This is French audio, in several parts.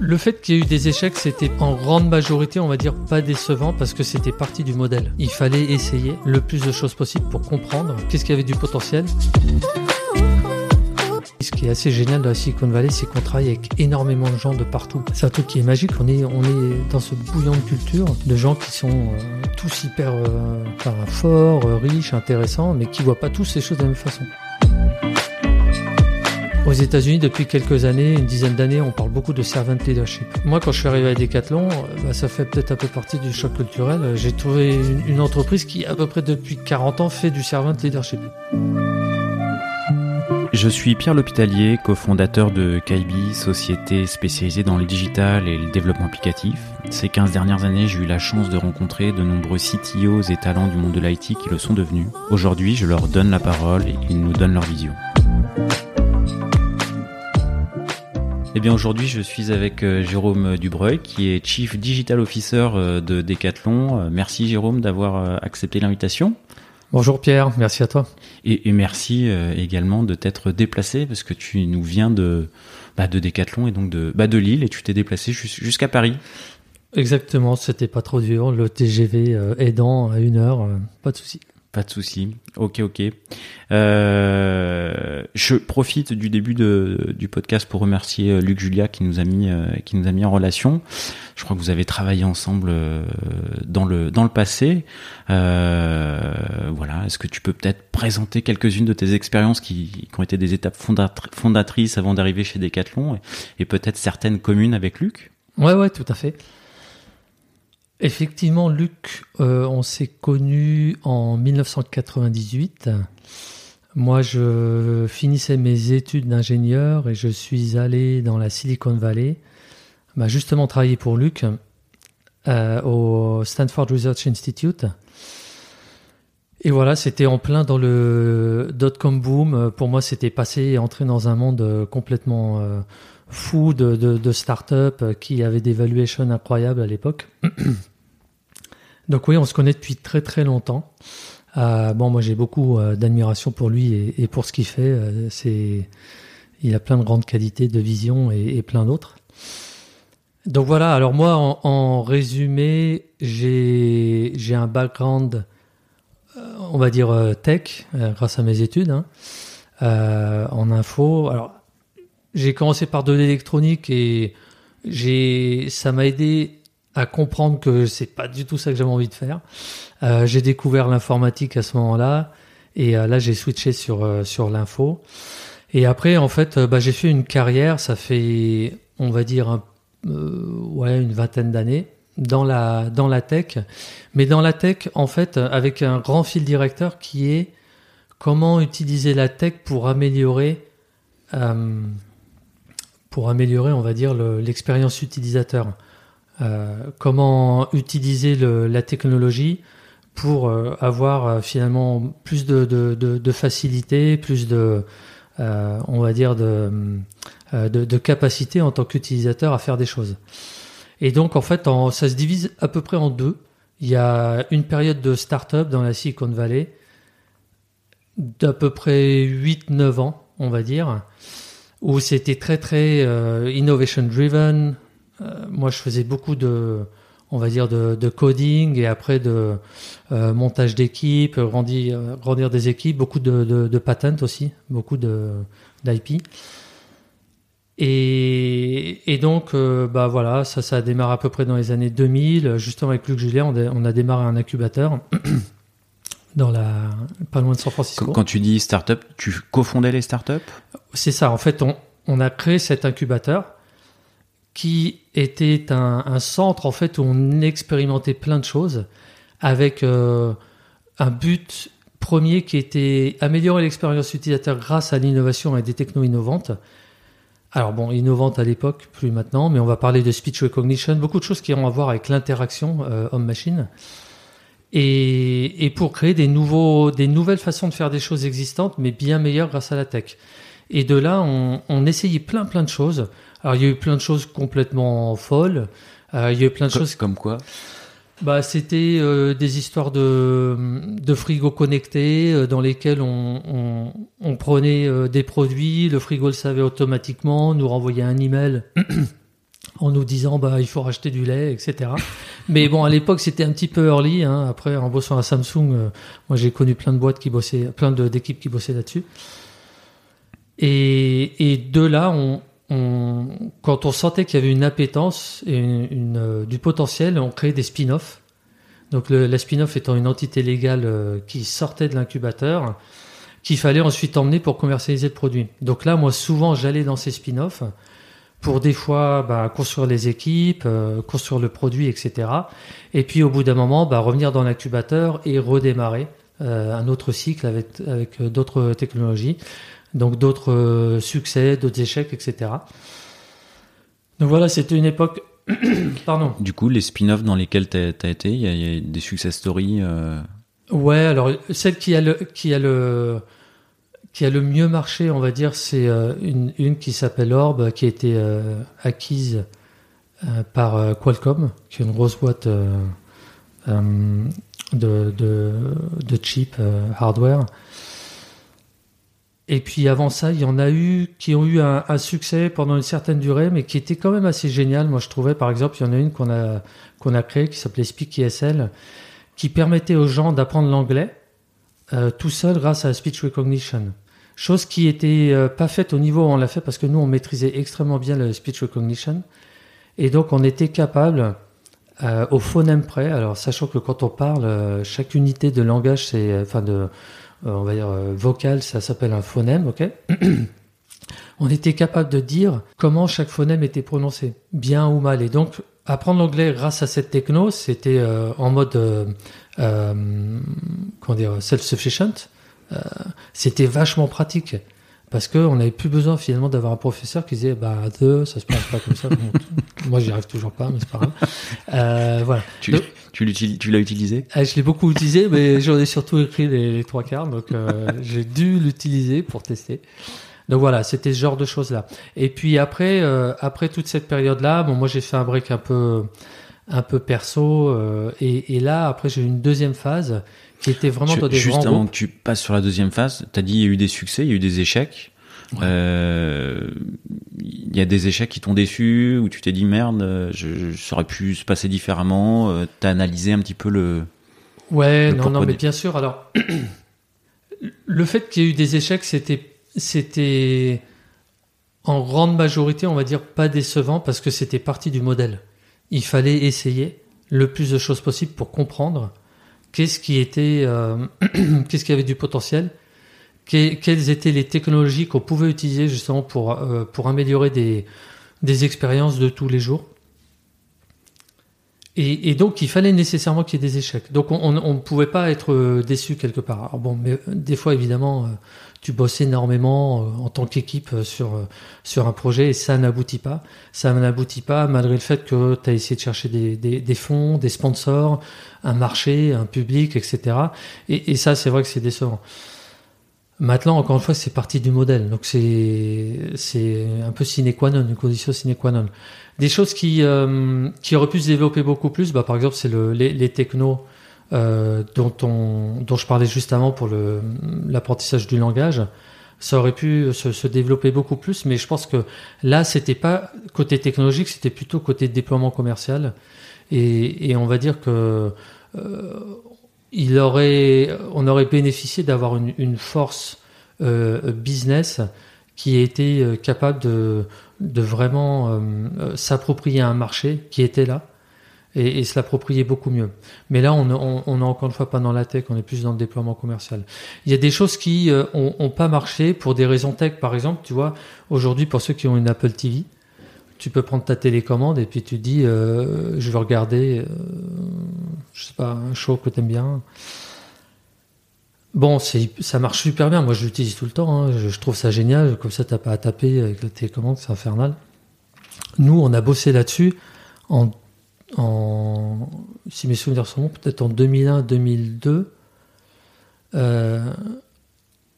Le fait qu'il y ait eu des échecs, c'était en grande majorité, on va dire, pas décevant parce que c'était partie du modèle. Il fallait essayer le plus de choses possible pour comprendre qu'est-ce qui avait du potentiel. Qui est assez génial dans la Silicon Valley, c'est qu'on travaille avec énormément de gens de partout. C'est un truc qui est magique. On est, on est dans ce bouillon de culture de gens qui sont euh, tous hyper euh, forts, euh, riches, intéressants, mais qui voient pas tous ces choses de la même façon. Aux États-Unis, depuis quelques années, une dizaine d'années, on parle beaucoup de servant leadership. Moi, quand je suis arrivé à Decathlon, bah, ça fait peut-être un peu partie du choc culturel. J'ai trouvé une entreprise qui, à peu près depuis 40 ans, fait du servant leadership. Je suis Pierre L'Hôpitalier, cofondateur de Kaibi, société spécialisée dans le digital et le développement applicatif. Ces 15 dernières années, j'ai eu la chance de rencontrer de nombreux CTOs et talents du monde de l'IT qui le sont devenus. Aujourd'hui, je leur donne la parole et ils nous donnent leur vision. Eh bien aujourd'hui je suis avec euh, Jérôme Dubreuil qui est Chief Digital Officer euh, de Decathlon. Euh, merci Jérôme d'avoir accepté l'invitation. Bonjour Pierre, merci à toi. Et, et merci également de t'être déplacé parce que tu nous viens de, bah, de Decathlon et donc de, bah, de Lille et tu t'es déplacé jusqu'à Paris. Exactement, c'était pas trop dur. Le TGV aidant à une heure, pas de souci. Pas de souci. Ok, ok. Euh, je profite du début de, du podcast pour remercier euh, Luc Julia qui nous a mis euh, qui nous a mis en relation. Je crois que vous avez travaillé ensemble dans le dans le passé. Voilà. Est-ce que tu peux peut-être présenter quelques-unes de tes expériences qui, qui, ont été des étapes fondatrices avant d'arriver chez Decathlon et, et peut-être certaines communes avec Luc? Ouais, ouais, tout à fait. Effectivement, Luc, euh, on s'est connu en 1998. Moi, je finissais mes études d'ingénieur et je suis allé dans la Silicon Valley, bah, justement travailler pour Luc euh, au Stanford Research Institute. Et voilà, c'était en plein dans le dot-com boom. Pour moi, c'était passé et entrer dans un monde complètement euh, fou de, de, start-up qui avait des valuations incroyables à l'époque. Donc oui, on se connaît depuis très très longtemps. Euh, bon, moi j'ai beaucoup euh, d'admiration pour lui et, pour ce qu'il fait. Euh, il a plein de grandes qualités de vision et, plein d'autres. Donc voilà. Alors moi, en, résumé, j'ai un background, euh, on va dire euh, tech, grâce à mes études hein, en info. Alors j'ai commencé par de l'électronique et j'ai ça m'a aidé à comprendre que c'est pas du tout ça que j'avais envie de faire. Euh, j'ai découvert l'informatique à ce moment-là et euh, là j'ai switché sur euh, sur l'info. Et après en fait bah, j'ai fait une carrière, ça fait on va dire un, ouais une vingtaine d'années dans la dans la tech, mais dans la tech en fait avec un grand fil directeur qui est comment utiliser la tech pour améliorer pour améliorer on va dire l'expérience utilisateur. Euh, comment utiliser la technologie pour euh, avoir euh, finalement plus de, facilité, plus de, on va dire, de, capacité en tant qu'utilisateur à faire des choses. Et donc, en fait, ça se divise à peu près en deux. Il y a une période de start-up dans la Silicon Valley d'à peu près 8-9 ans, on va dire, où c'était très, très euh, innovation driven, euh, moi, je faisais beaucoup de, on va dire, de, de coding et après de euh, montage d'équipes, grandir, euh, grandir des équipes, beaucoup de, de, de patents aussi, beaucoup de d'IP. Et, et, donc, euh, bah voilà, ça, ça a démarré à peu près dans les années 2000. Justement, avec Luc Julien, on a démarré un incubateur dans la, pas loin de San Francisco. Quand tu dis startup, tu cofondais les startups C'est ça. En fait, on, on a créé cet incubateur qui était un, un, centre en fait où on expérimentait plein de choses avec euh, un but premier qui était améliorer l'expérience utilisateur grâce à l'innovation et des technos innovantes. Alors bon, innovantes à l'époque, plus maintenant, mais on va parler de speech recognition, beaucoup de choses qui ont à voir avec l'interaction euh, homme-machine. Et, et, pour créer des, nouveaux, des nouvelles façons de faire des choses existantes, mais bien meilleures grâce à la tech. Et de là, on, on essayait plein plein de choses. Alors il y a eu plein de choses complètement folles. Euh, il y a eu plein de choses comme quoi? Bah, C'était euh, des histoires de, de frigo connectés euh, dans lesquels on, on, on prenait euh, des produits, le frigo le savait automatiquement, nous renvoyait un email en nous disant bah il faut racheter du lait, etc. Mais bon, à l'époque c'était un petit peu early. Hein. Après, en bossant à Samsung, euh, moi j'ai connu plein de boîtes qui bossaient, plein d'équipes qui bossaient là-dessus. Et, et de là, on, quand on sentait qu'il y avait une appétence et une, euh, du potentiel, on créait des spin-offs. Donc le, la spin-off étant une entité légale euh, qui sortait de l'incubateur, qu'il fallait ensuite emmener pour commercialiser le produit. Donc là, moi, souvent, j'allais dans ces spin-offs pour des fois bah, construire les équipes, euh, construire le produit, etc. Et puis au bout d'un moment, bah, revenir dans l'incubateur et redémarrer euh, un autre cycle avec, avec euh, d'autres technologies, donc d'autres euh, succès, d'autres échecs, etc. Donc voilà, c'était une époque. Pardon. Du coup, les spin-offs dans lesquels tu as été, il y, y a des success stories. euh, Ouais, alors celle qui a le qui a le qui a le mieux marché, on va dire, c'est euh, une, qui s'appelle Orb, qui a été euh, acquise euh, par Qualcomm, qui est une grosse boîte de, de, de chip euh, hardware. Et puis avant ça, il y en a eu qui ont eu un, un succès pendant une certaine durée, mais qui était quand même assez génial. Moi, je trouvais, par exemple, il y en a une qu'on a qu'on a créée qui s'appelait Speak ESL, qui permettait aux gens d'apprendre l'anglais euh, tout seul grâce à la speech recognition. Chose qui était euh, pas faite au niveau où on l'a fait parce que nous on maîtrisait extrêmement bien le speech recognition et donc on était capable euh, au phonème près. Alors sachant que quand on parle, euh, chaque unité de langage, c'est enfin de on va dire vocal, ça s'appelle un phonème, ok? On était capable de dire comment chaque phonème était prononcé, bien ou mal. Et donc apprendre l'anglais grâce à cette techno, c'était en mode comment dire self-sufficient. Euh, c'était vachement pratique parce que on n'avait plus besoin finalement d'avoir un professeur qui disait bah the ça se prononce pas comme ça. Bon, moi j'y arrive toujours pas, mais c'est pas grave. Euh, voilà. Tu, Donc- l'as utilisé? Ah, je l'ai beaucoup utilisé, mais j'en ai surtout écrit les, les trois quarts, donc euh, j'ai dû l'utiliser pour tester. Donc voilà, c'était ce genre de choses là. Et puis après, euh, après toute cette période là, bon moi j'ai fait un break un peu, un peu perso, euh, et, et là après j'ai eu une deuxième phase qui était vraiment Tu- dans des Juste avant groupes. que tu passes sur la deuxième phase, tu as dit il y a eu des succès, il y a eu des échecs. Euh, Il y a des échecs qui t'ont déçu, où tu t'es dit merde, je, je- ça aurait pu se passer différemment. Euh, T'as analysé un petit peu le. Ouais, le non, non, mais bien sûr. Alors, le fait qu'il y ait eu des échecs, c'était, c'était en grande majorité, on va dire, pas décevant parce que c'était partie du modèle. Il fallait essayer le plus de choses possible pour comprendre qu'est-ce qui était, euh, qu'est-ce qui avait du potentiel, que- quelles étaient les technologies qu'on pouvait utiliser justement pour, euh, pour améliorer des, des expériences de tous les jours. Et, et donc, il fallait nécessairement qu'il y ait des échecs. Donc, on ne pouvait pas être euh, déçu quelque part. Alors bon, mais des fois, évidemment, tu bosses énormément euh, en tant qu'équipe euh, sur, euh, sur un projet et ça n'aboutit pas. Ça n'aboutit pas malgré le fait que tu as essayé de chercher des, des, fonds, des sponsors, un marché, un public, etc. Et, ça, c'est vrai que c'est décevant. Maintenant, encore une fois, c'est partie du modèle. Donc, c'est c'est un peu sine qua non, une condition sine qua non. Des choses qui, qui auraient pu se développer beaucoup plus, bah, par exemple, c'est le, les, les technos euh, dont, on, dont je parlais juste avant pour l'apprentissage du langage. Ça aurait pu se, se développer beaucoup plus, mais je pense que là, c'était pas côté technologique, c'était plutôt côté déploiement commercial. Et, et on va dire que euh, il aurait, on aurait bénéficié d'avoir une, une force euh, business qui été euh, capable de, de vraiment euh, euh, s'approprier un marché qui était là et, et se l'approprier beaucoup mieux. Mais là, on n'est encore une fois pas dans la tech, on est plus dans le déploiement commercial. Il y a des choses qui euh, ont, pas marché pour des raisons tech. Par exemple, tu vois, aujourd'hui, pour ceux qui ont une Apple TV, tu peux prendre ta télécommande et puis tu dis, euh, je veux regarder, euh, je sais pas, un show que t'aimes bien. Bon, ça marche super bien. Moi, je l'utilise tout le temps. hein. Je, je trouve ça génial. Comme ça, t'as pas à taper avec la télécommande, c'est infernal. Nous, on a bossé là-dessus en, en, si mes souvenirs sont bons, peut-être en 2001-2002. Euh,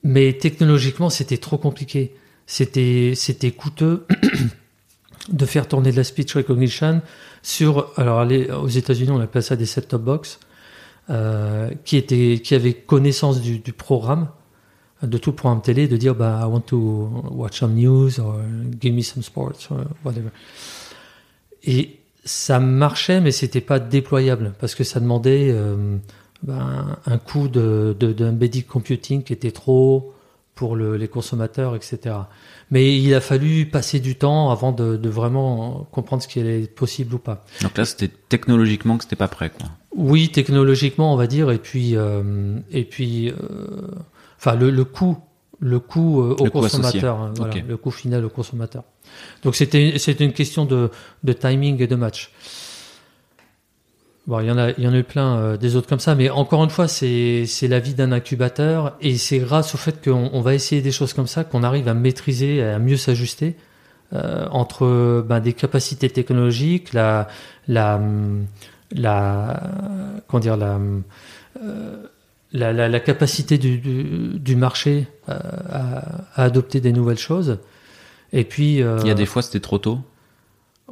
mais technologiquement, c'était trop compliqué. C'était, c'était coûteux de faire tourner de la speech recognition, sur, alors les- aux États-Unis, on appelle ça des set-top box, euh, qui étaient, qui avaient connaissance du, du programme, de tout programme télé, de dire, bah, I want to watch some news or give me some sports or whatever. Et ça marchait, mais c'était pas déployable parce que ça demandait euh, ben, un coût de, de, computing qui était trop pour le- les consommateurs, etc. Mais il a fallu passer du temps avant de, de vraiment comprendre ce qui allait être possible ou pas. Donc là, c'était technologiquement que c'était pas prêt, quoi. Oui, technologiquement, on va dire, et puis, euh, et puis, euh, enfin, le, le coût, le coût euh, au Le coût associé. consommateur, hein, voilà, le coût final au consommateur. Donc c'était, c'était une question de, de timing et de match. Bon, il y en a, il y en a eu plein euh, des autres comme ça, mais encore une fois, c'est, c'est la vie d'un incubateur, et c'est grâce au fait qu'on on va essayer des choses comme ça qu'on arrive à maîtriser, à mieux s'ajuster euh, entre ben, des capacités technologiques, la, la, la, comment dire, la, euh, la, la, la capacité du, du, du marché euh, à, à adopter des nouvelles choses. Et puis, euh, Il y a des fois, c'était trop tôt.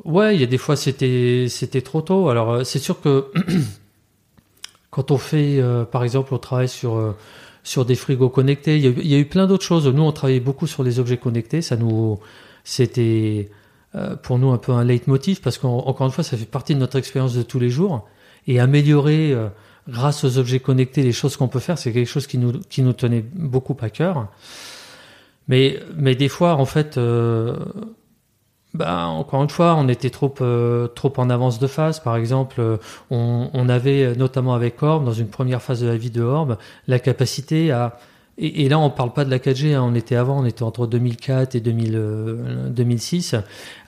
Ouais, il y a des fois c'était c'était trop tôt. Alors euh, c'est sûr que quand on fait, euh, par exemple, on travaille sur euh, sur des frigos connectés. Il y a, eu- il y a eu plein d'autres choses. Nous, on travaillait beaucoup sur les objets connectés. Ça nous c'était euh, pour nous un peu un leitmotiv parce qu'encore une fois, ça fait partie de notre expérience de tous les jours. Et améliorer euh, grâce aux objets connectés les choses qu'on peut faire, c'est quelque chose qui nous tenait beaucoup à cœur. Mais mais des fois, en fait. euh, bah, encore une fois, on était trop euh, trop en avance de phase. Par exemple, on, on avait notamment avec Orb, dans une première phase de la vie de Orb, la capacité à et, et là, on parle pas de la 4G. hein, on était avant, on était entre 2004 et 2000, euh, 2006,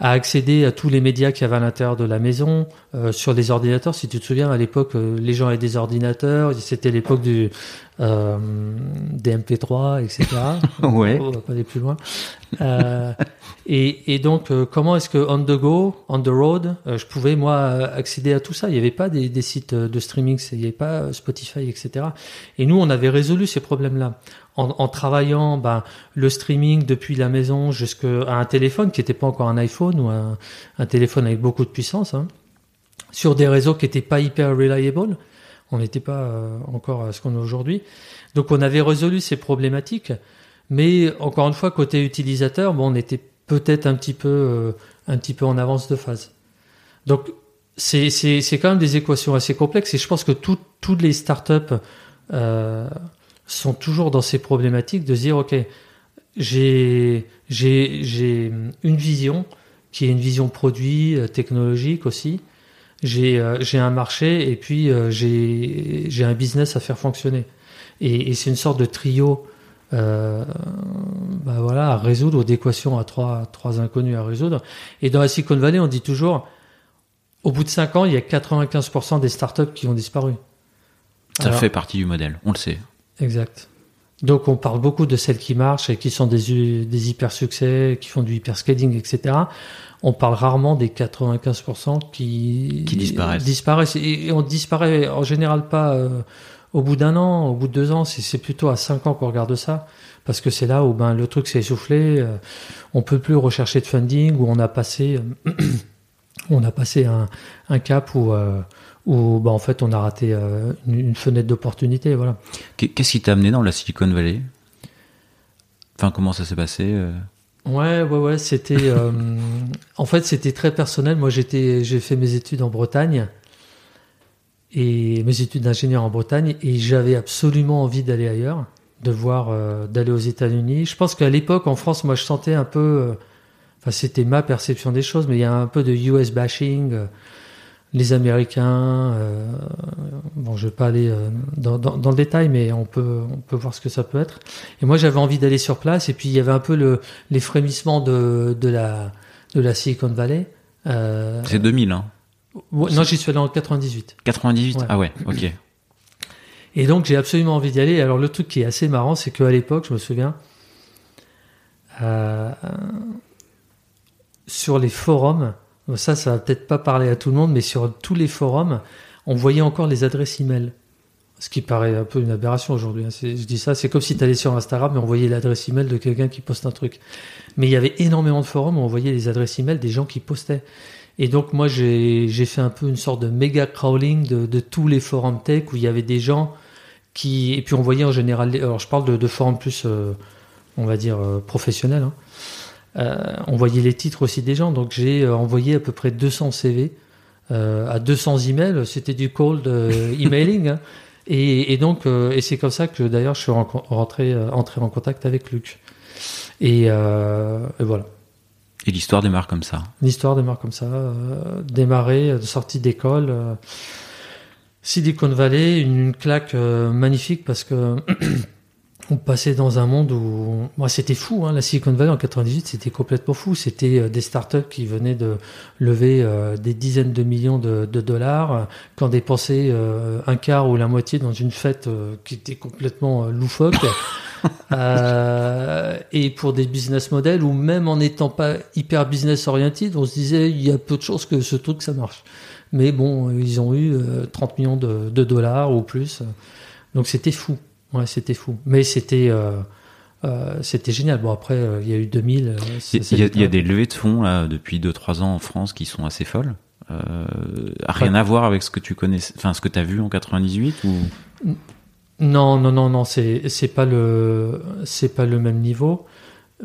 à accéder à tous les médias qu'il y avait à l'intérieur de la maison euh, sur les ordinateurs. Si tu te souviens, à l'époque, euh, les gens avaient des ordinateurs. C'était l'époque du euh, des MP3, etc. Ouais. On va pas aller plus loin. Euh, et, et donc, euh, comment est-ce que on the go, on the road, je pouvais moi accéder à tout ça? Il n'y avait pas des, des sites de streaming, il n'y avait pas Spotify, etc. Et nous, on avait résolu ces problèmes-là en, travaillant ben, le streaming depuis la maison jusqu'à un téléphone qui n'était pas encore un iPhone ou un, téléphone avec beaucoup de puissance, hein, sur des réseaux qui n'étaient pas hyper reliable. On n'était pas euh, encore à ce qu'on est aujourd'hui. Donc, on avait résolu ces problématiques. Mais encore une fois, côté utilisateur, bon, on était peut-être un petit peu, euh, un petit peu en avance de phase. Donc, c'est, quand même des équations assez complexes et je pense que tout- toutes les startups euh, sont toujours dans ces problématiques de se dire, OK, j'ai, une vision qui est une vision produit, euh, technologique aussi. J'ai, euh, j'ai un marché et puis euh, j'ai, un business à faire fonctionner. Et, et c'est une sorte de trio euh, bah voilà, à résoudre, ou d'équations à trois, trois inconnus à résoudre. Et dans la Silicon Valley, on dit toujours, au bout de cinq ans, il y a 95% des startups qui ont disparu. Ça Alors, fait partie du modèle, on le sait. Exact. Donc on parle beaucoup de celles qui marchent et qui sont des, des hyper succès, qui font du hyper scaling, etc. On parle rarement des 95% qui, Qui disparaissent. disparaissent. Et, on disparaît en général pas euh, au bout d'un an, au bout de deux ans. C'est c'est plutôt à cinq ans qu'on regarde ça. Parce que c'est là où ben, le truc s'est essoufflé. euh, on peut plus rechercher de funding, où on a passé, euh, on a passé un, un cap où, euh, où ben, en fait on a raté euh, une, une fenêtre d'opportunité. Voilà. Qu'est- Qu'est-ce qui t'a amené dans la Silicon Valley? Enfin, comment ça s'est passé euh? Ouais, ouais, ouais, c'était. euh, en fait, c'était très personnel. Moi, j'étais, j'ai fait mes études en Bretagne et mes études d'ingénieur en Bretagne, et j'avais absolument envie d'aller ailleurs, de voir, euh, d'aller aux États-Unis. Je pense qu'à l'époque, en France, moi, je sentais un peu. Enfin, c'était ma perception des choses, mais il y a un peu de US bashing. Les Américains, euh, bon, je vais pas aller euh, dans, dans, dans le détail, mais on peut, on peut voir ce que ça peut être. Et moi, j'avais envie d'aller sur place, et puis il y avait un peu le, les frémissements de, de, la, de la Silicon Valley. Euh, C'est 2000, hein ouais, non, j'y suis allé en 98. 98 Ouais. Ah ouais, ok. Et donc, j'ai absolument envie d'y aller. Alors, le truc qui est assez marrant, c'est qu'à l'époque, je me souviens, euh, sur les forums, ça, ça va peut-être pas parler à tout le monde, mais sur tous les forums, on voyait encore les adresses email. Ce qui paraît un peu une aberration aujourd'hui. hein. Je dis ça, c'est comme si tu allais sur Instagram et on voyait l'adresse email de quelqu'un qui poste un truc. Mais il y avait énormément de forums où on voyait les adresses email des gens qui postaient. Et donc moi j'ai fait un peu une sorte de méga crawling de, tous les forums tech où il y avait des gens qui et puis on voyait en général alors je parle de, de forums plus euh, on va dire euh, professionnels. Hein. Euh, on voyait les titres aussi des gens donc j'ai envoyé à peu près 200 CV à 200 emails c'était du cold emailing. Hein. Et, et, donc et c'est comme ça que d'ailleurs je suis rentré entré en contact avec Luc. Et, et voilà. Et l'histoire démarre comme ça. L'histoire démarre comme ça. Euh, démarrer, de sortie d'école. Euh, Silicon Valley, une, claque euh, magnifique parce que on passait dans un monde où moi c'était fou hein, la Silicon Valley en 98 c'était complètement fou c'était euh, des startups qui venaient de lever euh, des dizaines de millions de, de dollars quand dépenser un quart ou la moitié dans une fête qui était complètement loufoque euh, et pour des business models où même en n'étant pas hyper business oriented, on se disait il y a peu de chances que ce truc ça marche. Mais bon, ils ont eu 30 euh, millions de, de dollars ou plus. Donc c'était fou. Ouais, c'était fou. Mais c'était euh, euh, c'était génial. Bon après, il y a eu 2000. Il y, a, y a des levées de fonds là, depuis 2-3 ans en France qui sont assez folles. Euh, rien à voir avec ce que tu connais, enfin ce que tu as vu en 98 ou? Non, non, non, non, c'est c'est pas le c'est pas le même niveau,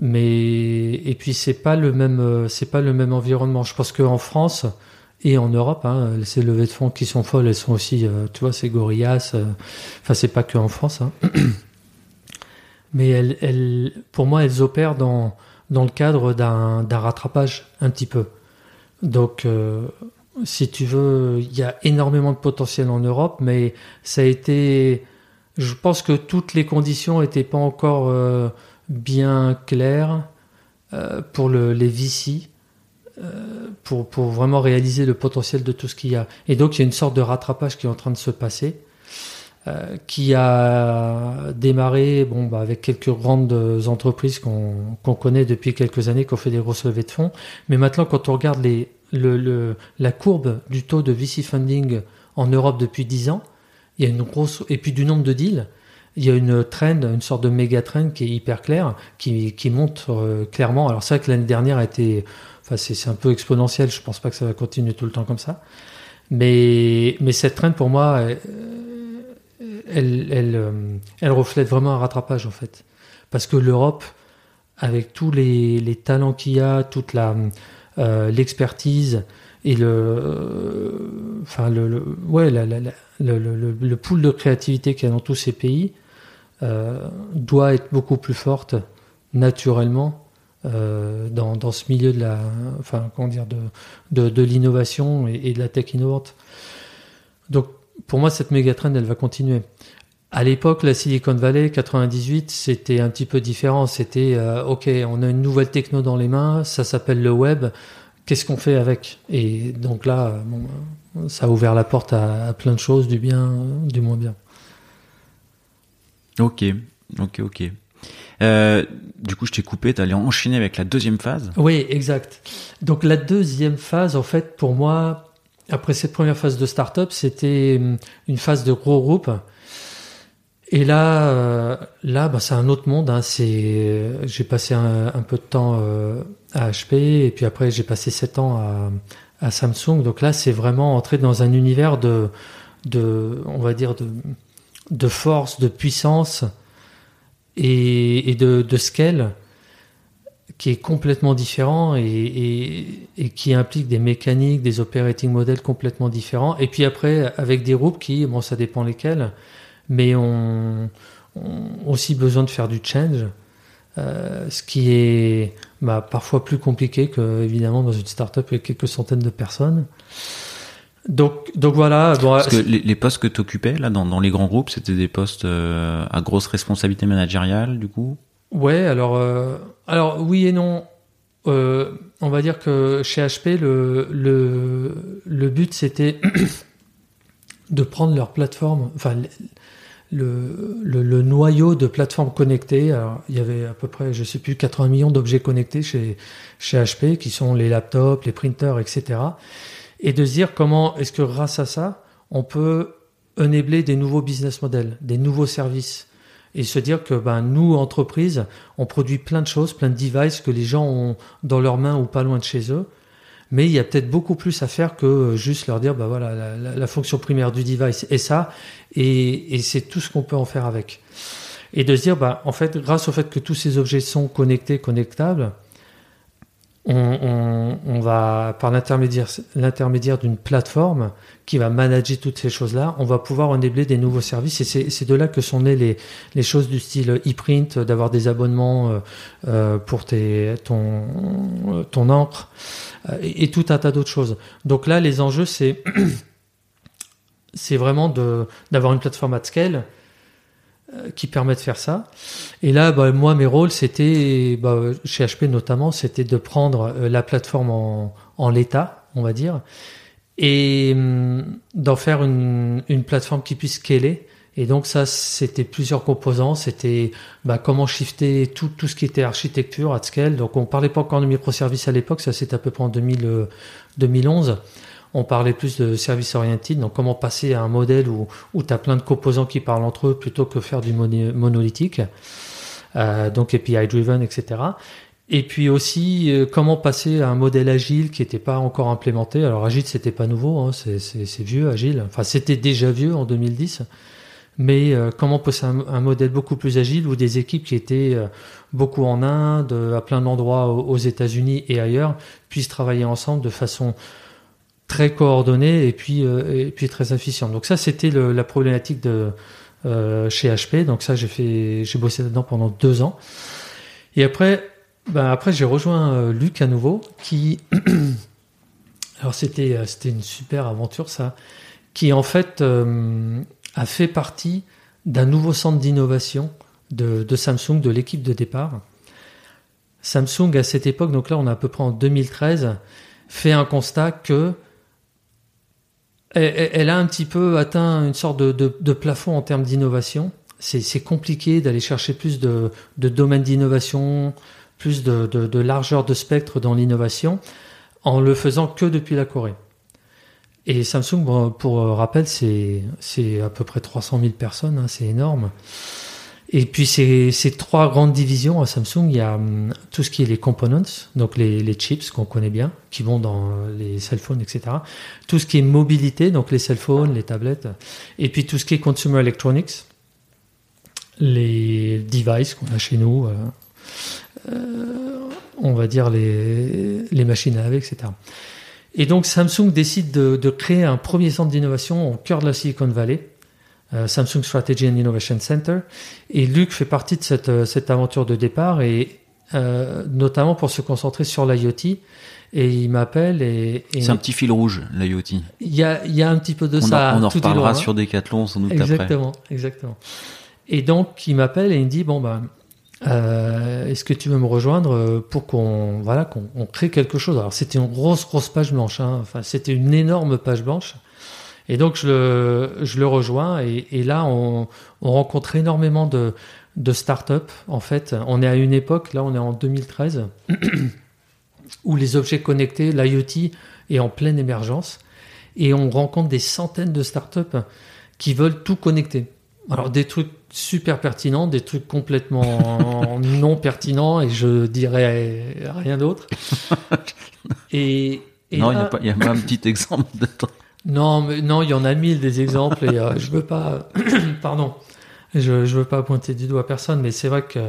mais et puis c'est pas le même c'est pas le même environnement. Je pense qu'en France et en Europe, hein, ces levées de fonds qui sont folles, elles sont aussi, euh, tu vois, c'est Gorillaz. Euh, enfin, c'est pas que en France, hein. mais pour moi, elles opèrent dans dans le cadre d'un rattrapage un petit peu. Donc euh, si tu veux, il y a énormément de potentiel en Europe, mais ça a été je pense que toutes les conditions n'étaient pas encore euh, bien claires pour le, les VC, pour, pour, vraiment réaliser le potentiel de tout ce qu'il y a. Et donc il y a une sorte de rattrapage qui est en train de se passer, euh, qui a démarré bon, bah, avec quelques grandes entreprises qu'on qu'on connaît depuis quelques années, qui ont fait des grosses levées de fonds. Mais maintenant, quand on regarde les, le, le, la courbe du taux de VC funding en Europe depuis 10 ans, il y a une grosse et puis du nombre de deals, il y a une trend, une sorte de méga trend qui est hyper claire, qui, qui montre euh, clairement. Alors c'est vrai que l'année dernière a été, enfin c'est un peu exponentiel. Je pense pas que ça va continuer tout le temps comme ça, mais mais cette trend pour moi, elle elle, elle, euh, elle reflète vraiment un rattrapage en fait, parce que l'Europe avec tous les, les talents qu'il y a, toute la euh, l'expertise, et le, enfin le, ouais, la, la, le, le, le, pool de créativité qu'il y a dans tous ces pays euh, doit être beaucoup plus forte naturellement euh, dans, dans, ce milieu de la, enfin comment dire, de, de, de l'innovation et, de la tech innovante. Donc pour moi cette méga trend elle va continuer. À l'époque, la Silicon Valley 98, c'était un petit peu différent. C'était euh, ok, on a une nouvelle techno dans les mains, ça s'appelle le web qu'est-ce qu'on fait avec? Et donc là, ça a ouvert la porte à, plein de choses, du bien, du moins bien. Ok, ok, ok. Euh, du coup, je t'ai coupé, tu allais enchaîner avec la deuxième phase Oui, exact. Donc la deuxième phase, en fait, pour moi, après cette première phase de start-up, c'était une phase de gros groupe et là, euh, là, bah, c'est un autre monde. Hein. C'est, j'ai passé un, peu de temps euh, à HP et puis après j'ai passé sept ans à, à, Samsung. Donc là, c'est vraiment entrer dans un univers de, de, on va dire de, de force, de puissance et, de, scale qui est complètement différent et, qui implique des mécaniques, des operating models complètement différents. Et puis après, avec des groupes qui, bon, ça dépend lesquels mais on, on aussi besoin de faire du change, euh, ce qui est bah, parfois plus compliqué que évidemment dans une startup avec quelques centaines de personnes. Donc, donc voilà. Bon, Parce que les, les, postes que tu occupais là dans, dans, les grands groupes, c'était des postes euh, à grosse responsabilité managériale du coup? Ouais, alors, euh, alors oui et non. Euh, on va dire que chez HP, le, le, le but c'était de prendre leur plateforme, enfin le, le, le, noyau de plateformes connectées. Alors, il y avait à peu près, je sais plus, 80 millions d'objets connectés chez, chez HP, qui sont les laptops, les printers, etc. Et de se dire comment est-ce que grâce à ça, on peut enabler des nouveaux business models, des nouveaux services. Et se dire que ben, nous, entreprises, on produit plein de choses, plein de devices que les gens ont dans leurs mains ou pas loin de chez eux. mais il y a peut-être beaucoup plus à faire que juste leur dire, bah voilà, la, fonction primaire du device est ça, et, c'est tout ce qu'on peut en faire avec. Et de se dire, bah, en fait, grâce au fait que tous ces objets sont connectés, connectables, on, va, par l'intermédiaire d'une plateforme qui va manager toutes ces choses-là, on va pouvoir enabler des nouveaux services. Et c'est de là que sont nées les, les choses du style e-print, d'avoir des abonnements euh, euh, pour tes, ton, ton encre, euh, et, tout un tas d'autres choses. Donc là, les enjeux, c'est c'est vraiment d'avoir une plateforme at scale qui permet de faire ça. Et là, bah, moi, mes rôles, c'était, bah, chez HP notamment, c'était de prendre euh, la plateforme en, en l'état, on va dire, et hum, d'en faire une, une, plateforme qui puisse scaler. Et donc ça, c'était plusieurs composants. C'était bah, comment shifter tout, tout ce qui était architecture at scale. Donc on parlait pas encore de microservices à l'époque, ça c'était à peu près en 2000, 2011 on parlait plus de service oriented, donc comment passer à un modèle où, où tu as plein de composants qui parlent entre eux plutôt que faire du monolithique, euh, donc API driven, etc. Et puis aussi euh, comment passer à un modèle agile qui n'était pas encore implémenté. Alors agile c'était pas nouveau, hein, c'est vieux agile. Enfin c'était déjà vieux en 2010. Mais euh, comment passer à un, modèle beaucoup plus agile où des équipes qui étaient beaucoup en Inde, à plein d'endroits aux États-Unis et ailleurs, puissent travailler ensemble de façon très coordonnée et puis euh, et puis très efficient. Donc ça c'était la problématique de euh, chez HP. Donc ça j'ai fait j'ai bossé là-dedans pendant deux ans. Et après ben après j'ai rejoint euh, Luc à nouveau qui alors c'était c'était une super aventure ça qui en fait a fait partie d'un nouveau centre d'innovation de, de Samsung de l'équipe de départ. Samsung à cette époque donc là on est à peu près en 2013 fait un constat que elle, a un petit peu atteint une sorte de, plafond en termes d'innovation. C'est compliqué d'aller chercher plus de, domaines d'innovation, plus de, largeur de spectre dans l'innovation, en le faisant que depuis la Corée. Et Samsung, pour rappel, c'est à peu près 300 000 personnes, hein, c'est énorme. Et puis ces, ces trois grandes divisions à Samsung, il y a hum, tout ce qui est les components, donc les, les chips qu'on connaît bien, qui vont dans les cell phones, etc. Tout ce qui est mobilité, donc les cell phones, les tablettes, et puis tout ce qui est consumer electronics, les devices qu'on a chez nous, euh, euh, on va dire les, les machines à laver, etc. Et donc Samsung décide de, de créer un premier centre d'innovation au cœur de la Silicon Valley Samsung Strategy and Innovation Center. Et Luc fait partie de cette, euh, cette aventure de départ et euh, notamment pour se concentrer sur l'IoT. Et il m'appelle et, c'est un petit fil rouge l'IoT. Il y a, y a un petit peu de ça. on en reparlera sur Decathlon sans doute exactement, Exactement. Et donc il m'appelle et il me dit bon ben euh, est-ce que tu veux me rejoindre pour qu'on voilà qu'on crée quelque chose? Alors c'était une grosse grosse page blanche. Hein. Enfin c'était une énorme page blanche. Et donc je le, je le rejoins et, et là on, on, rencontre énormément de, de start-up. En fait, on est à une époque, là on est en 2013, où les objets connectés, l'IoT est en pleine émergence et on rencontre des centaines de start-up qui veulent tout connecter. Alors des trucs super pertinents, des trucs complètement non pertinents et je dirais rien d'autre. Et, et non, il y, y, a pas un petit exemple de temps. Non, mais non, il y en a mille des exemples et euh, je veux pas, pardon, je, je veux pas pointer du doigt à personne, mais c'est vrai que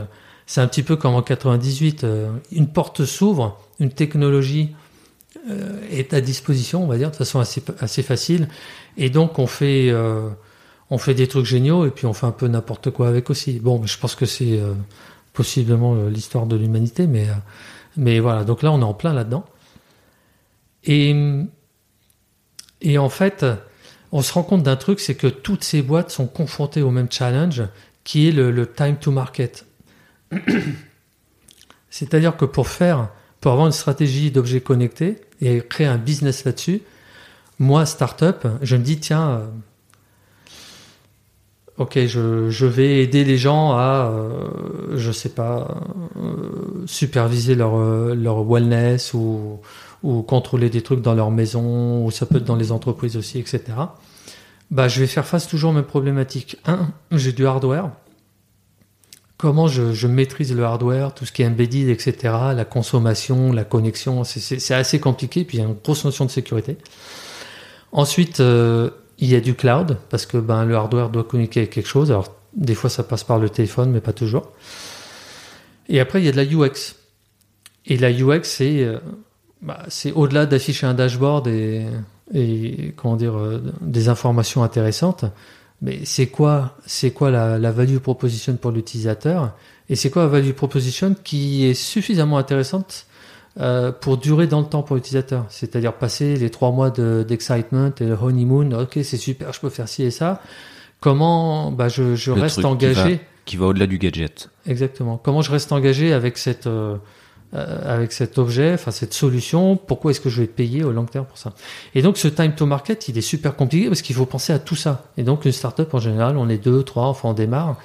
c'est un petit peu comme en 98, euh, une porte s'ouvre, une technologie euh, est à disposition, on va dire, de façon assez, assez facile, et donc on fait, on fait des trucs géniaux et puis on fait un peu n'importe quoi avec aussi. Bon, je pense que c'est possiblement l'histoire de l'humanité, mais mais voilà. Donc là, on est en plein là-dedans. Et et en fait, on se rend compte d'un truc, c'est que toutes ces boîtes sont confrontées au même challenge, qui est le, time to market. C'est-à-dire que pour faire, pour avoir une stratégie d'objets connectés et créer un business là-dessus, moi, startup, je me dis, tiens, euh, ok, je, vais aider les gens à, euh, je sais pas, euh, superviser leur, leur wellness ou, ou contrôler des trucs dans leur maison, ou ça peut être dans les entreprises aussi, etc. Bah, je vais faire face toujours aux mêmes problématiques. Un, j'ai du hardware. comment je, je, maîtrise le hardware, tout ce qui est embedded, etc., la consommation, la connexion, c'est assez compliqué, puis il y a une grosse notion de sécurité. Ensuite, euh, il y a du cloud, parce que ben, le hardware doit communiquer avec quelque chose. Alors, des fois, ça passe par le téléphone, mais pas toujours. Et après, il y a de la UX. Et la UX, c'est euh, bah, c'est au-delà d'afficher un dashboard et, et comment dire euh, des informations intéressantes. Mais c'est quoi c'est quoi la, la value proposition pour l'utilisateur et c'est quoi la value proposition qui est suffisamment intéressante euh, pour durer dans le temps pour l'utilisateur? C'est-à-dire passer les trois mois d'excitement et le honeymoon. Ok, c'est super, je peux faire ci et ça. Comment bah, je, je reste engagé? qui va, au-delà du gadget. Exactement. Comment je reste engagé avec cette euh, avec cet objet, enfin cette solution, pourquoi est-ce que je vais payer au long terme pour ça? Et donc ce time to market, il est super compliqué parce qu'il faut penser à tout ça. Et donc une startup en général, on est deux, trois, enfin on démarre,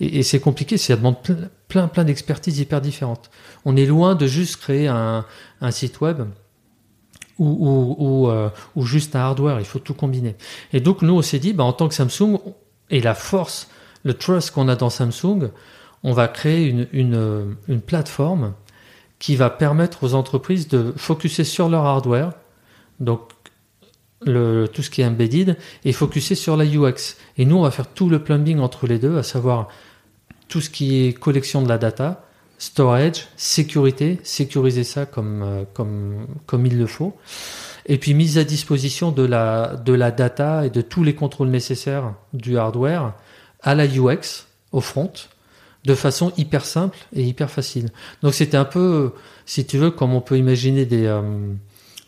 et, c'est compliqué, ça demande plein, plein, plein d'expertises hyper différentes. On est loin de juste créer un, site web euh, ou, juste un hardware, il faut tout combiner. Et donc nous on s'est dit, bah, en tant que Samsung, et la force, le trust qu'on a dans Samsung, on va créer une plateforme qui va permettre aux entreprises de focuser sur leur hardware, donc tout ce qui est embedded, et focuser sur la UX. Et nous, on va faire tout le plumbing entre les deux, à savoir tout ce qui est collection de la data, storage, sécurité, sécuriser ça comme, euh, il le faut, et puis mise à disposition de la, de la data et de tous les contrôles nécessaires du hardware à la UX, au front, de façon hyper simple et hyper facile. Donc c'était un peu, si tu veux, comme on peut imaginer des, euh,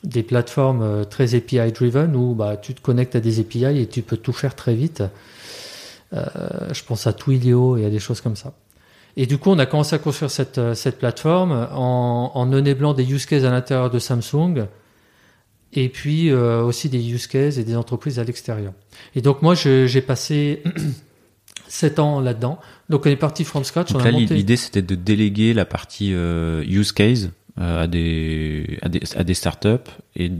des plateformes euh, très API driven où bah, tu te connectes à des API et tu peux tout faire très vite. Euh, je pense à Twilio et à des choses comme ça. Et du coup, on a commencé à construire cette, cette plateforme en, en enablant des use cases à l'intérieur de Samsung et puis aussi des use cases et des entreprises à l'extérieur. Et donc moi, j'ai passé 7 ans là-dedans. Donc on est parti from scratch. Donc là, l'idée c'était de déléguer la partie euh, use case euh, à des à des à des startups et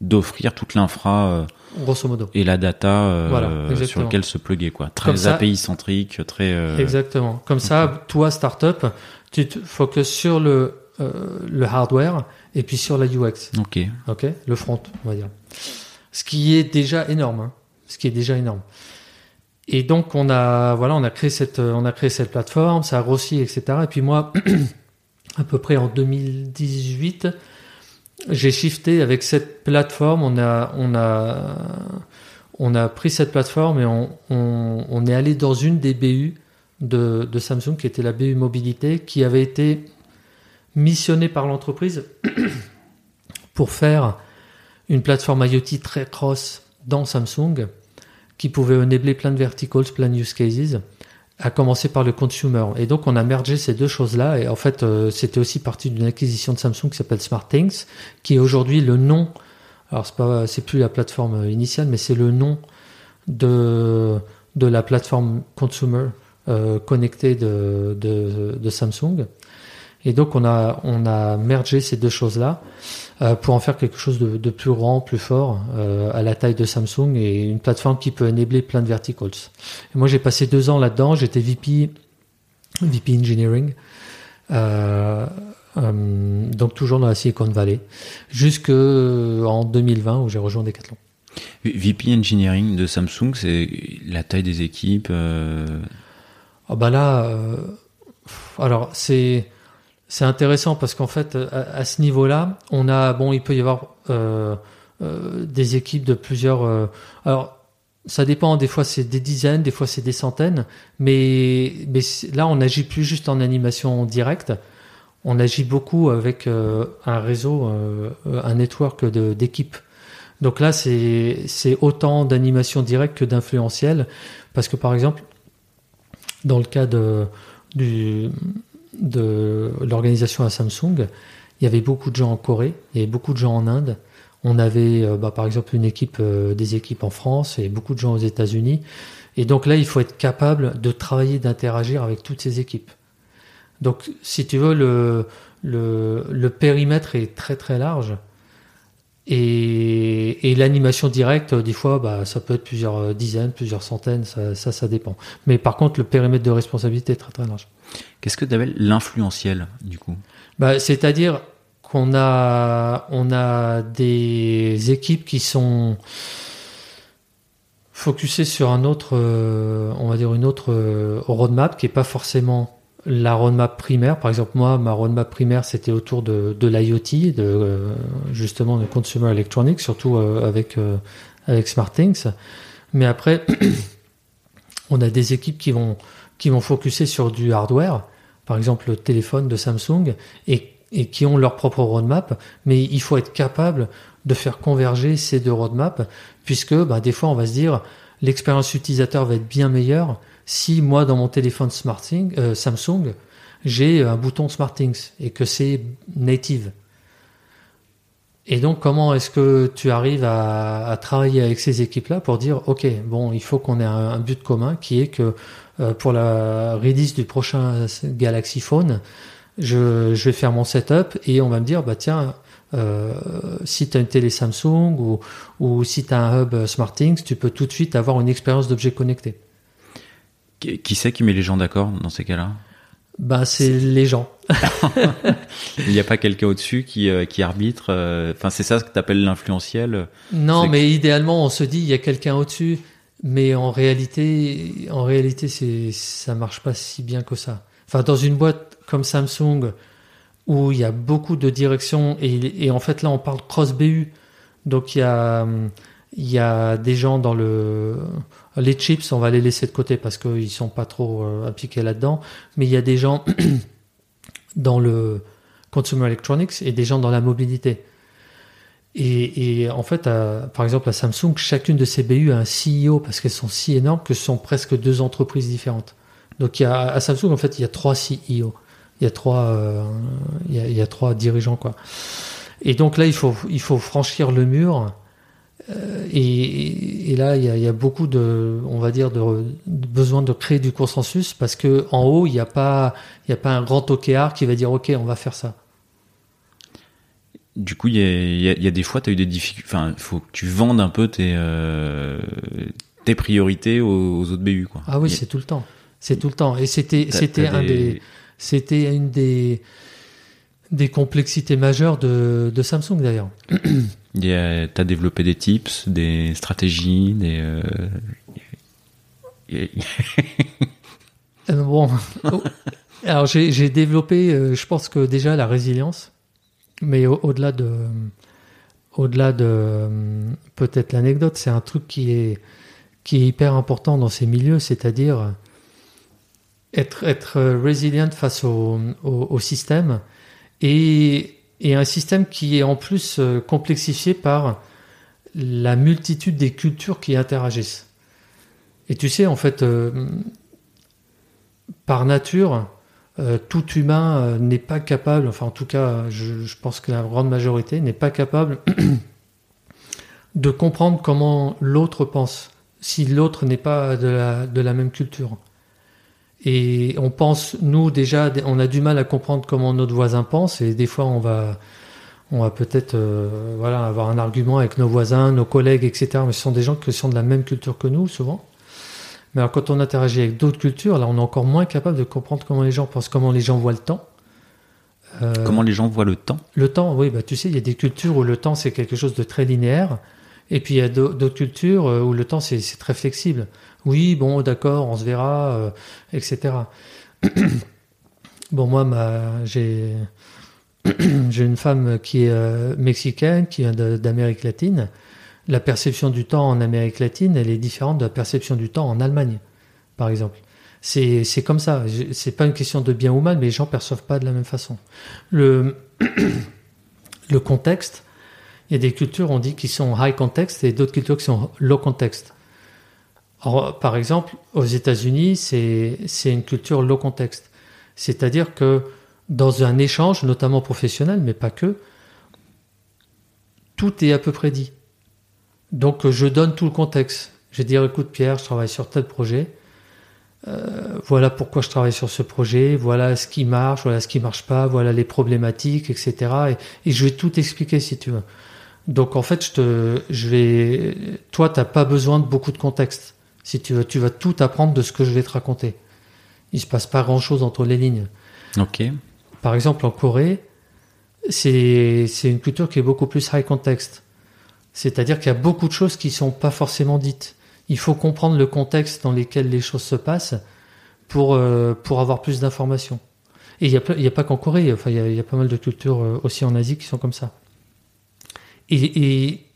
d'offrir toute l'infra. Euh, Grosso modo. Et la data voilà, sur laquelle se plugger quoi. Très API centrique, très. Exactement. Comme ça, toi startup, tu te focuses sur le le hardware et puis sur la UX. Ok. Ok? Le front, on va dire. Ce qui est déjà énorme. Hein. Ce qui est déjà énorme. Et donc on a voilà, on a créé cette on a créé cette plateforme, ça a grossi, etc. Et puis moi, à peu près en 2018, j'ai shifté avec cette plateforme. On a on a on a pris cette plateforme et on, on, on est allé dans une des BU de, de, Samsung qui était la BU mobilité, qui avait été missionnée par l'entreprise pour faire une plateforme IoT très cross dans Samsung qui pouvait enabler plein de verticals, plein de use cases, à commencer par le consumer. Et donc on a mergé ces deux choses-là, et en fait euh, c'était aussi partie d'une acquisition de Samsung qui s'appelle SmartThings, qui est aujourd'hui le nom, alors c'est pas c'est plus la plateforme initiale, mais c'est le nom de, de la plateforme consumer euh, connectée de, de, de Samsung. Et donc on a on a mergé ces deux choses-là euh, pour en faire quelque chose de, de plus grand, plus fort, euh, à la taille de Samsung et une plateforme qui peut enabler plein de verticals. Et moi j'ai passé deux ans là-dedans, j'étais VP VP Engineering. Euh, donc toujours dans la Silicon Valley, jusqu'en 2020 où j'ai rejoint Decathlon. VP Engineering de Samsung, c'est la taille des équipes. Ah bah là, alors c'est c'est intéressant parce qu'en fait, à, ce niveau-là, on a, bon, il peut y avoir euh, euh, des équipes de plusieurs. Euh, alors, ça dépend. Des fois, c'est des dizaines, des fois, c'est des centaines. Mais, mais là, on n'agit plus juste en animation directe. On agit beaucoup avec un réseau, un network d'équipes. Donc là, c'est autant d'animation directe que d'influentiel. Parce que, par exemple, dans le cas de, du, de l'organisation à Samsung, il y avait beaucoup de gens en Corée, il y avait beaucoup de gens en Inde. On avait euh, bah, par exemple une équipe, euh, des équipes en France et beaucoup de gens aux États-Unis. Et donc là, il faut être capable de travailler, d'interagir avec toutes ces équipes. Donc, si tu veux, le, le, le, périmètre est très très large. Et, et l'animation directe, des fois, bah, ça peut être plusieurs dizaines, plusieurs centaines, ça, ça, ça dépend. Mais par contre, le périmètre de responsabilité est très très large. Qu'est-ce que tu appelles l'influentiel, du coup? Bah, C'est-à-dire qu'on a, on a des équipes qui sont focusées sur un autre, euh, on va dire une autre euh, roadmap qui est pas forcément la roadmap primaire. Par exemple, moi, ma roadmap primaire, c'était autour de, de l'IoT, de euh, justement de consumer electronics, surtout avec avec SmartThings. Mais après, on a des équipes qui vont qui vont focuser sur du hardware, par exemple le téléphone de Samsung, et et qui ont leur propre roadmap, mais il faut être capable de faire converger ces deux roadmaps, puisque bah, des fois on va se dire l'expérience utilisateur va être bien meilleure si moi dans mon téléphone euh, Samsung j'ai un bouton SmartThings et que c'est native. Et donc comment est-ce que tu arrives à, travailler avec ces équipes-là pour dire ok bon il faut qu'on ait un, but commun qui est que euh, pour la release du prochain Galaxy Phone je, je, vais faire mon setup et on va me dire, bah tiens, euh, si tu as une télé Samsung ou, ou si tu as un hub SmartThings, tu peux tout de suite avoir une expérience d'objet connecté. Qui c'est qui met les gens d'accord dans ces cas-là? Bah, c'est les gens. Il n'y a pas quelqu'un au-dessus qui, euh, qui arbitre. Euh, enfin, c'est ça ce que tu appelles l'influentiel? Non, mais idéalement, on se dit il y a quelqu'un au-dessus, mais en réalité, en réalité, c'est ça marche pas si bien que ça. Enfin, dans une boîte comme Samsung où il y a beaucoup de directions et, en fait là on parle cross BU donc il y a il y a des gens dans le les chips on va les laisser de côté parce qu'ils sont pas trop euh, appliqués là-dedans mais il y a des gens dans le consumer electronics et des gens dans la mobilité et, en fait, par exemple, à Samsung, chacune de ces BU a un CEO parce qu'elles sont si énormes que ce sont presque deux entreprises différentes. Donc, il y a, à Samsung, en fait, il y a trois CEO il y a trois, euh, il, y a, trois dirigeants quoi. Et donc là, il faut, il faut franchir le mur. Euh, et, là, il y, a, beaucoup de, on va dire, de, besoin de créer du consensus parce que en haut, il n'y a pas, il y a pas un grand OKR qui va dire OK, on va faire ça. Du coup, il y a, des fois, tu as eu des difficultés. Enfin, il faut que tu vendes un peu tes, euh, tes priorités aux, autres BU, quoi. Ah oui, c'est tout le temps. C'est tout le temps. Et c'était, c'était un des c'était une des, des complexités majeures de, de Samsung d'ailleurs. Tu as développé des tips, des stratégies, des. Euh, euh, bon. Alors j'ai développé, euh, je pense que déjà la résilience, mais au-delà de, au-delà de peut-être l'anecdote, c'est un truc qui est qui est hyper important dans ces milieux, c'est-à-dire être, être resilient face au, au, système et, un système qui est en plus euh, complexifié par la multitude des cultures qui interagissent. Et tu sais, en fait, euh, par nature, euh, tout humain n'est pas capable, enfin en tout cas, je, pense que la grande majorité n'est pas capable de comprendre comment l'autre pense, si l'autre n'est pas de la même culture. Et on pense, nous déjà, on a du mal à comprendre comment notre voisin pense, et des fois on va, on va peut-être, euh, voilà, avoir un argument avec nos voisins, nos collègues, etc. Mais ce sont des gens qui sont de la même culture que nous, souvent. Mais alors quand on interagit avec d'autres cultures, là, on est encore moins capable de comprendre comment les gens pensent, comment les gens voient le temps. Euh, comment les gens voient le temps? Le temps, oui, bah tu sais, il y a des cultures où le temps c'est quelque chose de très linéaire, et puis il y a d'autres cultures euh, où le temps c'est très flexible. Oui, bon, d'accord, on se verra, euh, etc. bon, moi, j'ai j'ai une femme qui est euh, mexicaine, qui vient d'Amérique latine. La perception du temps en Amérique latine, elle est différente de la perception du temps en Allemagne, par exemple. C'est comme ça. C'est pas une question de bien ou mal, mais les gens perçoivent pas de la même façon. Le, le contexte, il y a des cultures, on dit, qui sont high context et d'autres cultures qui sont low context par exemple, aux États-Unis, c'est une culture low context. C'est-à-dire que dans un échange, notamment professionnel, mais pas que, tout est à peu près dit. Donc je donne tout le contexte. Je vais dire, écoute Pierre, je travaille sur tel projet. Euh, voilà pourquoi je travaille sur ce projet, voilà ce qui marche, voilà ce qui marche pas, voilà les problématiques, etc. Et, et je vais tout expliquer si tu veux. Donc en fait, je te, je vais, toi, t'as pas besoin de beaucoup de contexte. Si tu veux, tu vas tout apprendre de ce que je vais te raconter. Il se passe pas grand chose entre les lignes. Ok. Par exemple, en Corée, c'est une culture qui est beaucoup plus high context. C'est-à-dire qu'il y a beaucoup de choses qui sont pas forcément dites. Il faut comprendre le contexte dans lequel les choses se passent pour euh, pour avoir plus d'informations. Et il y a, a pas qu'en Corée, enfin il y, a, il y a pas mal de cultures euh, aussi en Asie qui sont comme ça. Et, et,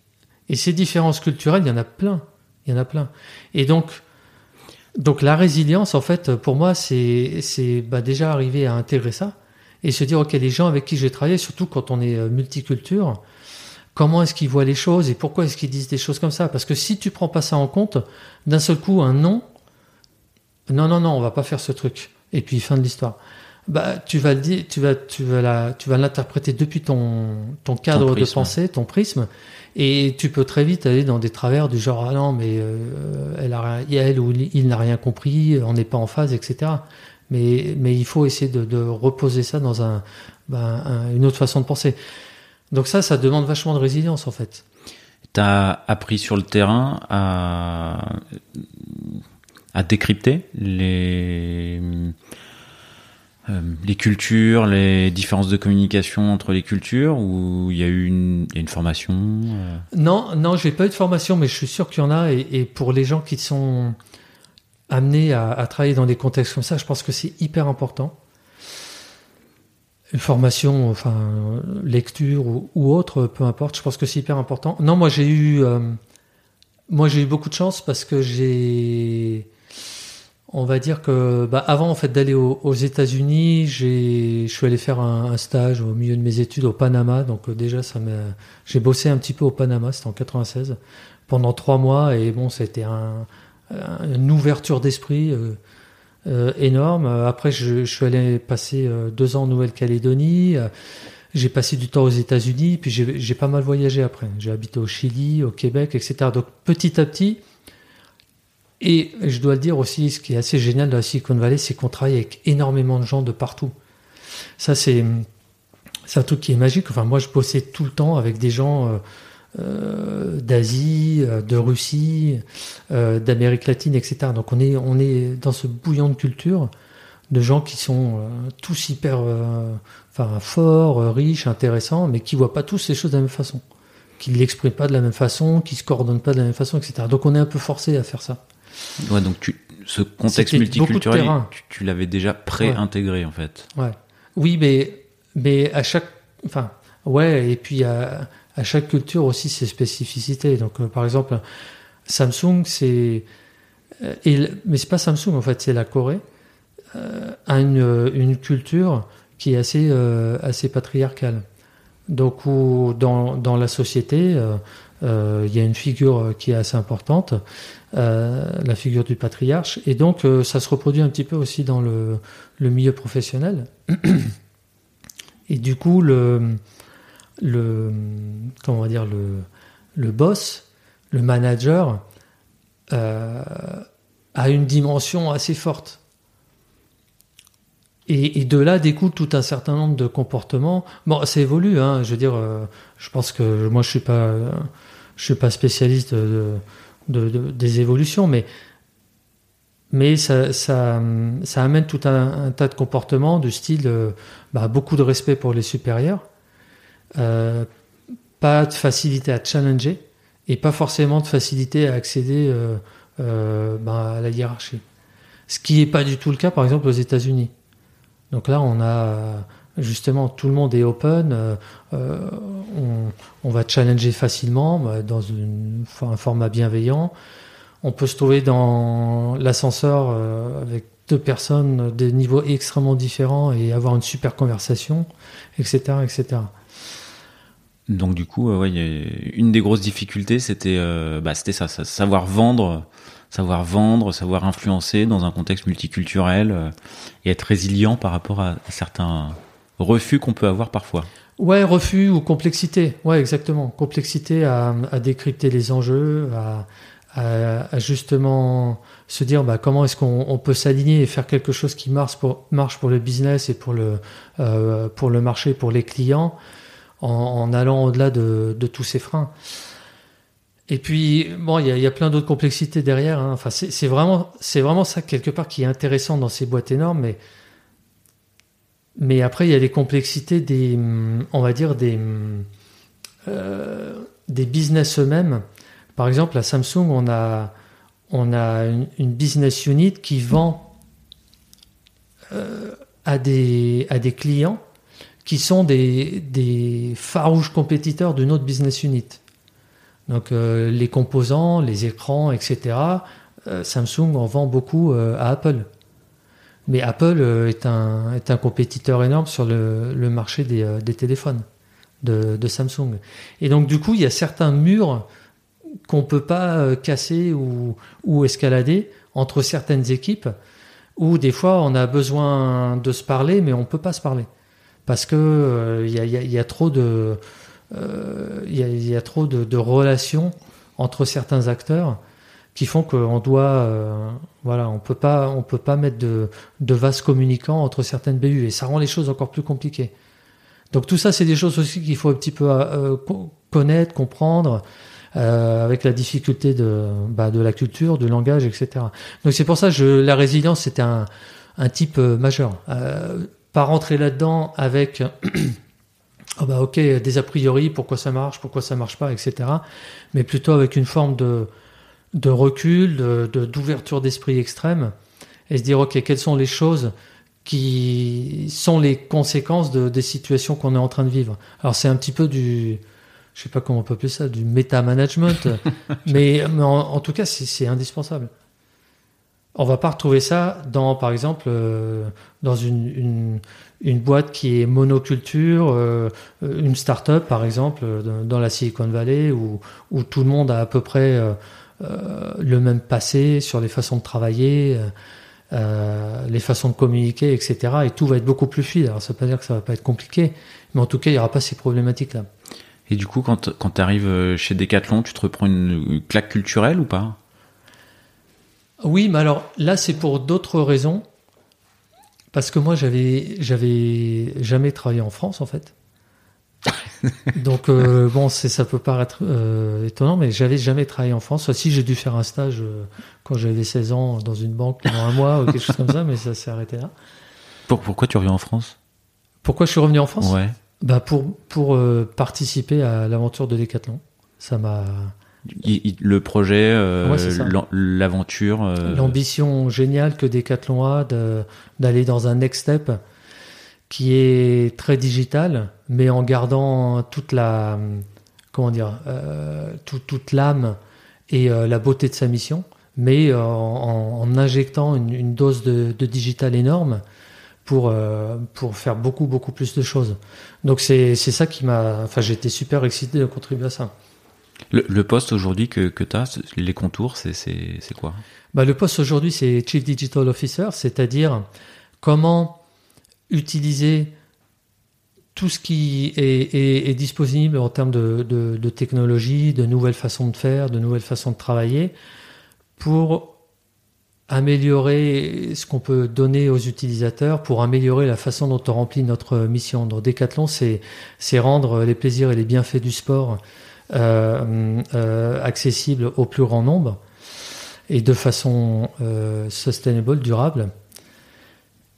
et ces différences culturelles, il y en a plein. Il y en a plein. Et donc, donc la résilience, en fait, pour moi, c'est bah, déjà arriver à intégrer ça et se dire, OK, les gens avec qui j'ai travaillé, surtout quand on est euh, multiculture, comment est-ce qu'ils voient les choses et pourquoi est-ce qu'ils disent des choses comme ça? Parce que si tu prends pas ça en compte, d'un seul coup, un non, non, non, non, on va pas faire ce truc. Et puis, fin de l'histoire. Bah, tu vas le dire, tu vas, tu vas la, tu vas l'interpréter depuis ton, ton cadre de prisme. pensée, ton prisme, et tu peux très vite aller dans des travers du genre, ah non, mais euh, elle a elle ou il n'a rien compris, on n'est pas en phase, etc. Mais, mais il faut essayer de, reposer ça dans ben, un- une autre façon de penser. Donc ça, ça demande vachement de résilience, en fait. T'as appris sur le terrain à, décrypter les, les cultures, les différences de communication entre les cultures, ou il y a eu une, formation euh, Non, non, j'ai pas eu de formation, mais je suis sûr qu'il y en a. Et, pour les gens qui sont amenés à, travailler dans des contextes comme ça, je pense que c'est hyper important. Une formation, enfin lecture ou, ou autre, peu importe. Je pense que c'est hyper important. Non, moi j'ai eu, euh, moi j'ai eu beaucoup de chance parce que j'ai, on va dire que, bah, avant en fait d'aller aux, États-Unis, je suis allé faire un, stage au milieu de mes études au Panama. Donc euh, déjà ça j'ai bossé un petit peu au Panama, c'était en 96, pendant trois mois, et bon, c'était un, un- une ouverture d'esprit euh, euh, énorme. Après, je, je suis allé passer euh, deux ans en Nouvelle-Calédonie. J'ai passé du temps aux États-Unis, puis j'ai pas mal voyagé après. J'ai habité au Chili, au Québec, etc. Donc petit à petit, et je dois le dire aussi, ce qui est assez génial dans la Silicon Valley, c'est qu'on travaille avec énormément de gens de partout. Ça, c'est un truc qui est magique. Enfin, moi, je bossais tout le temps avec des gens euh, euh, d'Asie, euh, de Russie, euh, d'Amérique latine, etc. Donc, on est, on est dans ce bouillon de culture de gens qui sont euh, tous hyper enfin, forts, riches, intéressants, mais qui voient pas tous les choses de la même façon, qui ne l'expriment pas de la même façon, qui se coordonnent pas de la même façon, etc. Donc, on est un peu forcé à faire ça. Ouais, donc tu, ce contexte multiculturel, tu, tu l'avais déjà pré-intégré en fait. Ouais. Oui, mais, mais à chaque. Enfin, ouais, et puis à, à chaque culture aussi ses spécificités. Donc, euh, par exemple, Samsung, c'est. euh, et mais c'est pas Samsung, en fait, c'est la Corée, euh, a une, une culture qui est assez, euh, assez patriarcale. Donc, où dans, dans la société, euh, euh, il y a une figure qui est assez importante, euh, la figure du patriarche, et donc euh, ça se reproduit un petit peu aussi dans le, milieu professionnel. Et du coup, le, comment on va dire, le, le boss, le manager, euh, a une dimension assez forte. Et, de là découle tout un certain nombre de comportements. Bon, ça évolue, hein, je veux dire, je pense que moi je suis pas, suis pas spécialiste de- de- des évolutions, mais mais ça, ça, amène tout un, tas de comportements du style euh, bah, beaucoup de respect pour les supérieurs, euh, pas de facilité à challenger et pas forcément de facilité à accéder euh, bah, à la hiérarchie. Ce qui n'est pas du tout le cas, par exemple, aux États-Unis. Donc là, on a justement tout le monde est open, euh, euh, on, va challenger facilement bah, dans un format bienveillant. On peut se trouver dans l'ascenseur euh, avec deux personnes des niveaux extrêmement différents et avoir une super conversation, etc., etc. Donc du coup, euh, une des grosses difficultés, c'était euh, bah, ça, savoir vendre, savoir vendre, savoir influencer dans un contexte multiculturel euh, et être résilient par rapport à certains refus qu'on peut avoir parfois. Ouais, refus ou complexité. Ouais, exactement. Complexité à, décrypter les enjeux, à, justement se dire bah, comment est-ce qu'on on peut s'aligner et faire quelque chose qui marche pour, le business et pour le, euh, pour le marché, pour les clients, en, allant au-delà de, tous ces freins. Et puis, bon, il y a, plein d'autres complexités derrière. Hein. Enfin, c'est vraiment, vraiment ça quelque part qui est intéressant dans ces boîtes énormes, mais mais après, il y a les complexités des, on va dire des euh, des business eux-mêmes. Par exemple, à Samsung, on a on a une, business unit qui vend euh, à des à des clients qui sont des, des farouches compétiteurs d'une autre business unit. Donc euh, les composants, les écrans, etc. Samsung en vend beaucoup à Apple. Mais Apple est, un, est un compétiteur énorme sur le, marché des, des téléphones de, Samsung. Et donc du coup, il y a certains murs qu'on peut pas casser ou, escalader entre certaines équipes où des fois on a besoin de se parler, mais on peut pas se parler parce que euh, il y, a, trop de il y, a, trop de, relations entre certains acteurs qui font qu'on doit euh, voilà on peut pas on peut pas mettre de, de vases communicants entre certaines BU et ça rend les choses encore plus compliquées. Donc tout ça c'est des choses aussi qu'il faut un petit peu euh, connaître, comprendre. avec la difficulté de, bah, de la culture, du langage, etc. Donc c'est pour ça que la résilience c'était un, type majeur pas rentrer là-dedans avec oh bah ok des a priori pourquoi ça marche pourquoi ça marche pas etc mais plutôt avec une forme de de recul de d'ouverture d'esprit extrême et se dire ok quelles sont les choses qui sont les conséquences de, des situations qu'on est en train de vivre? Alors c'est un petit peu du je sais pas comment on peut appeler ça du méta management mais, en, en, tout cas c'est indispensable. On va pas retrouver ça dans, par exemple, euh, dans une, une, boîte qui est monoculture, euh, une start-up, par exemple, dans, la Silicon Valley, où, où, tout le monde a à peu près euh, le même passé sur les façons de travailler, les façons de communiquer, etc. Et tout va être beaucoup plus fluide. Alors, ça veut pas dire que ça va pas être compliqué, mais en tout cas, il n'y aura pas ces problématiques-là. Et du coup, quand, quand tu arrives chez Decathlon, tu te reprends une claque culturelle ou pas? Oui, mais alors là, c'est pour d'autres raisons. Parce que moi, j'avais, j'avais jamais travaillé en France, en fait. Donc, euh, bon, c'est, ça peut paraître euh, étonnant, mais j'avais jamais travaillé en France. Si j'ai dû faire un stage euh, quand j'avais 16 ans dans une banque pendant un mois ou quelque chose comme ça, mais ça s'est arrêté là. pourquoi tu reviens en France? Pourquoi je suis revenu en France? Ouais. Bah pour, pour participer à l'aventure de Decathlon. Ça m'a le projet, euh, l'aventure. L'ambition géniale que Decathlon a d'aller dans un next step qui est très digital, mais en gardant toute la comment dire euh, toute l'âme et la beauté de sa mission, mais en, injectant une, dose de, de, digital énorme pour pour faire beaucoup beaucoup plus de choses. Donc c'est c'est ça qui m'a enfin j'étais super excité de contribuer à ça. Le, poste aujourd'hui que, que tu as, les contours, c'est quoi? Bah, Le poste aujourd'hui, c'est Chief Digital Officer, c'est-à-dire comment utiliser tout ce qui est, disponible en termes de, de, de, technologie, de nouvelles façons de faire, de nouvelles façons de travailler, pour améliorer ce qu'on peut donner aux utilisateurs, pour améliorer la façon dont on remplit notre mission. Dans Decathlon, c'est rendre les plaisirs et les bienfaits du sport euh, euh, accessible au plus grand nombre et de façon euh, sustainable, durable.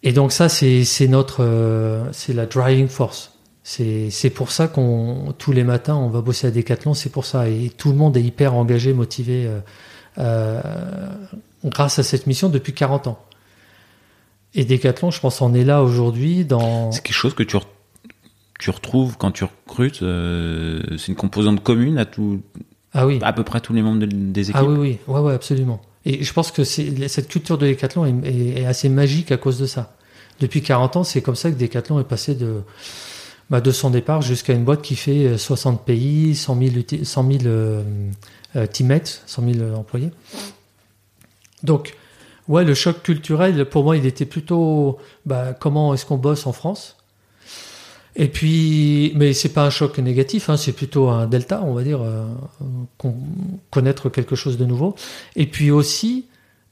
Et donc ça, c'est notre, c'est la driving force. C'est pour ça qu'on tous les matins on va bosser à Decathlon. C'est pour ça et tout le monde est hyper engagé, motivé euh, grâce à cette mission depuis 40 ans. Et Decathlon, je pense, en est là aujourd'hui dans. C'est quelque chose que tu tu retrouves quand tu recrutes, euh, c'est une composante commune à tout, ah oui. à peu près tous les membres des équipes. Ah oui, oui, ouais, ouais, absolument. Et je pense que cette culture de Decathlon est, assez magique à cause de ça. Depuis 40 ans, c'est comme ça que Decathlon est passé de, bah, de son départ jusqu'à une boîte qui fait 60 pays, 100 000, 100 000 euh, euh, teammates, 100 000 employés. Donc, ouais, le choc culturel, pour moi, il était plutôt bah, comment est-ce qu'on bosse en France? Et puis, mais c'est pas un choc négatif, hein, c'est plutôt un delta, on va dire, euh, connaître quelque chose de nouveau. Et puis aussi,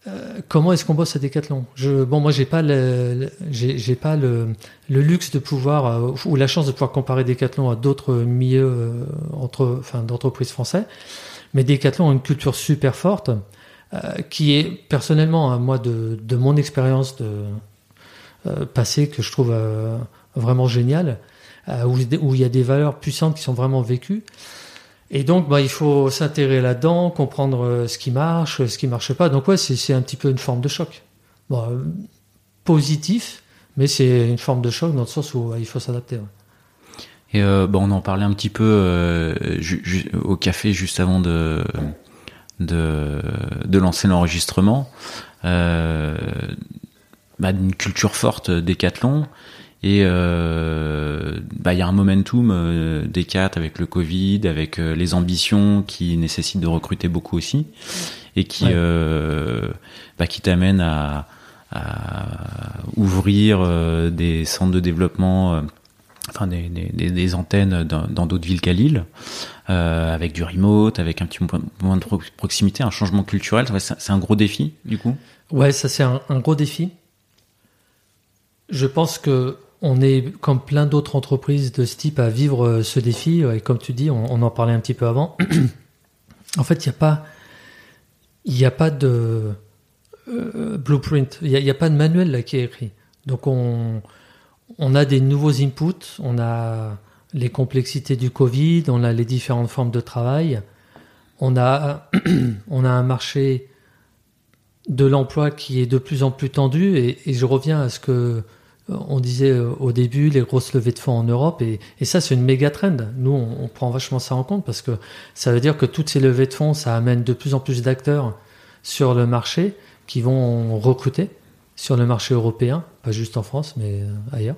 euh, comment est-ce qu'on bosse à Decathlon? Bon, moi, j'ai pas le, j'ai, pas le, luxe de pouvoir euh, ou la chance de pouvoir comparer Decathlon à d'autres milieux entre, d'entreprises français. Mais Decathlon a une culture super forte qui est personnellement, à hein, moi, de, de mon expérience de passée que je trouve vraiment géniale, où, où il y a des valeurs puissantes qui sont vraiment vécues. Et donc, bah, il faut s'intégrer là-dedans, comprendre euh, ce qui marche, ce qui marche pas. Donc, ouais, c'est un petit peu une forme de choc. Euh, positif, mais c'est une forme de choc dans le sens où il faut s'adapter. Et euh, bon, on en parlait un petit peu euh, au café juste avant de de, de lancer l'enregistrement. Euh, bah, d'une culture forte décathlon et euh, bah, il y a un momentum euh, des quatre avec le Covid, avec euh, les ambitions qui nécessitent de recruter beaucoup aussi, et qui, euh, bah, qui t'amènent à, à, ouvrir des centres de développement, enfin des, des, des, antennes dans d'autres villes qu'à Lille, avec du remote, avec un petit moment de proximité, un changement culturel. C'est un gros défi du coup? Ouais, ça c'est un, un gros défi. Je pense que on est comme plein d'autres entreprises de ce type à vivre euh, ce défi. Et comme tu dis, on, en parlait un petit peu avant. en fait, il n'y a pas, il a pas de euh, blueprint. Il n'y a, pas de manuel là qui est écrit. Donc on, on a des nouveaux inputs. On a les complexités du Covid. On a les différentes formes de travail. On a, on a un marché de l'emploi qui est de plus en plus tendu. Et, et je reviens à ce que on disait euh, au début les grosses levées de fonds en Europe et, ça c'est une méga trend. Nous on, prend vachement ça en compte parce que ça veut dire que toutes ces levées de fonds ça amène de plus en plus d'acteurs sur le marché qui vont recruter sur le marché européen, pas juste en France mais euh, ailleurs.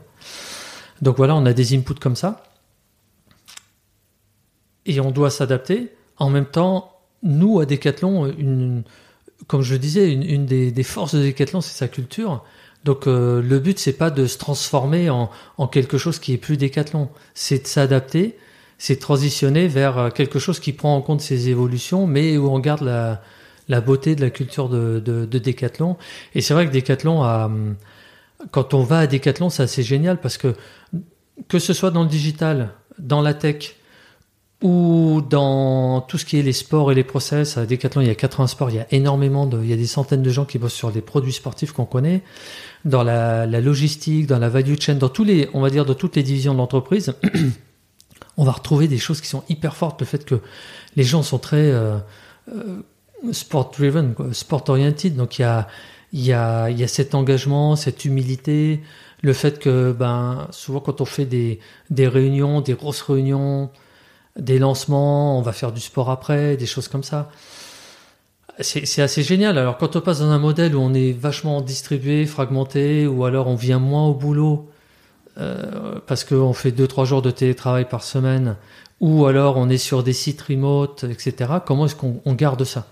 Donc voilà, on a des inputs comme ça et on doit s'adapter. En même temps, nous à Decathlon, comme je le disais, une, des, des forces de Decathlon c'est sa culture donc euh, le but c'est pas de se transformer en, en, quelque chose qui est plus décathlon, c'est de s'adapter, c'est de transitionner vers euh, quelque chose qui prend en compte ces évolutions, mais où on garde la, la beauté de la culture de, de, de décathlon. Et c'est vrai que décathlon a, hum, quand on va à décathlon, c'est assez génial parce que que ce soit dans le digital, dans la tech, ou dans tout ce qui est les sports et les process, à Decathlon, il y a 80 sports, il y a énormément de, il y a des centaines de gens qui bossent sur des produits sportifs qu'on connaît dans la, la, logistique, dans la value chain, dans tous les, on va dire, dans toutes les divisions de l'entreprise, on va retrouver des choses qui sont hyper fortes. Le fait que les gens sont très euh, euh, sport driven, sport oriented. Donc il y a, il y a, il y a cet engagement, cette humilité, le fait que, ben, souvent quand on fait des, des réunions, des grosses réunions, des lancements, on va faire du sport après, des choses comme ça c'est assez génial. Alors quand on passe dans un modèle où on est vachement distribué, fragmenté, ou alors on vient moins au boulot euh, parce qu'on fait deux trois jours de télétravail par semaine, ou alors on est sur des sites remote, etc. Comment est-ce qu'on garde ça?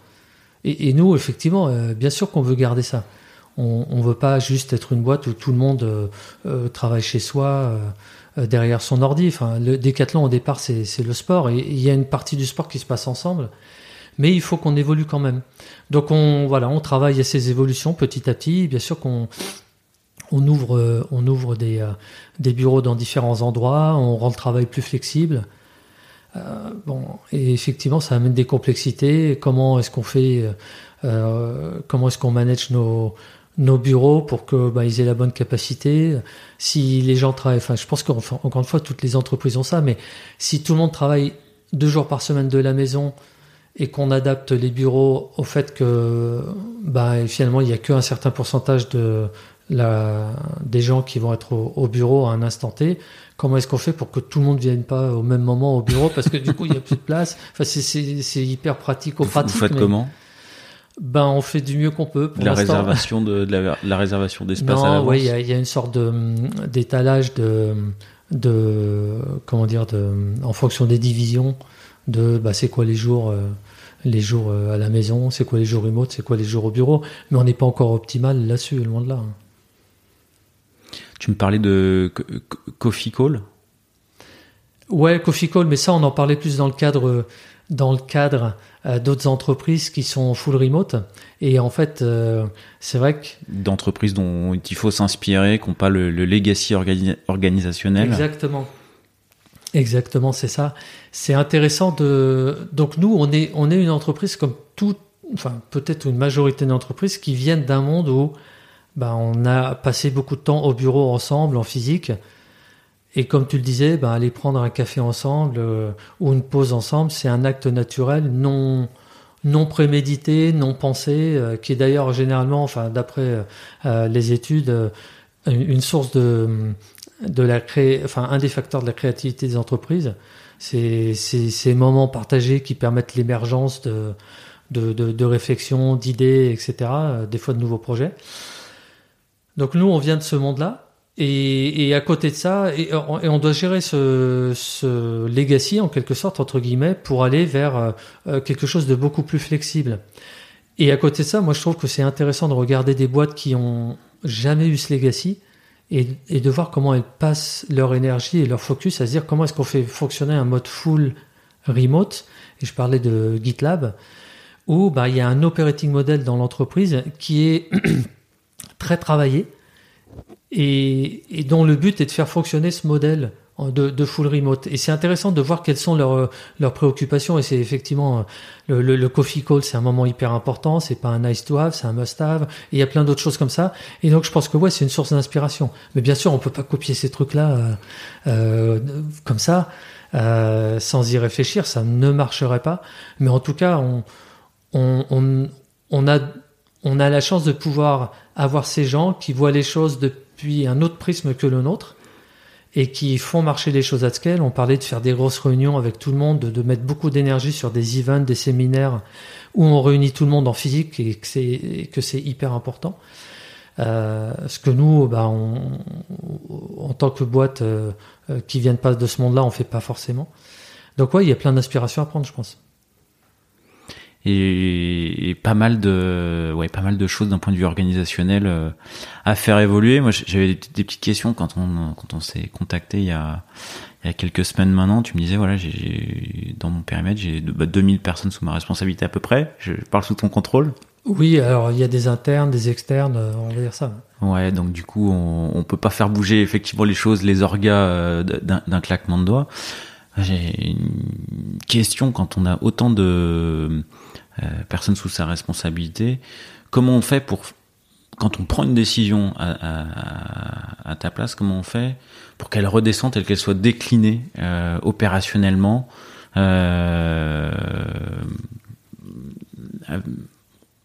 Et, nous, effectivement, euh, bien sûr qu'on veut garder ça. On, on veut pas juste être une boîte où tout le monde euh travaille chez soi. Euh, derrière son ordi. Enfin, le décathlon au départ, c'est le sport et il y a une partie du sport qui se passe ensemble mais il faut qu'on évolue quand même. Donc on voilà, on travaille à ces évolutions petit à petit. Bien sûr qu'on on ouvre, euh, on ouvre des, euh, des bureaux dans différents endroits, on rend le travail plus flexible. Bon, et effectivement, ça amène des complexités. Comment est-ce qu'on fait, comment est-ce qu'on manage nos, nos bureaux pour que bah, ils aient la bonne capacité. Si les gens travaillent, enfin, je pense qu'encore une fois, toutes les entreprises ont ça, mais si tout le monde travaille deux jours par semaine de la maison, et qu'on adapte les bureaux au fait que bah, finalement il n'y a qu'un certain pourcentage de la, des gens qui vont être au, bureau à un instant T, comment est-ce qu'on fait pour que tout le monde ne vienne pas au même moment au bureau? Parce que du coup il n'y a plus de place. Enfin, c'est hyper pratique au pratique. Vous faites comment? Ben, on fait du mieux qu'on peut. Pour la réservation de, la, réservation d'espace à oui, il y, y, a une sorte de d'étalage de, de comment dire de en fonction des divisions de bah, c'est quoi les jours euh, les jours euh, à la maison, c'est quoi les jours remote, c'est quoi les jours au bureau, mais on n'est pas encore optimal là-dessus, loin de là. Hein. Tu me parlais de Coffee Call? Ouais, Coffee Call, mais ça, on en parlait plus dans le cadre, dans le cadre euh, d'autres entreprises qui sont full remote. Et en fait, euh, c'est vrai que d'entreprises dont il faut s'inspirer, qui n'ont pas le, legacy organisationnel. Exactement. Exactement, c'est ça. C'est intéressant de. Donc nous, on est on est une entreprise comme tout, enfin peut-être une majorité d'entreprises qui viennent d'un monde où bah, on a passé beaucoup de temps au bureau ensemble, en physique. Et comme tu le disais, ben, aller prendre un café ensemble euh, ou une pause ensemble, c'est un acte naturel, non, non prémédité, non pensé, euh, qui est d'ailleurs généralement, enfin, d'après euh, les études, une source de, de la cré... enfin, un des facteurs de la créativité des entreprises. C'est ces moments partagés qui permettent l'émergence de, de, de, de réflexions, d'idées, etc., des fois de nouveaux projets. Donc nous, on vient de ce monde-là. Et, à côté de ça, et, on doit gérer ce, legacy en quelque sorte entre guillemets pour aller vers euh, euh, quelque chose de beaucoup plus flexible. Et à côté de ça, moi je trouve que c'est intéressant de regarder des boîtes qui ont jamais eu ce legacy et, et, de voir comment elles passent leur énergie et leur focus à se dire comment est-ce qu'on fait fonctionner un mode full remote. Et je parlais de GitLab où bah, il y a un operating model dans l'entreprise qui est très travaillé et, dont le but est de faire fonctionner ce modèle de, full remote. Et c'est intéressant de voir quelles sont leurs, leurs préoccupations. Et c'est effectivement le, le, coffee call, c'est un moment hyper important. C'est pas un nice to have, c'est un must have. Et il y a plein d'autres choses comme ça. Et donc je pense que ouais, c'est une source d'inspiration. Mais bien sûr, on peut pas copier ces trucs-là euh, euh comme ça euh, sans y réfléchir. Ça ne marcherait pas. Mais en tout cas, on, on, on, on a on a la chance de pouvoir avoir ces gens qui voient les choses depuis un autre prisme que le nôtre et qui font marcher les choses à scale. On parlait de faire des grosses réunions avec tout le monde, de, mettre beaucoup d'énergie sur des events, des séminaires où on réunit tout le monde en physique et que c'est hyper important. Euh, ce que nous, bah, en tant que boîte euh, euh, qui viennent pas de ce monde-là, on fait pas forcément. Donc ouais, il y a plein d'inspirations à prendre, je pense et, pas mal de ouais pas mal de choses d'un point de vue organisationnel euh, à faire évoluer. Moi j'avais des, petites questions quand on quand on s'est contacté il y a il y a quelques semaines maintenant. Tu me disais voilà j'ai dans mon périmètre j'ai bah, 2000 personnes sous ma responsabilité à peu près. Je parle sous ton contrôle. Oui, alors il y a des internes, des externes, euh, on va dire ça. Ouais, donc du coup, on, on peut pas faire bouger effectivement les choses, les orgas euh, d'un claquement de doigts. J'ai une question. Quand on a autant de personne sous sa responsabilité. Comment on fait pour quand on prend une décision à, ta place, comment on fait pour qu'elle redescende et qu'elle soit déclinée euh, opérationnellement euh,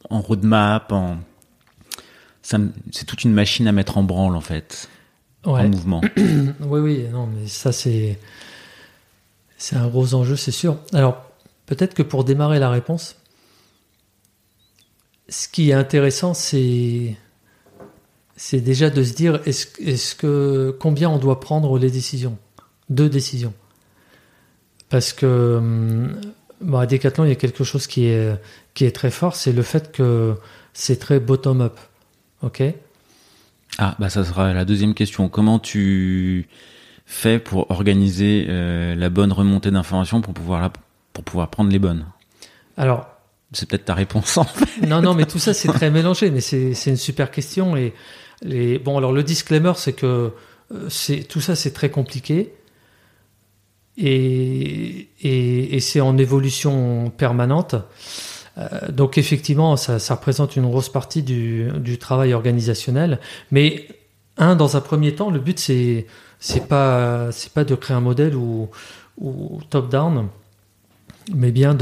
en roadmap, en c'est toute une machine à mettre en branle en fait, en mouvement. oui, oui, non, mais ça c'est c'est un gros enjeu, c'est sûr. Alors peut-être que pour démarrer la réponse, ce qui est intéressant, c'est c'est déjà de se dire est-ce est que combien on doit prendre les décisions, deux décisions, parce que hum, bon, à Decathlon il y a quelque chose qui est qui est très fort, c'est le fait que c'est très bottom up, ok? Ah bah ça sera la deuxième question. Comment tu fais pour organiser euh, la bonne remontée d'informations pour pouvoir pour pouvoir prendre les bonnes? Alors c'est peut-être ta réponse en fait. Non, non, mais tout ça c'est très mélangé, mais c'est une super question. Et bon, alors le disclaimer, c'est que euh, c'est tout ça c'est très compliqué et, et, c'est en évolution permanente. Euh, donc effectivement, ça, représente une grosse partie du, du, travail organisationnel. Mais un, dans un premier temps, le but c'est c'est pas pas de créer un modèle ou top down mais bien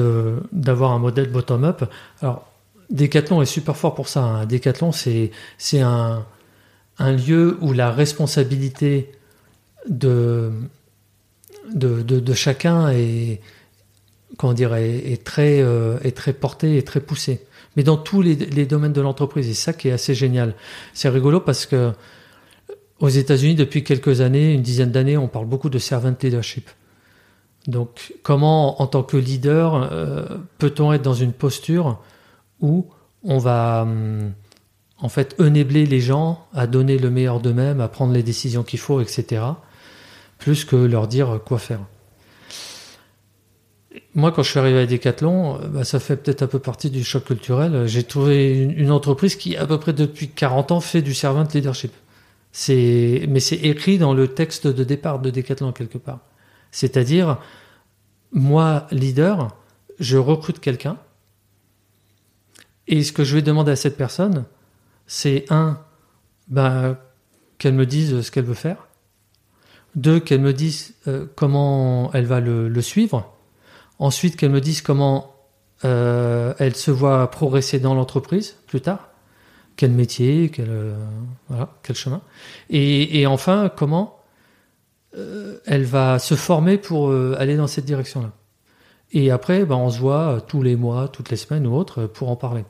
d'avoir un modèle bottom-up. Alors, Decathlon est super fort pour ça. Hein. Decathlon, c'est un, un lieu où la responsabilité de, de, chacun est, comment dire, est, très, euh, est très portée et très poussée. Mais dans tous les, les domaines de l'entreprise, et ça qui est assez génial. C'est rigolo parce que aux États-Unis, depuis quelques années, une dizaine d'années, on parle beaucoup de servant leadership. Donc, comment, en tant que leader, euh, peut-on être dans une posture où on va, hum, en fait, enabler les gens à donner le meilleur d'eux-mêmes, à prendre les décisions qu'il faut, etc., plus que leur dire quoi faire? moi, quand je suis arrivé à Decathlon, euh, bah, ça fait peut-être un peu partie du choc culturel. J'ai trouvé une, entreprise qui, à peu près depuis 40 ans, fait du servant leadership. Mais c'est écrit dans le texte de départ de Decathlon quelque part. C'est-à-dire, moi, leader, je recrute quelqu'un. Et ce que je vais demander à cette personne, c'est un, bah, qu'elle me dise ce qu'elle veut faire. Deux, qu'elle me dise euh, comment elle va le, suivre. Ensuite, qu'elle me dise comment euh, elle se voit progresser dans l'entreprise plus tard. Quel métier, quel, euh, chemin. Et, enfin, comment elle va se former pour euh, aller dans cette direction-là. Et après, ben, on se voit euh, tous les mois, toutes les semaines ou autres pour en parler.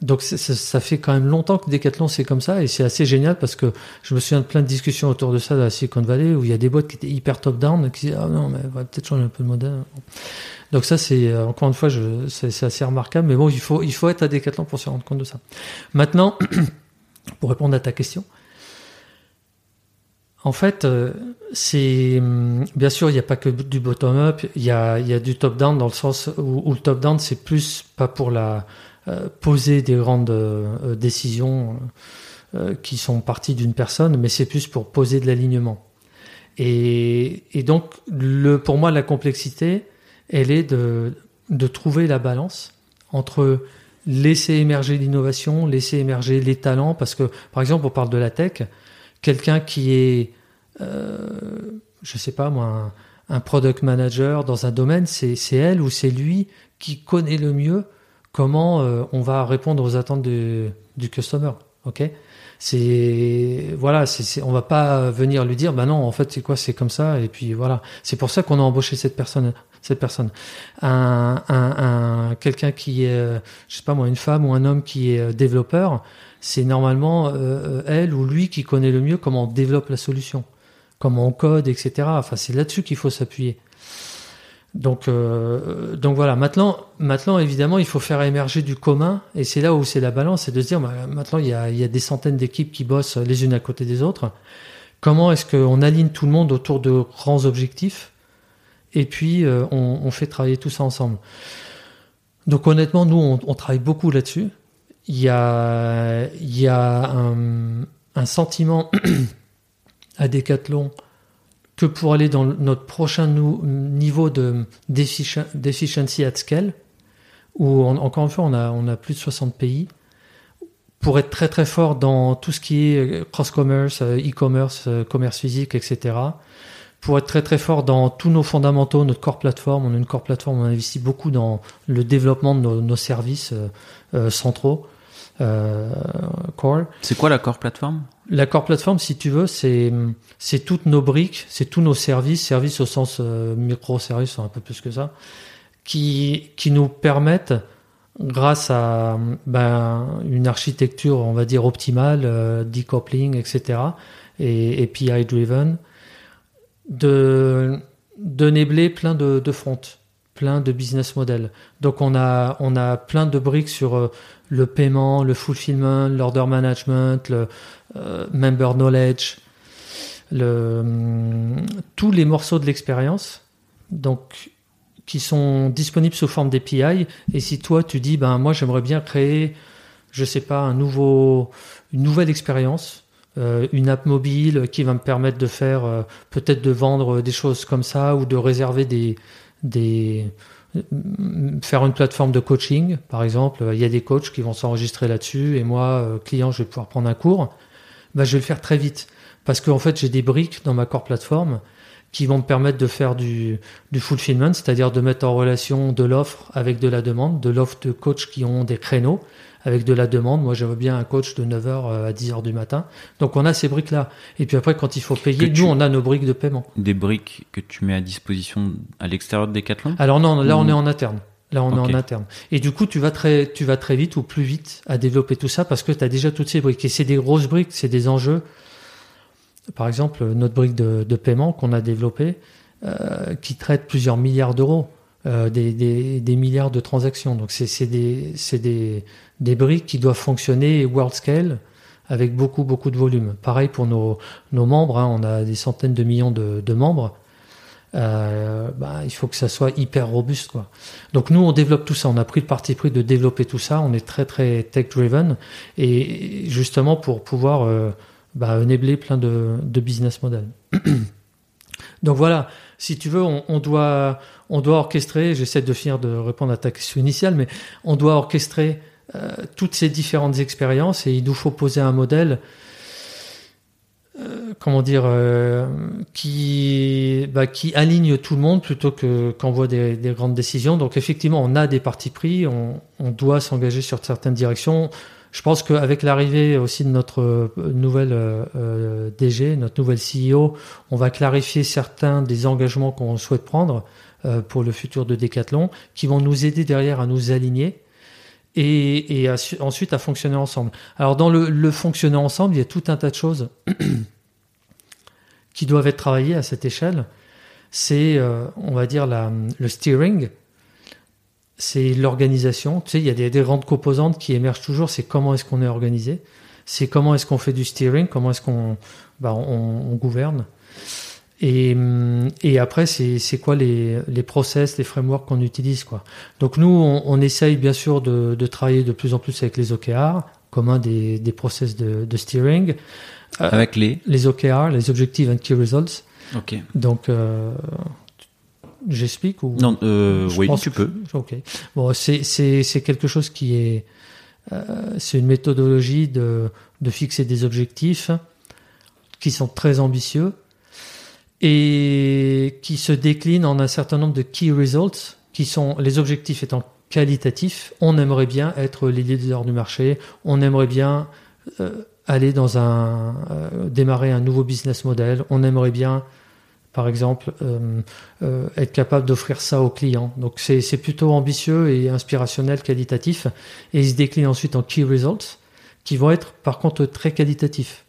Donc ça, fait quand même longtemps que Decathlon c'est comme ça et c'est assez génial parce que je me souviens de plein de discussions autour de ça dans la Silicon Valley où il y a des boîtes qui étaient hyper top-down qui disaient ah non mais va peut-être changer un peu de modèle. Donc ça c'est encore une fois c'est, assez remarquable mais bon il faut il faut être à Decathlon pour se rendre compte de ça. Maintenant pour répondre à ta question, en fait, euh, c'est bien sûr il n'y a pas que du bottom up, il y a, y a du top down dans le sens où, le top down c'est plus pas pour la euh, poser des grandes euh, décisions qui sont parties d'une personne, mais c'est plus pour poser de l'alignement. Et, et, donc le, pour moi la complexité, elle est de, de trouver la balance entre laisser émerger l'innovation, laisser émerger les talents, parce que par exemple on parle de la tech quelqu'un qui est, euh, je sais pas moi, un, product manager dans un domaine, c'est elle ou c'est lui qui connaît le mieux comment euh, on va répondre aux attentes du, customer. Ok? C'est voilà, c'est on va pas venir lui dire bah non en fait c'est quoi c'est comme ça et puis voilà c'est pour ça qu'on a embauché cette personne cette personne un, un, un quelqu'un qui est je sais pas moi une femme ou un homme qui est développeur c'est normalement euh, elle ou lui qui connaît le mieux comment on développe la solution, comment on code, etc. Enfin, c'est là-dessus qu'il faut s'appuyer. Donc, euh, donc voilà. Maintenant, maintenant, évidemment, il faut faire émerger du commun, et c'est là où c'est la balance, c'est de se dire, bah, maintenant, il y, a, il y a des centaines d'équipes qui bossent les unes à côté des autres. Comment est-ce qu'on aligne tout le monde autour de grands objectifs, et puis euh, on, fait travailler tout ça ensemble. Donc honnêtement, nous, on travaille beaucoup là-dessus il y a, y a un, sentiment à Decathlon que pour aller dans notre prochain niveau de d'efficiency at scale, où encore une fois on a, on a plus de 60 pays, pour être très très fort dans tout ce qui est cross-commerce, euh, e-commerce, euh, commerce physique, etc. Pour être très très fort dans tous nos fondamentaux, notre core plateforme, on a une core plateforme, on investit beaucoup dans le développement de nos, services euh, euh centraux euh, Core. C'est quoi la Core Platform La Core Platform, si tu veux, c'est c'est toutes nos briques, c'est tous nos services, services au sens euh, microservices, un peu plus que ça, qui qui nous permettent grâce à ben, une architecture, on va dire optimale, euh, decoupling, etc., et, et PI driven, de de nébler plein de, de fronts plein de business models. Donc on a on a plein de briques sur euh, le paiement, le fulfillment, l'order management, le euh, member knowledge, le, hum, tous les morceaux de l'expérience. Qui sont disponibles sous forme d'API. Et si toi tu dis ben moi j'aimerais bien créer, je sais pas, un nouveau, une nouvelle expérience, euh, une app mobile qui va me permettre de faire peut-être de vendre des choses comme ça ou de réserver des des faire une plateforme de coaching, par exemple. Il y a des coachs qui vont s'enregistrer là-dessus et moi, euh, client, je vais pouvoir prendre un cours. Bah, je vais le faire très vite parce qu'en fait, j'ai des briques dans ma core plateforme qui vont me permettre de faire du, du fulfillment, c'est-à-dire de mettre en relation de l'offre avec de la demande, de l'offre de coachs qui ont des créneaux avec de la demande. Moi, j'avais bien un coach de 9h euh, à 10h du matin. Donc, on a ces briques-là. Et puis après, quand il faut payer, nous, on a nos briques de paiement. Des briques que tu mets à disposition à l'extérieur de Decathlon? Alors non, là, on est en interne. Là, on okay. est en interne. Et du coup, tu vas très, tu vas très vite ou plus vite à développer tout ça parce que tu as déjà toutes ces briques. Et c'est des grosses briques, c'est des enjeux. Par exemple, notre brique de, de paiement qu'on a développée, euh, qui traite plusieurs milliards d'euros. Euh, des, des, des, milliards de transactions. Donc c'est des, des, briques qui doivent fonctionner world scale avec beaucoup beaucoup de volume. Pareil pour nos, nos membres, hein, on a des centaines de millions de, de membres. euh, bah, il faut que ça soit hyper robuste. Quoi. Donc nous, on développe tout ça. On a pris le parti pris de développer tout ça. On est très très tech-driven. Et justement pour pouvoir euh, bah, enabler plein de, de business models. Donc voilà, si tu veux, on, doit, orchestrer, j'essaie de finir de répondre à ta question initiale, mais on doit orchestrer euh, toutes ces différentes expériences et il nous faut poser un modèle euh, comment dire, euh, qui, bah, qui aligne tout le monde plutôt que qu'envoie des, des grandes décisions. Donc effectivement, on a des partis pris, on doit s'engager sur certaines directions. Je pense qu'avec l'arrivée aussi de notre euh, nouvelle euh, DG, notre nouvelle CEO, on va clarifier certains des engagements qu'on souhaite prendre euh, pour le futur de Decathlon, qui vont nous aider derrière à nous aligner et, ensuite à fonctionner ensemble. Alors dans le, fonctionner ensemble, il y a tout un tas de choses qui doivent être travaillées à cette échelle. C'est, euh, on va dire, le steering, c'est l'organisation. Tu sais, il y a des, des, grandes composantes qui émergent toujours. C'est comment est-ce qu'on est organisé, c'est comment est-ce qu'on fait du steering, comment est-ce qu'on bah, on, on gouverne. Et, et après, c'est quoi les, les process, les frameworks qu'on utilise. Quoi. Donc nous, on, on, essaye bien sûr de, de travailler de plus en plus avec les OKR, comme un des, des process de, de steering. Avec les Les OKR, les Objective and Key Results. Ok. Donc, euh, j'explique ou Non, euh, oui, tu peux. Ok. Bon, c'est quelque chose qui est... Euh, c'est une méthodologie de, de fixer des objectifs qui sont très ambitieux et qui se décline en un certain nombre de key results, qui sont les objectifs étant qualitatifs. On aimerait bien être les leaders du marché, on aimerait bien euh, aller dans un démarrer un nouveau business model, on aimerait bien par exemple euh, euh être capable d'offrir ça aux clients. Donc c'est plutôt ambitieux et inspirationnel, qualitatif, et il se décline ensuite en key results, qui vont être par contre très qualitatifs.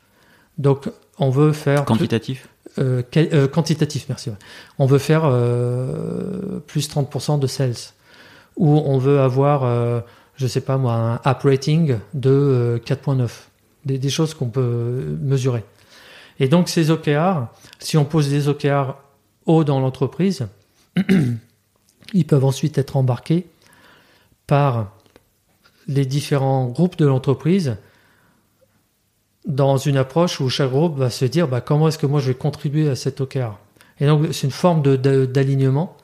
Donc on veut faire quantitatif? euh, quantitatif, merci. Ouais. On veut faire plus 30% de sales, ou on veut avoir, je sais pas moi, un app rating de 4.9, des, des, choses qu'on peut mesurer. Et donc ces OKR, si on pose des OKR haut dans l'entreprise, ils peuvent ensuite être embarqués par les différents groupes de l'entreprise dans une approche où chaque groupe va se dire bah, comment est-ce que moi je vais contribuer à cet OKR. Et donc c'est une forme d'alignement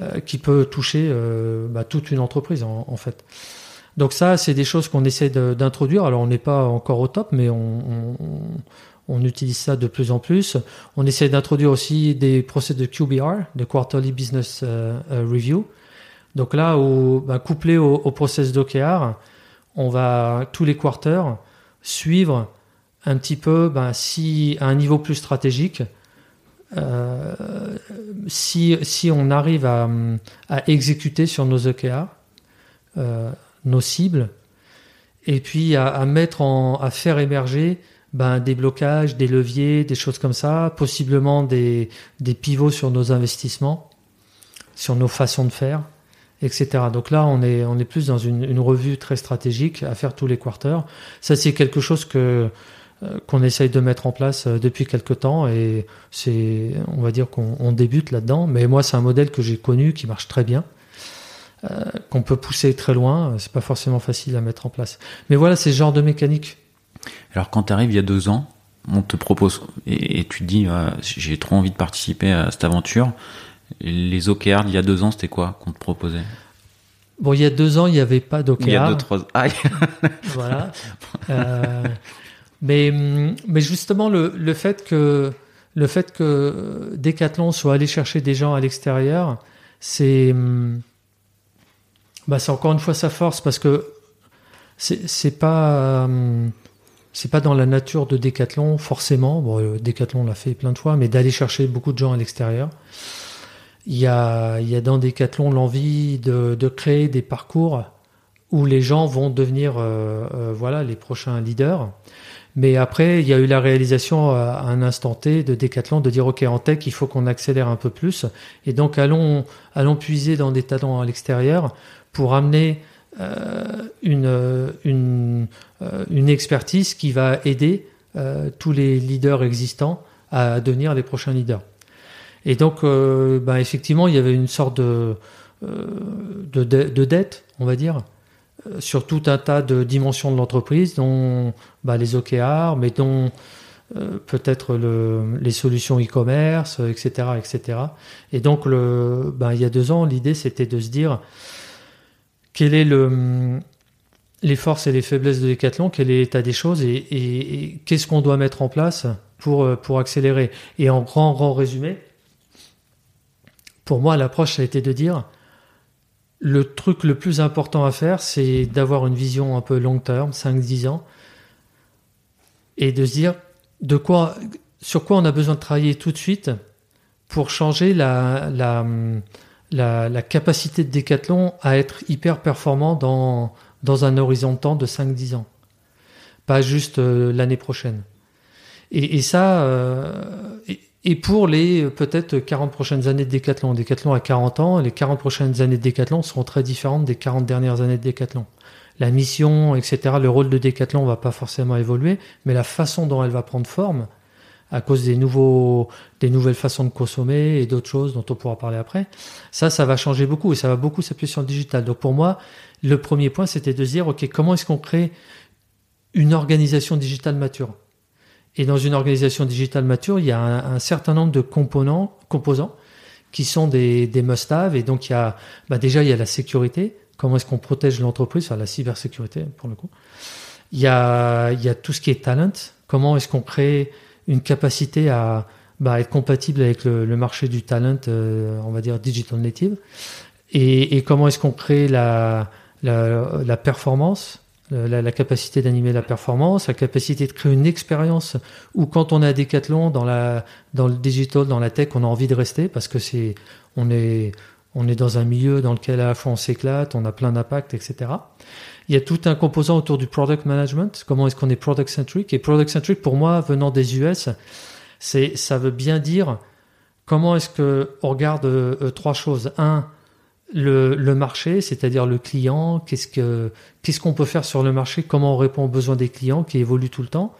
euh, qui peut toucher euh, bah, toute une entreprise en, fait. Donc ça, c'est des choses qu'on essaie d'introduire. Alors on n'est pas encore au top, mais on, on, utilise ça de plus en plus. On essaie d'introduire aussi des procès de QBR, de Quarterly Business euh, Review. Donc là, au, bah, couplé au, process d'OKR, on va tous les quarters suivre un petit peu, ben, si à un niveau plus stratégique, euh, si, on arrive à, exécuter sur nos OKR, euh, nos cibles, et puis à, à, mettre en, à faire émerger ben, des blocages, des leviers, des choses comme ça, possiblement des, des pivots sur nos investissements, sur nos façons de faire, etc. Donc là, on est, on est plus dans une, une revue très stratégique à faire tous les quarters. Ça, c'est quelque chose que euh, qu'on essaye de mettre en place euh, depuis quelque temps et c'est, on va dire qu'on débute là-dedans. Mais moi, c'est un modèle que j'ai connu qui marche très bien, euh, qu'on peut pousser très loin. C'est pas forcément facile à mettre en place. Mais voilà, c'est ce genre de mécanique. Alors, quand tu arrives il y a deux ans, on te propose et, et tu te dis, euh, j'ai trop envie de participer à cette aventure. Les OKR il y a deux ans, c'était quoi qu'on te proposait? Bon, il y a deux ans, il n'y avait pas d'OKR. Il y a deux, trois. Ah, voilà. Euh, mais, mais justement, le, le, fait que, le fait que Decathlon soit allé chercher des gens à l'extérieur, c'est bah, encore une fois sa force parce que c'est pas. C'est pas dans la nature de Decathlon forcément. Bon, Decathlon l'a fait plein de fois, mais d'aller chercher beaucoup de gens à l'extérieur. Il y a, il y a dans Decathlon l'envie de, de, créer des parcours où les gens vont devenir euh, euh, voilà les prochains leaders. Mais après, il y a eu la réalisation à un instant T de Decathlon de dire OK en tech, il faut qu'on accélère un peu plus. Et donc allons allons puiser dans des talents à l'extérieur pour amener euh, une une euh, une expertise qui va aider euh, tous les leaders existants à devenir les prochains leaders. Et donc, bah, effectivement, il y avait une sorte de, de, de, dette, on va dire, sur tout un tas de dimensions de l'entreprise, dont bah, les OKR, mais dont peut-être le, les solutions e-commerce, etc., etc. Et donc, le, bah, il y a deux ans, l'idée c'était de se dire quel est le, les forces et les faiblesses de Decathlon, quel est l'état des choses et, qu'est-ce qu'on doit mettre en place pour, euh, pour accélérer. Et en grand, grand résumé, pour moi, l'approche, a été de dire le truc le plus important à faire, c'est d'avoir une vision un peu long terme, 5-10 ans, et de se dire de quoi, sur quoi on a besoin de travailler tout de suite pour changer la, la, la, capacité de Decathlon à être hyper performant dans, dans un horizon de temps de 5-10 ans. Pas juste euh, l'année prochaine. Et, ça, euh, et, pour les peut-être 40 prochaines années de Decathlon. Decathlon a 40 ans, les 40 prochaines années de Decathlon seront très différentes des 40 dernières années de Decathlon. La mission, etc., le rôle de Decathlon va pas forcément évoluer, mais la façon dont elle va prendre forme, à cause des nouveaux, des nouvelles façons de consommer et d'autres choses dont on pourra parler après. Ça, ça va changer beaucoup et ça va beaucoup s'appuyer sur le digital. Donc pour moi, le premier point, c'était de se dire, OK, comment est-ce qu'on crée une organisation digitale mature? Et dans une organisation digitale mature, il y a un, certain nombre de composants, composants qui sont des, des must-have. Et donc, il y a, bah déjà, il y a la sécurité. Comment est-ce qu'on protège l'entreprise, enfin la cybersécurité pour le coup. Il y a, il y a tout ce qui est talent. Comment est-ce qu'on crée une capacité à bah, être compatible avec le, marché du talent, euh, on va dire digital native. Et, comment est-ce qu'on crée la, performance, la, capacité d'animer la performance, la capacité de créer une expérience où quand on est à Decathlon, dans le digital, dans la tech, on a envie de rester parce que c'est, on est, on est dans un milieu dans lequel à la fois on s'éclate, on a plein d'impact, etc. Il y a tout un composant autour du product management. Comment est-ce qu'on est product centric? Et product centric, pour moi, venant des US, c'est ça veut bien dire comment est-ce que on regarde euh, trois choses. Un, le, le marché, c'est-à-dire le client. Qu'est-ce que qu'est-ce qu'on peut faire sur le marché Comment on répond aux besoins des clients qui évoluent tout le temps.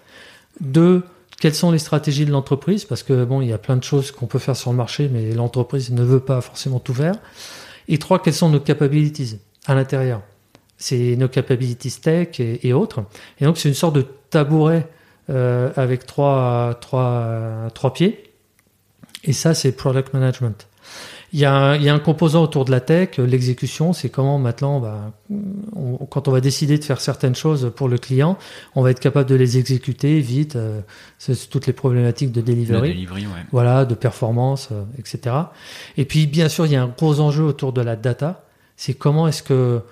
Deux, quelles sont les stratégies de l'entreprise? Parce que bon, il y a plein de choses qu'on peut faire sur le marché, mais l'entreprise ne veut pas forcément tout faire. Et trois, quelles sont nos capabilities à l'intérieur? C'est nos capabilities tech et, autres. Et donc c'est une sorte de tabouret euh, avec trois, trois, trois pieds. Et ça, c'est product management. Il y, a un, il y a un composant autour de la tech, l'exécution, c'est comment maintenant, bah, quand on va décider de faire certaines choses pour le client, on va être capable de les exécuter vite. Euh, c'est toutes les problématiques de delivery, ouais. voilà, de performance, euh, etc. Et puis bien sûr, il y a un gros enjeu autour de la data. C'est comment est-ce que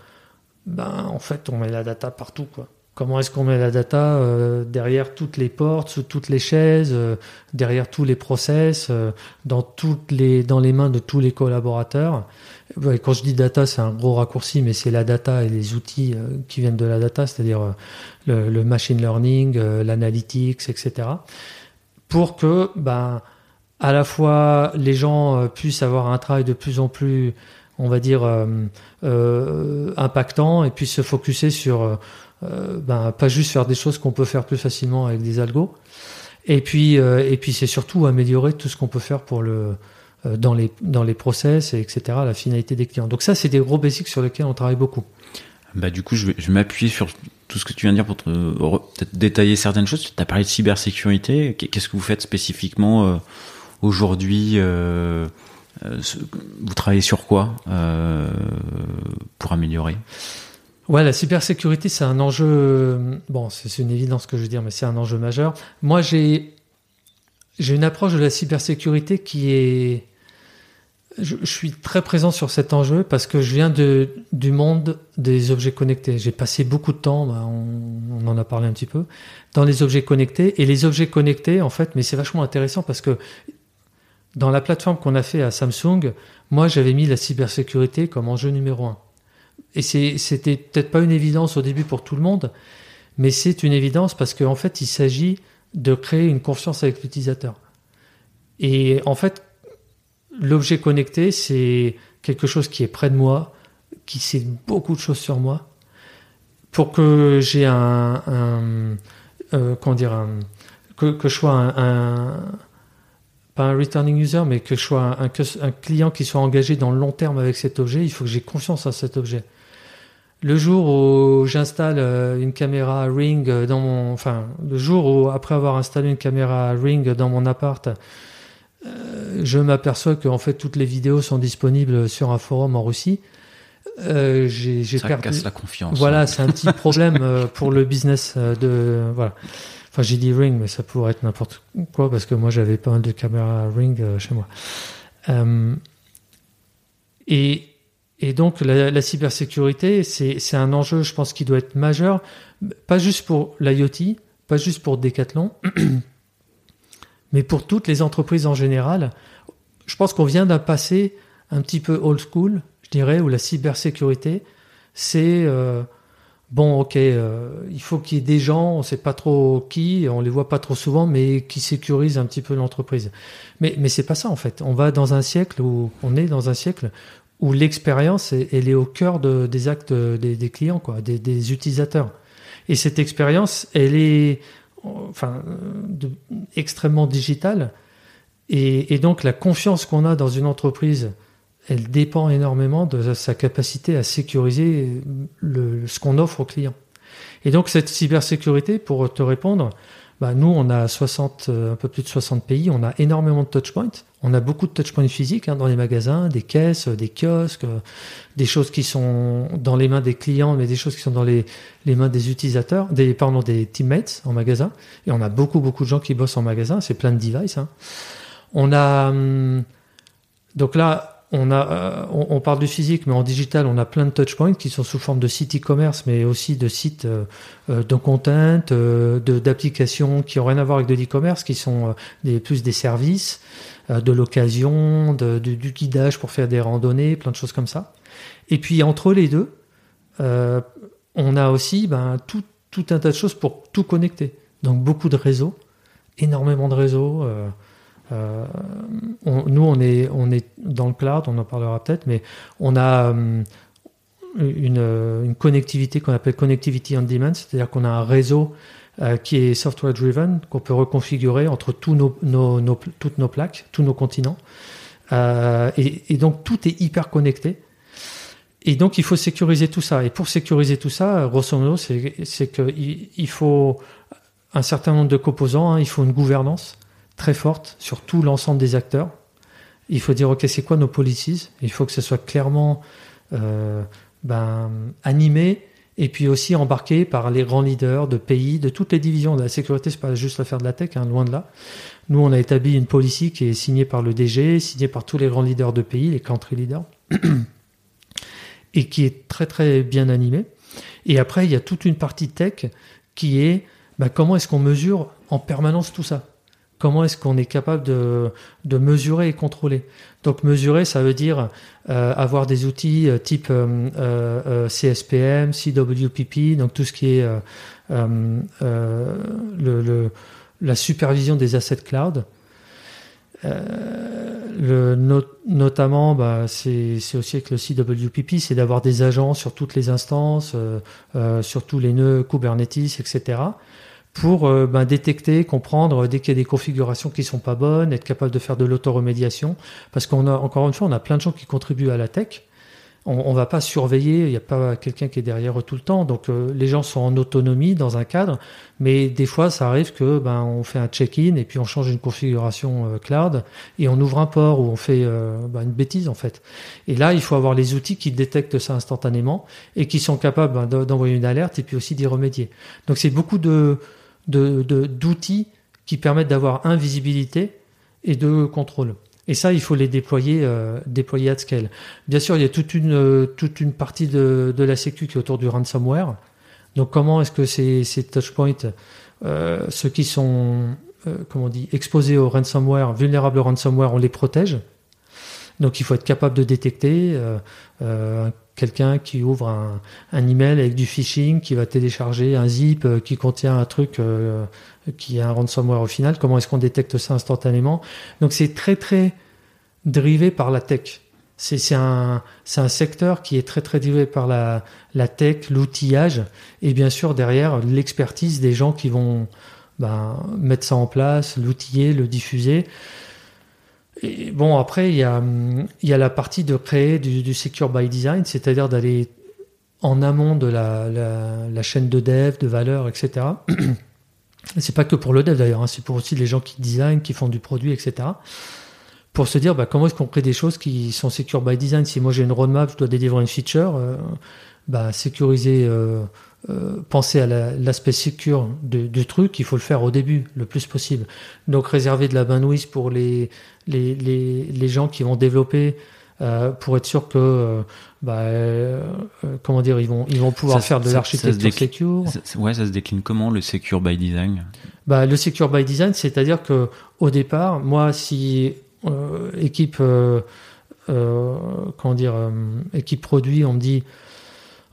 ben, en fait, on met la data partout. Quoi. Comment est-ce qu'on met la data euh, derrière toutes les portes, sous toutes les chaises, euh, derrière tous les process, euh, dans, toutes les, dans les mains de tous les collaborateurs? Quand je dis data, c'est un gros raccourci, mais c'est la data et les outils qui viennent de la data, c'est-à-dire le, le, machine learning, l'analytics, etc. Pour que, ben, à la fois, les gens puissent avoir un travail de plus en plus on va dire, euh, euh, impactant et puis se focuser sur, euh, ben, pas juste faire des choses qu'on peut faire plus facilement avec des algos. Et puis, c'est surtout améliorer tout ce qu'on peut faire pour le, dans les, dans les process, et etc., la finalité des clients. Donc ça, c'est des gros basics sur lesquels on travaille beaucoup. Bah, du coup, je vais, m'appuyer sur tout ce que tu viens de dire pour peut-être détailler certaines choses. Tu as parlé de cybersécurité. Qu'est-ce que vous faites spécifiquement aujourd'hui vous travaillez sur quoi euh, pour améliorer? Ouais, la cybersécurité, c'est un enjeu. Bon, c'est une évidence que je veux dire, mais c'est un enjeu majeur. Moi, j'ai j'ai une approche de la cybersécurité qui est. Je, suis très présent sur cet enjeu parce que je viens de, du monde des objets connectés. J'ai passé beaucoup de temps, bah, on, en a parlé un petit peu, dans les objets connectés. Et les objets connectés, en fait, mais c'est vachement intéressant parce que dans la plateforme qu'on a fait à Samsung, moi j'avais mis la cybersécurité comme enjeu numéro un. Et c'était peut-être pas une évidence au début pour tout le monde, mais c'est une évidence parce qu'en fait il s'agit de créer une confiance avec l'utilisateur. Et en fait, l'objet connecté, c'est quelque chose qui est près de moi, qui sait beaucoup de choses sur moi, pour que j'ai un, un euh, comment dire, que, que, je sois un pas un returning user, mais que je sois un, un, client qui soit engagé dans le long terme avec cet objet, il faut que j'ai confiance en cet objet. Le jour où j'installe euh, une caméra Ring dans mon, enfin, le jour où après avoir installé une caméra Ring dans mon appart, euh, je m'aperçois que en fait toutes les vidéos sont disponibles sur un forum en Russie. Euh, j'ai ça perdu. casse la confiance. Voilà, c'est un petit problème euh, pour le business de voilà. J'ai dit Ring, mais ça pourrait être n'importe quoi parce que moi j'avais pas mal de caméras Ring chez moi. et et donc la, la cybersécurité, c'est un enjeu, je pense, qui doit être majeur, pas juste pour l'IoT, pas juste pour Decathlon, mais pour toutes les entreprises en général. Je pense qu'on vient d'un passé un petit peu old school, je dirais, où la cybersécurité, c'est euh, bon, ok, euh, il faut qu'il y ait des gens, on ne sait pas trop qui, on les voit pas trop souvent, mais qui sécurisent un petit peu l'entreprise. Mais mais c'est pas ça en fait. On va dans un siècle où on est dans un siècle où l'expérience, elle est au cœur de, des actes des, clients, quoi, des, utilisateurs. Et cette expérience, elle est enfin, extrêmement digitale. Et, donc la confiance qu'on a dans une entreprise, elle dépend énormément de sa capacité à sécuriser le, ce qu'on offre aux clients. Et donc cette cybersécurité, pour te répondre, bah, nous, on a 60, euh, un peu plus de 60 pays, on a énormément de touchpoints. On a beaucoup de touchpoints physiques hein, dans les magasins, des caisses, des kiosques, euh, des choses qui sont dans les mains des clients, mais des choses qui sont dans les, les mains des utilisateurs, des, pardon, des teammates en magasin. Et on a beaucoup, beaucoup de gens qui bossent en magasin. C'est plein de devices. Hein. On a, hum, donc là, on, a, euh, on, parle du physique, mais en digital, on a plein de touchpoints qui sont sous forme de sites e-commerce, mais aussi de sites euh, euh, de content, d'applications qui n'ont rien à voir avec de l'e-commerce, qui sont plus des services, de l'occasion, du guidage pour faire des randonnées, plein de choses comme ça. Et puis entre les deux, on a aussi ben, tout, tout un tas de choses pour tout connecter. Donc beaucoup de réseaux, énormément de réseaux. Euh, nous, on est, on est dans le cloud, on en parlera peut-être, mais on a euh, une, connectivité qu'on appelle connectivity on demand, c'est-à-dire qu'on a un réseau euh, qui est software driven, qu'on peut reconfigurer entre toutes nos plaques, tous nos continents. Et, et, donc tout est hyper connecté. Et donc il faut sécuriser tout ça. Et pour sécuriser tout ça, grosso modo, c'est qu'il il faut un certain nombre de composants, hein. il faut une gouvernance très forte sur tout l'ensemble des acteurs. Il faut dire, OK, c'est quoi nos policies? Il faut que ce soit clairement euh, ben, animé et puis aussi embarqué par les grands leaders de pays, de toutes les divisions de la sécurité. C'est pas juste l'affaire de la tech, hein, loin de là. Nous, on a établi une policy qui est signée par le DG, signée par tous les grands leaders de pays, les country leaders, et qui est très très bien animée. Et après, il y a toute une partie tech qui est ben, comment est-ce qu'on mesure en permanence tout ça? Comment est-ce qu'on est capable de, de, mesurer et contrôler Donc mesurer, ça veut dire euh, avoir des outils euh, type euh, euh CSPM, CWPP, donc tout ce qui est la supervision des assets cloud. Le, notamment, bah, c'est aussi avec le CWPP, c'est d'avoir des agents sur toutes les instances, sur tous les nœuds Kubernetes, etc pour euh, ben, détecter, comprendre dès qu'il y a des configurations qui sont pas bonnes, être capable de faire de l'autoremédiation. Parce qu'on a, encore une fois, on a plein de gens qui contribuent à la tech. On, ne va pas surveiller, il n'y a pas quelqu'un qui est derrière tout le temps. Donc euh, les gens sont en autonomie dans un cadre, mais des fois ça arrive que ben on fait un check-in et puis on change une configuration euh, cloud et on ouvre un port ou on fait ben, une bêtise en fait. Et là il faut avoir les outils qui détectent ça instantanément et qui sont capables ben, d'envoyer une alerte et puis aussi d'y remédier. Donc c'est beaucoup de d'outils de, qui permettent d'avoir invisibilité et de contrôle. Et ça, il faut les déployer, euh, déployer à scale. Bien sûr, il y a toute une, toute une partie de, de la sécu qui est autour du ransomware. Donc, comment est-ce que ces, ces touchpoints, euh, ceux qui sont, euh, comment on dit, exposés au ransomware, vulnérables au ransomware, on les protège? Donc, il faut être capable de détecter euh, euh quelqu'un qui ouvre un, email avec du phishing, qui va télécharger un zip euh, qui contient un truc euh, qui est un ransomware au final. Comment est-ce qu'on détecte ça instantanément? Donc c'est très très drivé par la tech. C'est un, un secteur qui est très très drivé par la, la tech, l'outillage et bien sûr derrière l'expertise des gens qui vont ben, mettre ça en place, l'outiller, le diffuser. Bon, après, il y a, y a la partie de créer du, secure by design, c'est-à-dire d'aller en amont de la, la, chaîne de dev, de valeur, etc. c'est pas que pour le dev d'ailleurs, hein, c'est pour aussi les gens qui designent, qui font du produit, etc. Pour se dire bah, comment est-ce qu'on crée des choses qui sont secure by design? Si moi j'ai une roadmap, je dois délivrer une feature, euh, bah, sécuriser, euh, euh, penser à l'aspect secure du truc, il faut le faire au début, le plus possible. Donc réserver de la bandwidth pour les, les, les, les gens qui vont développer euh, pour être sûr que euh, bah, comment dire ils vont ils vont pouvoir faire de l'architecture secure. ouais, ça se décline comment le secure by design? Bah le secure by design, c'est-à-dire que au départ, moi si équipe comment dire équipe produit, on me dit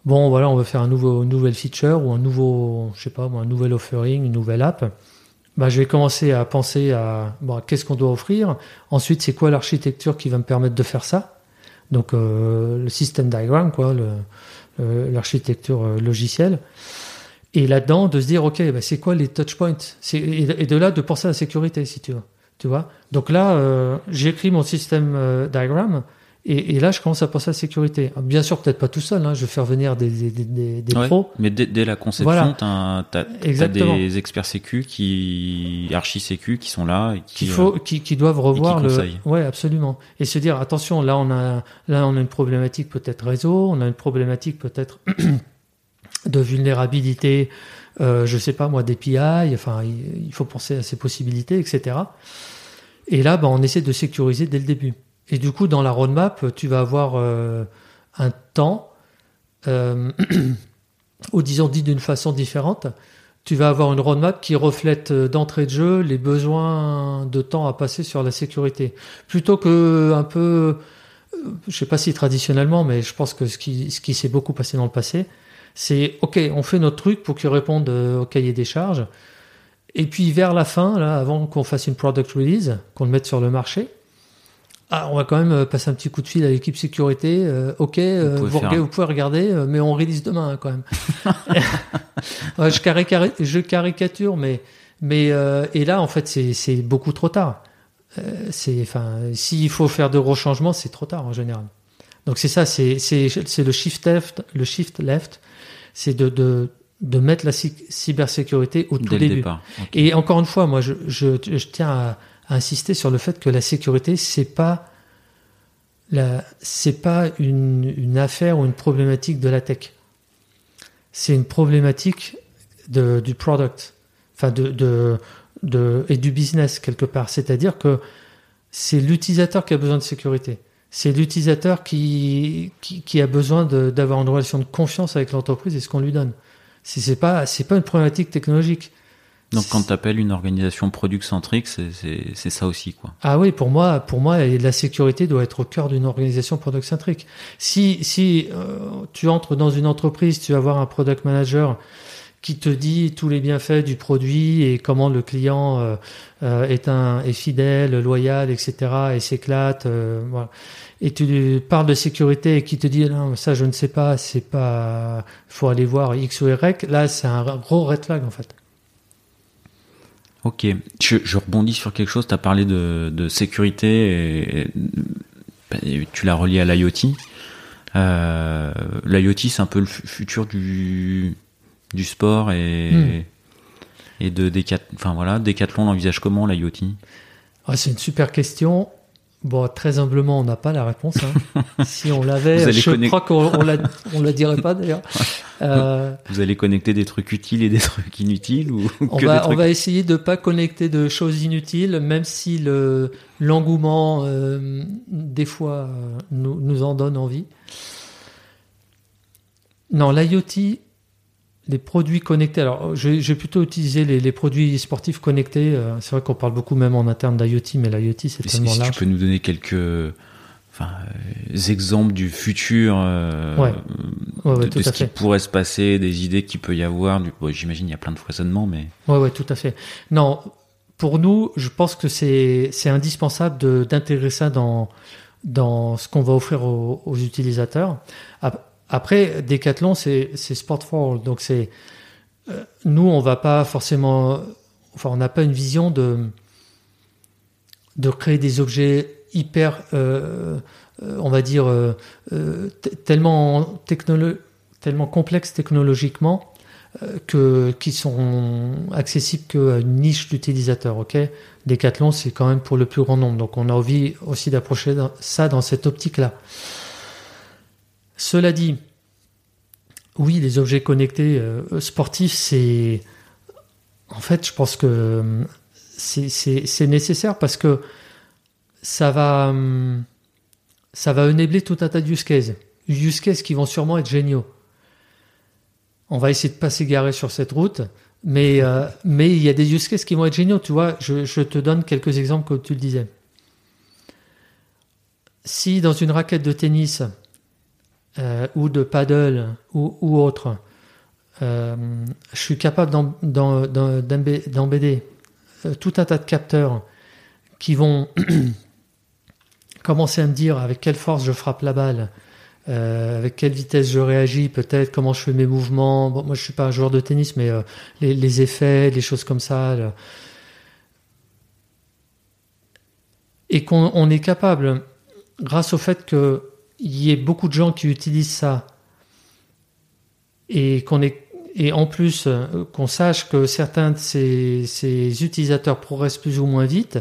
bon voilà on veut faire un nouveau nouvelle feature ou un nouveau je sais pas un nouvel offering, une nouvelle app. Bah, je vais commencer à penser à bon, qu'est-ce qu'on doit offrir. Ensuite, c'est quoi l'architecture qui va me permettre de faire ça? Donc euh, le système diagram, quoi, l'architecture euh, logicielle. Et là-dedans, de se dire, OK, bah, c'est quoi les touchpoints et, de là, de penser à la sécurité, si tu veux. Tu vois? Donc là, euh, j'écris mon système diagram et, et, là, je commence à penser à la sécurité. Bien sûr, peut-être pas tout seul. Hein, je vais faire venir des, des, des, des pros. Mais dès, dès, la conception, tu as, des experts sécu qui archi sécu qui sont là, et qui, faut, euh, qui, qui, doivent revoir le. Ouais, absolument. Et se dire attention, là on a là on a une problématique peut-être réseau, on a une problématique peut-être de vulnérabilité. Euh, je sais pas moi d'API. Enfin, il, faut penser à ces possibilités, etc. Et là, bah, on essaie de sécuriser dès le début. Et du coup, dans la roadmap, tu vas avoir euh, un temps, euh, ou disons dit d'une façon différente, tu vas avoir une roadmap qui reflète euh, d'entrée de jeu les besoins de temps à passer sur la sécurité. Plutôt que un peu, je sais pas si traditionnellement, mais je pense que ce qui, ce qui s'est beaucoup passé dans le passé, c'est OK, on fait notre truc pour qu'il réponde au cahier des charges. Et puis vers la fin, là, avant qu'on fasse une product release, qu'on le mette sur le marché, ah, on va quand même euh, passer un petit coup de fil à l'équipe sécurité. Euh, ok, euh, vous, pouvez regarder, mais on release demain hein, quand même. je, caricature, mais mais et là en fait c'est beaucoup trop tard. c'est enfin s'il faut faire de gros changements, c'est trop tard en général. Donc c'est ça, c'est c'est le shift left, le shift left, c'est de, de de mettre la cybersécurité au tout début. Et encore une fois, moi je, je, je tiens à insister sur le fait que la sécurité, c'est pas c'est pas une, affaire ou une problématique de la tech. C'est une problématique de, du product, enfin de, de, de, et du business quelque part. C'est-à-dire que c'est l'utilisateur qui a besoin de sécurité. C'est l'utilisateur qui, qui, a besoin d'avoir une relation de confiance avec l'entreprise et ce qu'on lui donne. C'est pas, c'est pas une problématique technologique. Donc quand tu appelles une organisation product-centrique, c'est ça aussi quoi. Ah oui, pour moi, pour moi, la sécurité doit être au cœur d'une organisation product-centrique. Si si euh, tu entres dans une entreprise, tu vas avoir un product manager qui te dit tous les bienfaits du produit et comment le client euh, euh, est un est fidèle, loyal, etc. et s'éclate. Et tu parles de sécurité et qui te dit non ça je ne sais pas, c'est pas, faut aller voir X ou Y. Là c'est un gros red flag en fait. Ok, je, rebondis sur quelque chose, tu as parlé de, sécurité et, tu l'as relié à l'IoT. Euh, L'IoT, c'est un peu le futur du, du sport et, hmm. et de Decathlon. Enfin voilà, Decathlon l'envisage comment l'IoT? Ah, C'est une super question. Bon, très humblement, on n'a pas la réponse. Hein. si on l'avait, je crois qu'on on la dirait pas d'ailleurs. Euh, Vous allez connecter des trucs utiles et des trucs inutiles ou on, va, on va essayer de pas connecter de choses inutiles, même si le l'engouement euh, des fois euh, nous, nous en donne envie. Non, l'IoT, les produits connectés. Alors, je, vais plutôt utiliser les, produits sportifs connectés. Euh, c'est vrai qu'on parle beaucoup même en interne d'IoT, mais l'IoT, c'est tellement si large. Tu peux nous donner quelques enfin, euh, exemples du futur euh, de, ce qui pourrait se passer, des idées qu'il peut y avoir. Du... J'imagine il y a plein de foisonnements, mais... Oui, ouais, tout à fait. Non, pour nous, je pense que c'est indispensable d'intégrer ça dans, dans ce qu'on va offrir aux, aux utilisateurs. Après, Decathlon, c'est sport for all. Donc, c'est euh, nous, on va pas forcément, enfin, on n'a pas une vision de de créer des objets hyper, euh, euh, on va dire, tellement, tellement complexes technologiquement que, qui sont accessibles qu'à une niche d'utilisateurs. ok? Decathlon, c'est quand même pour le plus grand nombre. Donc on a envie aussi d'approcher ça dans cette optique-là. Cela dit, oui, les objets connectés sportifs, c'est en fait, je pense que euh, c'est nécessaire parce que ça va, euh, ça enabler tout un tas de use cases. Use cases qui vont sûrement être géniaux. On va essayer de pas s'égarer sur cette route, mais, euh, mais il y a des use cases qui vont être géniaux. Tu vois, je, te donne quelques exemples comme tu le disais. Si dans une raquette de tennis ou de paddle ou, ou autre, euh, je suis capable d'embêter euh, tout un tas de capteurs qui vont commencer à me dire avec quelle force je frappe la balle, euh, avec quelle vitesse je réagis, peut-être comment je fais mes mouvements. Bon, moi, je suis pas un joueur de tennis, mais les, effets, les choses comme ça. Et qu'on est capable, grâce au fait qu'il y ait beaucoup de gens qui utilisent ça, et qu'on est et en plus euh, qu'on sache que certains de ces, utilisateurs progressent plus ou moins vite,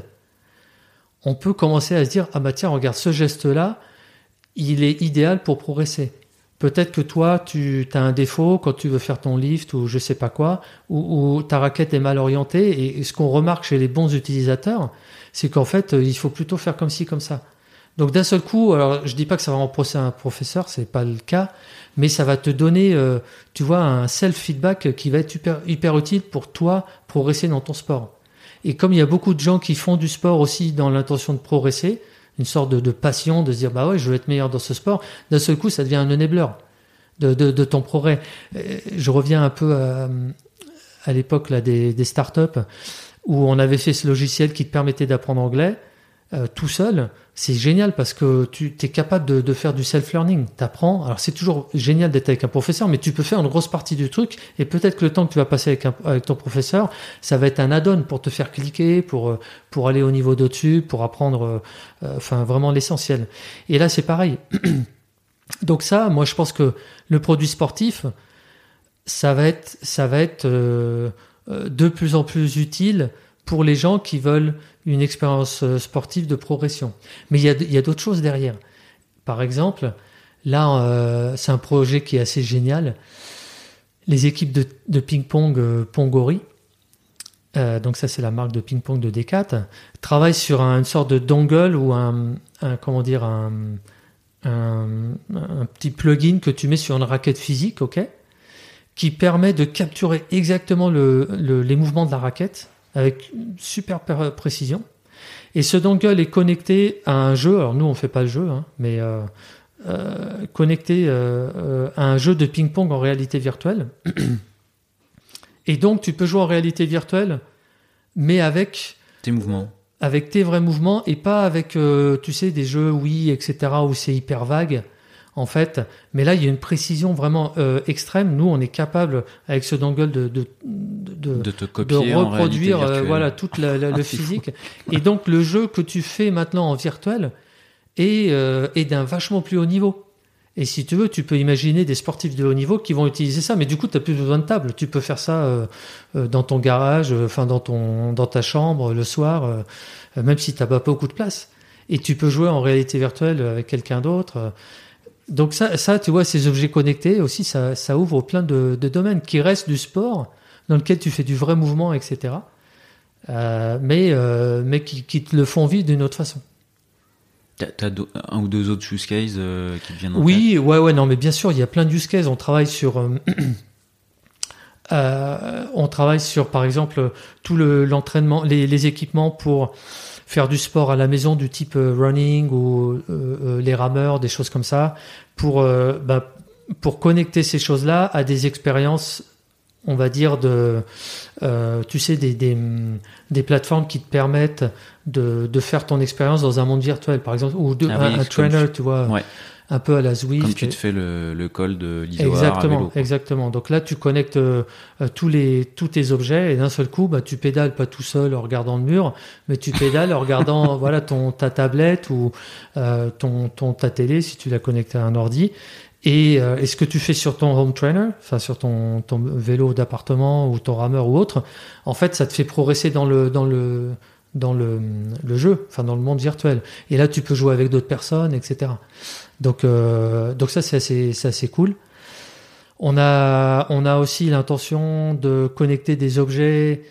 on peut commencer à se dire ah bah tiens regarde ce geste là, il est idéal pour progresser. Peut-être que toi tu as un défaut quand tu veux faire ton lift ou je sais pas quoi, ou, ta raquette est mal orientée et ce qu'on remarque chez les bons utilisateurs, c'est qu'en fait il faut plutôt faire comme ci comme ça. Donc d'un seul coup, alors je dis pas que ça va remplacer un professeur, c'est pas le cas, mais ça va te donner, euh, tu vois, un self-feedback qui va être hyper, utile pour toi progresser dans ton sport. Et comme il y a beaucoup de gens qui font du sport aussi dans l'intention de progresser, une sorte de, passion, de se dire bah ouais, je veux être meilleur dans ce sport, d'un seul coup, ça devient un enabler de, de, ton progrès. Euh, je reviens un peu à, à l'époque là des, des startups où on avait fait ce logiciel qui te permettait d'apprendre anglais euh, tout seul c'est génial parce que tu es capable de, faire du self-learning. Tu apprends. Alors, c'est toujours génial d'être avec un professeur, mais tu peux faire une grosse partie du truc. Et peut-être que le temps que tu vas passer avec, avec ton professeur, ça va être un add-on pour te faire cliquer, pour, euh, pour aller au niveau d'au-dessus, pour apprendre euh, enfin, vraiment l'essentiel. Et là, c'est pareil. Donc, ça, moi, je pense que le produit sportif, ça va être, ça va être de plus en plus utile pour les gens qui veulent une expérience euh, sportive de progression. Mais il y a, d'autres choses derrière. Par exemple, là, euh, c'est un projet qui est assez génial. Les équipes de, ping-pong euh, Pongori, donc ça c'est la marque de ping-pong de Decat, travaillent sur une sorte de dongle ou un, comment dire un, petit plugin que tu mets sur une raquette physique, ok, qui permet de capturer exactement les mouvements de la raquette avec super précision. Et ce dongle est connecté à un jeu. Alors nous, on fait pas le jeu, hein, mais euh, euh, connecté euh, à un jeu de ping-pong en réalité virtuelle. Et donc, tu peux jouer en réalité virtuelle, mais avec tes mouvements. Avec tes vrais mouvements et pas avec, tu sais, des jeux oui, etc. où c'est hyper vague en fait. Mais là, il y a une précision vraiment euh, extrême. Nous, on est capable, avec ce dongle, de, de, de, de, reproduire euh, voilà, toute la, le physique. Et donc, le jeu que tu fais maintenant en virtuel est, euh, est d'un vachement plus haut niveau. Et si tu veux, tu peux imaginer des sportifs de haut niveau qui vont utiliser ça, mais du coup, tu n'as plus besoin de table. Tu peux faire ça dans ton garage, enfin dans ton dans ta chambre le soir, même si tu n'as pas beaucoup de place. Et tu peux jouer en réalité virtuelle avec quelqu'un d'autre. Donc ça, ça, tu vois, ces objets connectés aussi, ça, ça ouvre plein de, de, domaines qui restent du sport, dans lequel tu fais du vrai mouvement, etc. Euh, mais euh, mais qui, qui, te le font vivre d'une autre façon. T'as un ou deux autres use cases euh, qui viennent en Oui, ouais, ouais, non, mais bien sûr, il y a plein de use cases. On travaille sur, on travaille sur, par exemple, tout l'entraînement, les, les, équipements pour faire du sport à la maison du type euh, running ou euh, euh, les rameurs, des choses comme ça, pour, bah, pour connecter ces choses-là à des expériences on va dire, de, euh, tu sais, des, des, des, plateformes qui te permettent de, de faire ton expérience dans un monde virtuel, par exemple, ou de, Ah oui, un, trainer, tu- tu vois, Ouais. Un peu à la Zwift. Comme tu te fais le, le col de l'Isoar à Exactement, vélo. quoi. exactement. Donc là, tu connectes euh, euh, tous les tous tes objets et d'un seul coup, bah, tu pédales pas tout seul en regardant le mur, mais tu pédales en regardant voilà ton ta tablette ou euh, ton ton ta télé si tu l'as connecté à un ordi. Et, euh, et ce que tu fais sur ton home trainer, enfin sur ton ton vélo d'appartement ou ton rameur ou autre, en fait, ça te fait progresser dans le dans le dans le, le jeu, enfin dans le monde virtuel. Et là, tu peux jouer avec d'autres personnes, etc. Donc, euh, donc ça, c'est assez, assez cool. On a, on a aussi l'intention de connecter des objets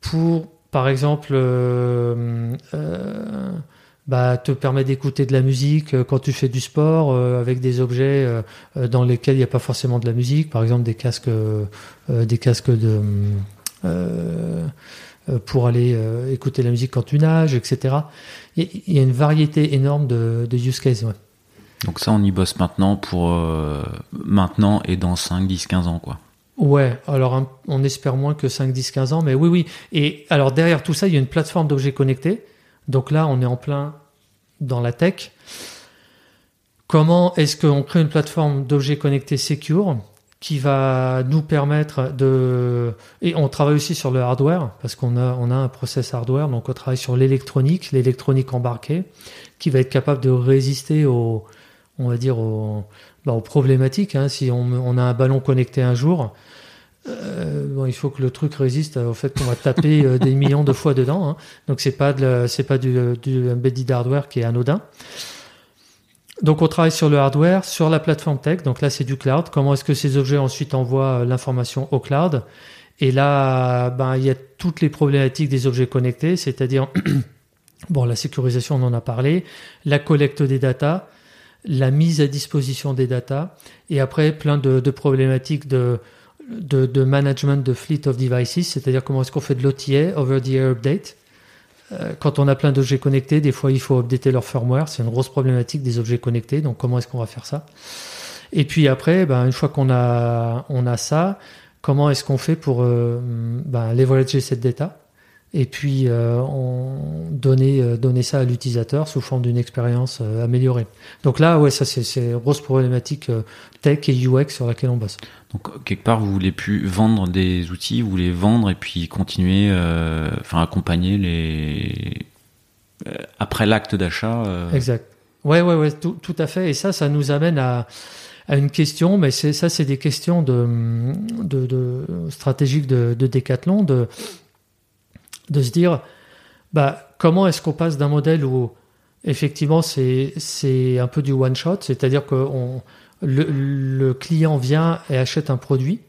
pour, par exemple, euh, euh, bah, te permettre d'écouter de la musique quand tu fais du sport euh, avec des objets euh, dans lesquels il n'y a pas forcément de la musique, par exemple des casques, euh, des casques de pour aller écouter la musique quand tu nages, etc. Il y- il y a une variété énorme de, de use cases. Ouais. Donc ça, on y bosse maintenant pour euh, maintenant et dans 5, 10, 15 ans, quoi. Ouais, alors on espère moins que 5, 10, 15 ans, mais oui, oui. Et alors derrière tout ça, il y a une plateforme d'objets connectés. Donc là, on est en plein dans la tech. Comment est-ce qu'on crée une plateforme d'objets connectés secure qui va nous permettre de... Et on travaille aussi sur le hardware, parce qu'on a, a un process hardware, donc on travaille sur l'électronique, l'électronique embarquée, qui va être capable de résister aux, on va dire, aux, bah, aux problématiques. hein. Si on, on a un ballon connecté un jour, euh, bon, il faut que le truc résiste au fait qu'on va taper euh, des millions de fois dedans. hein. Donc c'est pas c'est pas du, du embedded hardware qui est anodin. Donc on travaille sur le hardware, sur la plateforme tech. Donc là c'est du cloud. Comment est-ce que ces objets ensuite envoient euh, l'information au cloud? Et là, ben il y a toutes les problématiques des objets connectés, c'est-à-dire bon la sécurisation on en a parlé, la collecte des datas, la mise à disposition des datas, et après plein de, de problématiques de de, de management de fleet of devices, c'est-à-dire comment est-ce qu'on fait de l'OTA, over the air update. Euh, Quand on a plein d'objets connectés, des fois il faut updater leur firmware, c'est une grosse problématique des objets connectés, donc comment est-ce qu'on va faire ça? Et puis après, ben, une fois qu'on a, on a ça, comment est-ce qu'on fait pour euh, ben, leverager cette data? Et puis euh, on, donner, euh, donner ça à l'utilisateur sous forme d'une expérience euh, améliorée. Donc là, ouais, ça c'est une grosse problématique tech et UX sur laquelle on bosse. Donc quelque part, vous voulez plus vendre des outils, vous voulez vendre et puis continuer, enfin accompagner les après l'acte d'achat. Exact. Ouais, ouais, ouais, tout, tout à fait. Et ça, ça nous amène à, à une question, mais c'est ça, c'est des questions de, de, de stratégiques de, de Decathlon, de, de se dire, bah, comment est-ce qu'on passe d'un modèle où effectivement c'est un peu du one shot, c'est-à-dire que le, client vient et achète un produit.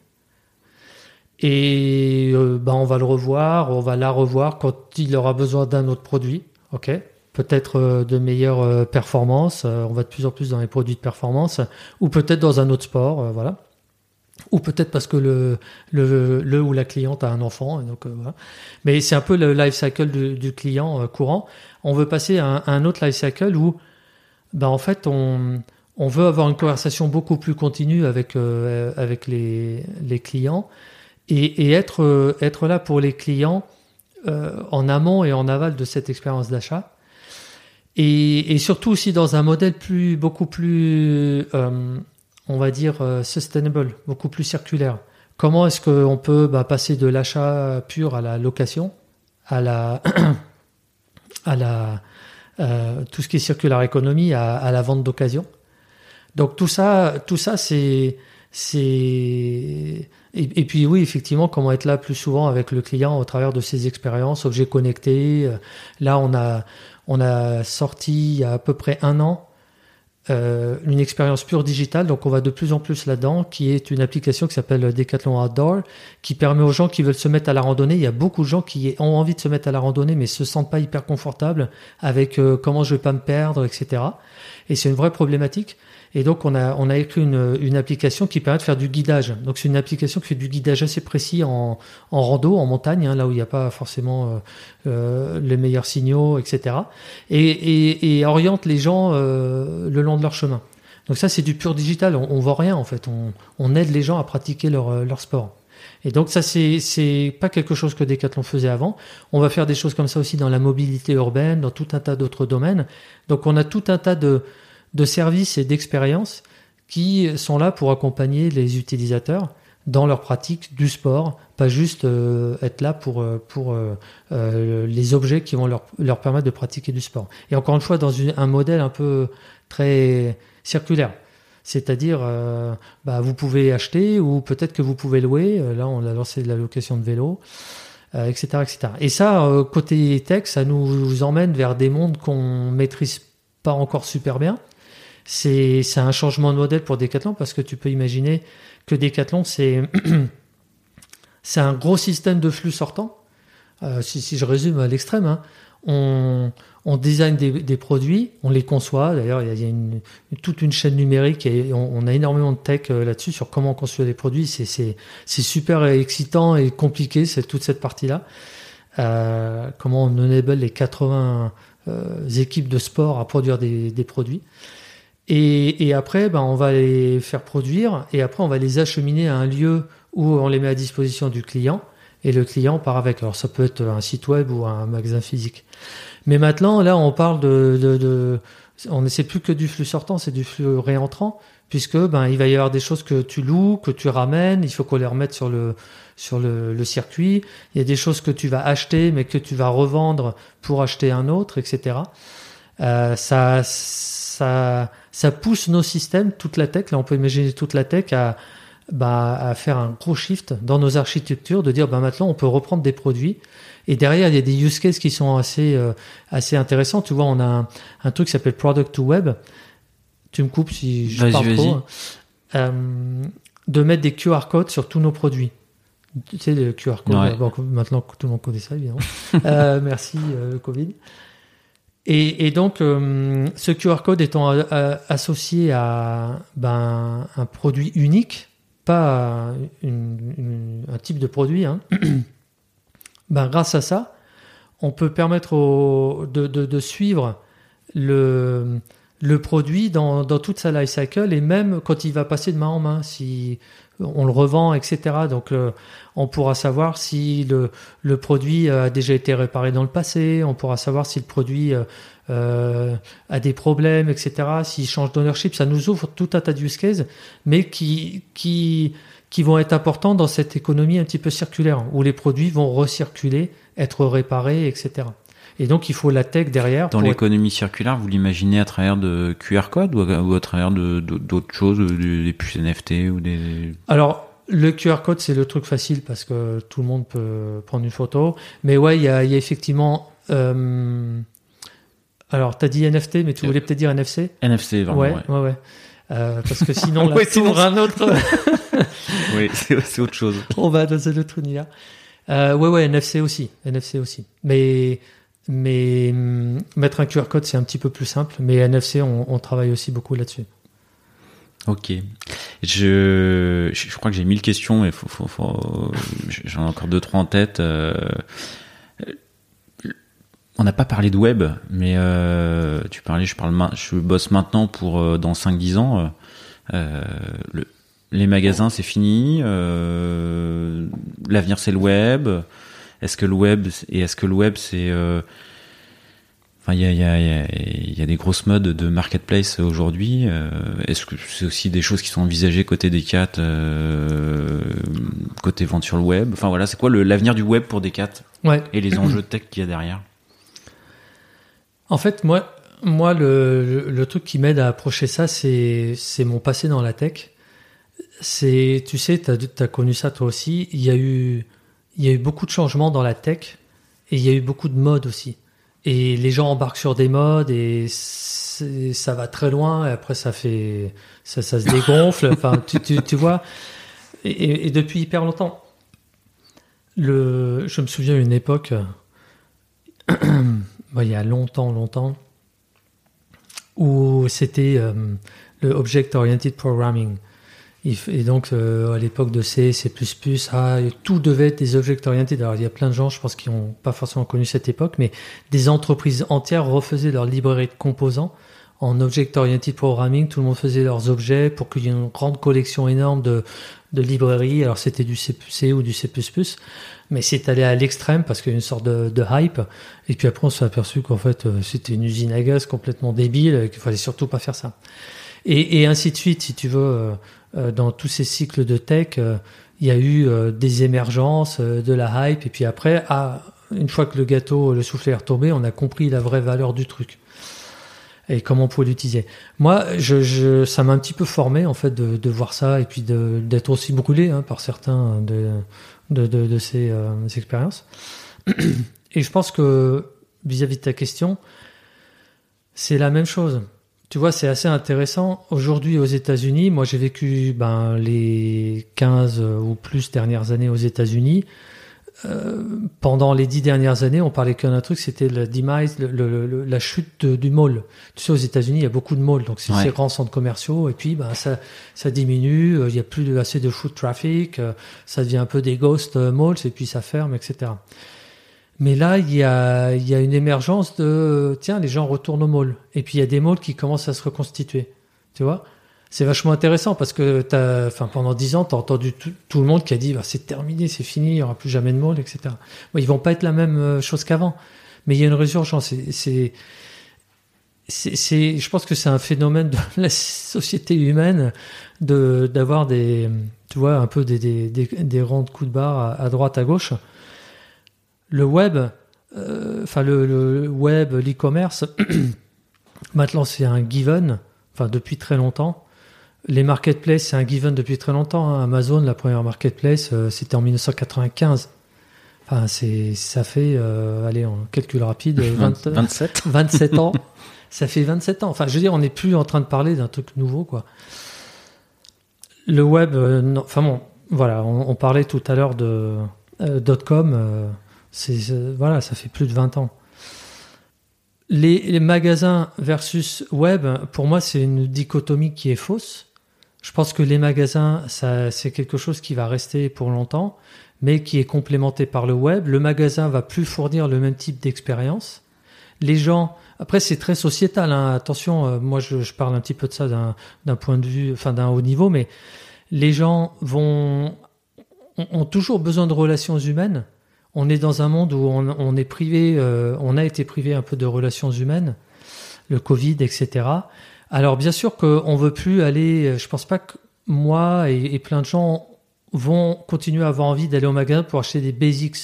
Et euh, bah, on va le revoir, on va la revoir quand il aura besoin d'un autre produit. Ok, peut-être euh, de meilleures euh, performances. on va de plus en plus dans les produits de performance, ou peut-être dans un autre sport, voilà. Ou peut-être parce que le, le, le ou la cliente a un enfant. donc, euh, voilà. Mais c'est un peu le life cycle du, du client euh, courant. On veut passer à un, autre life cycle où, ben, en fait, on, on veut avoir une conversation beaucoup plus continue avec, euh, avec les, les clients et, et être, euh, être là pour les clients euh, en amont et en aval de cette expérience d'achat. Et, et surtout aussi dans un modèle plus, beaucoup plus, on va dire, euh, sustainable, beaucoup plus circulaire. Comment est-ce qu'on peut bah, passer de l'achat pur à la location, à la, à la, euh, tout ce qui est circular économie, à, à la vente d'occasion? Donc tout ça, tout ça, c'est, c'est, et, et puis oui, effectivement, comment être là plus souvent avec le client au travers de ses expériences, objets connectés. Euh, Là, on a, on a sorti il y a à peu près un an euh, une expérience pure digitale, donc on va de plus en plus là-dedans, qui est une application qui s'appelle Decathlon Outdoor, qui permet aux gens qui veulent se mettre à la randonnée. Il y a beaucoup de gens qui ont envie de se mettre à la randonnée, mais se sentent pas hyper confortables avec euh, comment je vais pas me perdre, etc. Et c'est une vraie problématique. Et donc on a on a écrit une, une application qui permet de faire du guidage. Donc c'est une application qui fait du guidage assez précis en, en rando, en montagne, hein, là où il n'y a pas forcément euh, euh, les meilleurs signaux, etc. Et, et, et oriente les gens euh, le long de leur chemin. Donc ça c'est du pur digital. On, on voit rien en fait. On, on aide les gens à pratiquer leur, euh, leur sport. Et donc ça, c'est c'est pas quelque chose que Decathlon faisait avant. On va faire des choses comme ça aussi dans la mobilité urbaine, dans tout un tas d'autres domaines. Donc on a tout un tas de de services et d'expériences qui sont là pour accompagner les utilisateurs dans leur pratique du sport, pas juste euh, être là pour, euh, euh, les objets qui vont leur, permettre de pratiquer du sport. Et encore une fois, dans un modèle un peu très circulaire. C'est-à-dire, bah, vous pouvez acheter ou peut-être que vous pouvez louer. Là, on a lancé de la location de vélo, etc., etc. Et ça, côté tech, ça nous emmène vers des mondes qu'on maîtrise pas encore super bien. C'est un changement de modèle pour Decathlon parce que tu peux imaginer que Decathlon, c'est un gros système de flux sortant. Euh, si, si, je résume à l'extrême, hein, on, on design des, des, produits, on les conçoit. D'ailleurs, il y a, une, toute une chaîne numérique et on, on a énormément de tech euh, là-dessus sur comment construire des produits. C'est super excitant et compliqué, c'est toute cette partie-là. Euh, comment on enable les 80 euh, équipes de sport à produire des, des produits. Et, et, après, ben, on va les faire produire et après, on va les acheminer à un lieu où on les met à disposition du client et le client part avec. Alors, ça peut être un site web ou un magasin physique. Mais maintenant, là, on parle de, de, de on ne sait plus que du flux sortant, c'est du flux réentrant, puisque ben il va y avoir des choses que tu loues, que tu ramènes, il faut qu'on les remette sur le sur le, le, circuit. Il y a des choses que tu vas acheter, mais que tu vas revendre pour acheter un autre, etc. Euh, ça ça ça pousse nos systèmes, toute la tech, là on peut imaginer toute la tech à, bah, à faire un gros shift dans nos architectures, de dire bah, maintenant on peut reprendre des produits. Et derrière, il y a des use cases qui sont assez, euh, assez intéressants. Tu vois, on a un, un truc qui s'appelle Product to Web. Tu me coupes si je parle trop. Euh, de mettre des QR codes sur tous nos produits. Tu sais, le QR code, ouais. bon, maintenant tout le monde connaît ça, évidemment. euh, merci, euh, Covid. Et, donc, euh, ce QR code étant a, a, associé à ben, un produit unique, pas un type de produit, hein, ben, grâce à ça, on peut permettre au, de, suivre le, le produit dans, dans, toute sa life cycle et même quand il va passer de main en main, si on le revend, etc. Donc le, on pourra savoir si le, le, produit a déjà été réparé dans le passé, on pourra savoir si le produit euh, a des problèmes, etc. S'il change d'ownership, ça nous ouvre tout un tas de use cases, mais qui, qui, qui vont être importants dans cette économie un petit peu circulaire, où les produits vont recirculer, être réparés, etc. Et donc, il faut la tech derrière. Dans l'économie être... circulaire, vous l'imaginez à travers de QR code ou à, ou à travers d'autres choses, des puces NFT ou des. Alors, le QR code, c'est le truc facile parce que tout le monde peut prendre une photo. Mais ouais, il y a, il y a effectivement. Euh... Alors, tu as dit NFT, mais tu voulais peut-être dire NFC NFC, vraiment. Ouais, ouais, ouais. ouais. Euh, parce que sinon, là, ouais, sinon un autre. oui, c'est autre chose. On va dans un autre univers. Euh, ouais, ouais, NFC aussi. NFC aussi. Mais mais hum, mettre un QR code, c'est un petit peu plus simple. Mais NFC, on, travaille aussi beaucoup là-dessus. Ok. Je, je crois que j'ai mille questions, mais j'en ai encore deux, trois en tête. Euh, on n'a pas parlé de web, mais euh, tu parlais, je bosse maintenant pour euh, dans 5-10 ans. Le, les magasins, c'est fini. L'avenir, c'est le web. Est-ce que le web et est-ce que le web c'est euh, Enfin, il y a, y, a, y a, des grosses modes de marketplace aujourd'hui. Euh, Est-ce que c'est aussi des choses qui sont envisagées côté Decat, euh, côté vente sur le web? Enfin voilà, c'est quoi l'avenir du web pour Decat? Ouais. et les enjeux tech qu'il y a derrière? En fait, moi, moi le, le, le truc qui m'aide à approcher ça, c'est mon passé dans la tech. C'est, tu sais, tu as, as, connu ça toi aussi. Il y a eu, il y a eu beaucoup de changements dans la tech et il y a eu beaucoup de modes aussi. Et les gens embarquent sur des modes et ça va très loin. Et après, ça fait, ça, ça se dégonfle. enfin, tu, tu, tu vois? Et, et, depuis hyper longtemps. Le, je me souviens d'une époque, il y a longtemps, longtemps, où c'était euh, le Object Oriented Programming. Et donc, euh, à l'époque de C, C++, ah, tout devait être des objets orientés. Alors, il y a plein de gens, je pense, qui n'ont pas forcément connu cette époque, mais des entreprises entières refaisaient leur librairie de composants en Object Oriented Programming, tout le monde faisait leurs objets pour qu'il y ait une grande collection énorme de, de librairies. Alors c'était du C ou du C++, mais c'est allé à l'extrême parce qu'il y a une sorte de, hype. Et puis après, on s'est aperçu qu'en fait, euh, c'était une usine à gaz complètement débile et qu'il fallait surtout pas faire ça. Et, et ainsi de suite, si tu veux, euh, dans tous ces cycles de tech, il y a eu des émergences, de la hype, et puis après, ah, une fois que le gâteau, le soufflet est retombé, on a compris la vraie valeur du truc et comment on pouvait l'utiliser. Moi, ça m'a un petit peu formé en fait de, voir ça et puis d'être aussi brûlé hein, par certains de, ces, euh, expériences. Et je pense que vis-à-vis de ta question, c'est la même chose. Tu vois, c'est assez intéressant. Aujourd'hui, aux États-Unis, moi j'ai vécu ben, les 15 ou plus dernières années aux États-Unis. Euh, pendant les dix dernières années, on parlait qu'un truc, c'était la demise, le, la chute du mall. Tu sais, aux États-Unis, il y a beaucoup de malls, donc c'est ces grands centres commerciaux, et puis ben, ça, ça diminue, euh, il y a plus assez de foot traffic, euh, ça devient un peu des ghost malls, et puis ça ferme, etc. Mais là, il y a, une émergence de, tiens, les gens retournent au mall, et puis il y a des malls qui commencent à se reconstituer, tu vois? C'est vachement intéressant parce que as, enfin, pendant dix ans, tu as entendu tout, le monde qui a dit bah, c'est terminé, c'est fini, il n'y aura plus jamais de mall, etc. Bon, ils vont pas être la même euh, chose qu'avant, mais il y a une résurgence. C'est, je pense que c'est un phénomène de la société humaine de d'avoir des, tu vois, un peu des, des, de coups de barre à, droite, à gauche. Le web, euh, enfin le, le, web, l'e-commerce, maintenant c'est un given, enfin depuis très longtemps. Les marketplaces, c'est un given depuis très longtemps. Hein. Amazon, la première marketplace, euh, c'était en 1995. Enfin, c'est, ça fait, euh, allez, en calcul rapide, 27 27 ans. ça fait 27 ans. Enfin, je veux dire, on n'est plus en train de parler d'un truc nouveau, quoi. Le web, euh, non, enfin bon, voilà, on, parlait tout à l'heure de .com. c'est, voilà, ça fait plus de 20 ans. Les, magasins versus web, pour moi, c'est une dichotomie qui est fausse. Je pense que les magasins, ça, c'est quelque chose qui va rester pour longtemps, mais qui est complémenté par le web. Le magasin va plus fournir le même type d'expérience. Les gens, après c'est très sociétal. Hein. Attention, euh, moi je, je, parle un petit peu de ça d'un point de vue, enfin d'un haut niveau, mais les gens vont ont, toujours besoin de relations humaines. On est dans un monde où on, on est privé, euh, on a été privé un peu de relations humaines, le Covid, etc. Alors bien sûr qu'on veut plus aller. Euh, je pense pas que moi et, plein de gens vont continuer à avoir envie d'aller au magasin pour acheter des basics,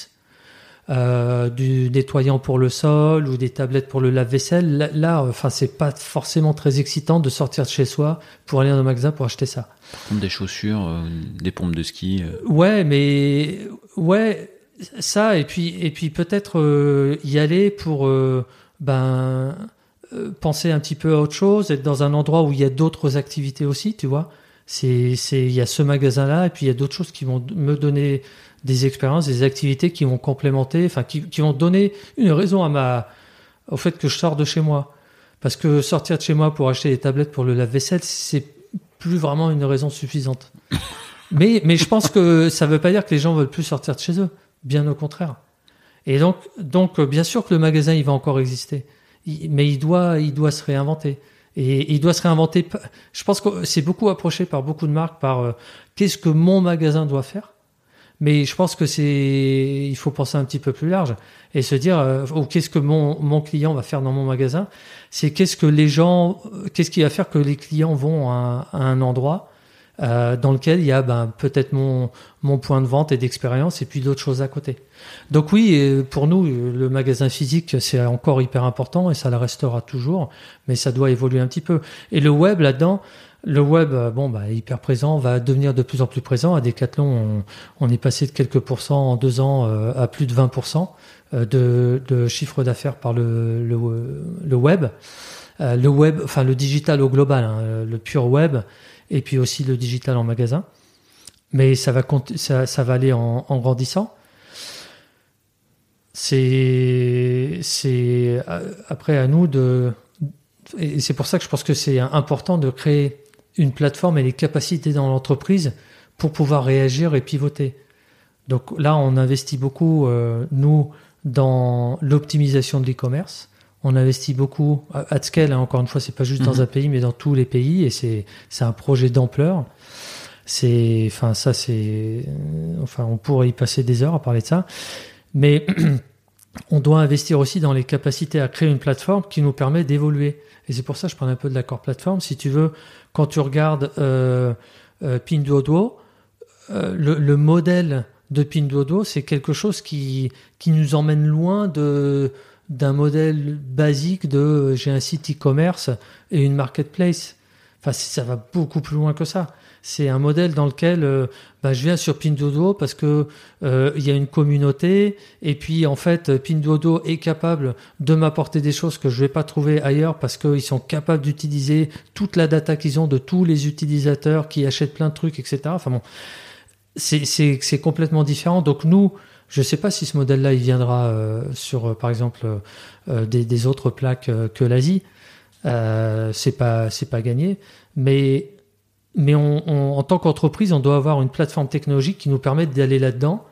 euh, du nettoyant pour le sol ou des tablettes pour le lave-vaisselle. Là, enfin, c'est pas forcément très excitant de sortir de chez soi pour aller dans un magasin pour acheter ça. Par contre, des chaussures, euh, des pompes de ski. Ouais, mais ouais, ça et puis et puis peut-être y aller pour ben euh, penser un petit peu à autre chose, être dans un endroit où il y a d'autres activités aussi, tu vois. Il y a ce magasin-là et puis il y a d'autres choses qui vont me donner des expériences, des activités qui vont complémenter, enfin, qui, qui vont donner une raison à ma, au fait que je sors de chez moi. Parce que sortir de chez moi pour acheter des tablettes pour le lave-vaisselle, c'est plus vraiment une raison suffisante. mais, mais je pense que ça veut pas dire que les gens veulent plus sortir de chez eux. Bien au contraire. Et donc, donc, bien sûr que le magasin, il va encore exister mais il doit, il doit se réinventer. Et il doit se réinventer. Je pense que c'est beaucoup approché par beaucoup de marques par euh, qu'est-ce que mon magasin doit faire. Mais je pense que c'est, il faut penser un petit peu plus large et se dire, euh, ou qu'est-ce que mon, mon client va faire dans mon magasin. C'est qu'est-ce que les gens, qu'est-ce qui va faire que les clients vont à un endroit euh, dans lequel il y a ben, peut-être mon, mon point de vente et d'expérience et puis d'autres choses à côté. Donc oui, pour nous, le magasin physique, c'est encore hyper important et ça le restera toujours, mais ça doit évoluer un petit peu. Et le web là-dedans, le web, euh, bon, bah, hyper présent, va devenir de plus en plus présent. À Decathlon, on, est passé de quelques pourcents en deux ans euh, à plus de 20% de, de chiffre d'affaires par le, le, le web. le web, enfin le digital au global, hein, le pure web, et puis aussi le digital en magasin. Mais ça va, ça, va aller en, grandissant. C'est, c'est après à nous de, et c'est pour ça que je pense que c'est important de créer une plateforme et les capacités dans l'entreprise pour pouvoir réagir et pivoter. Donc là, on investit beaucoup, euh, nous, dans l'optimisation de l'e-commerce. On investit beaucoup à scale. Hein, encore une fois, c'est pas juste dans Mhm. un pays, mais dans tous les pays, et c'est c'est un projet d'ampleur. C'est, enfin, ça, c'est, euh, enfin, on pourrait y passer des heures à parler de ça, mais on doit investir aussi dans les capacités à créer une plateforme qui nous permet d'évoluer. Et c'est pour ça que je parle un peu de l'accord plateforme. Si tu veux, quand tu regardes euh, euh, Pinduoduo, euh, le, le modèle de Pinduoduo, c'est quelque chose qui, qui nous emmène loin de d'un modèle basique de euh, j'ai un site e-commerce et une marketplace. Enfin, ça va beaucoup plus loin que ça. C'est un modèle dans lequel euh, bah, je viens sur Pinduoduo parce que euh, il y a une communauté et puis en fait Pinduoduo est capable de m'apporter des choses que je vais pas trouver ailleurs parce qu'ils sont capables d'utiliser toute la data qu'ils ont de tous les utilisateurs qui achètent plein de trucs, etc. Enfin bon, c'est complètement différent. Donc nous, je sais pas si ce modèle-là il viendra euh, sur euh, par exemple euh, des, autres plaques que l'Asie. C'est pas c'est pas gagné, mais mais on, en tant qu'entreprise, on doit avoir une plateforme technologique qui nous permette d'aller là-dedans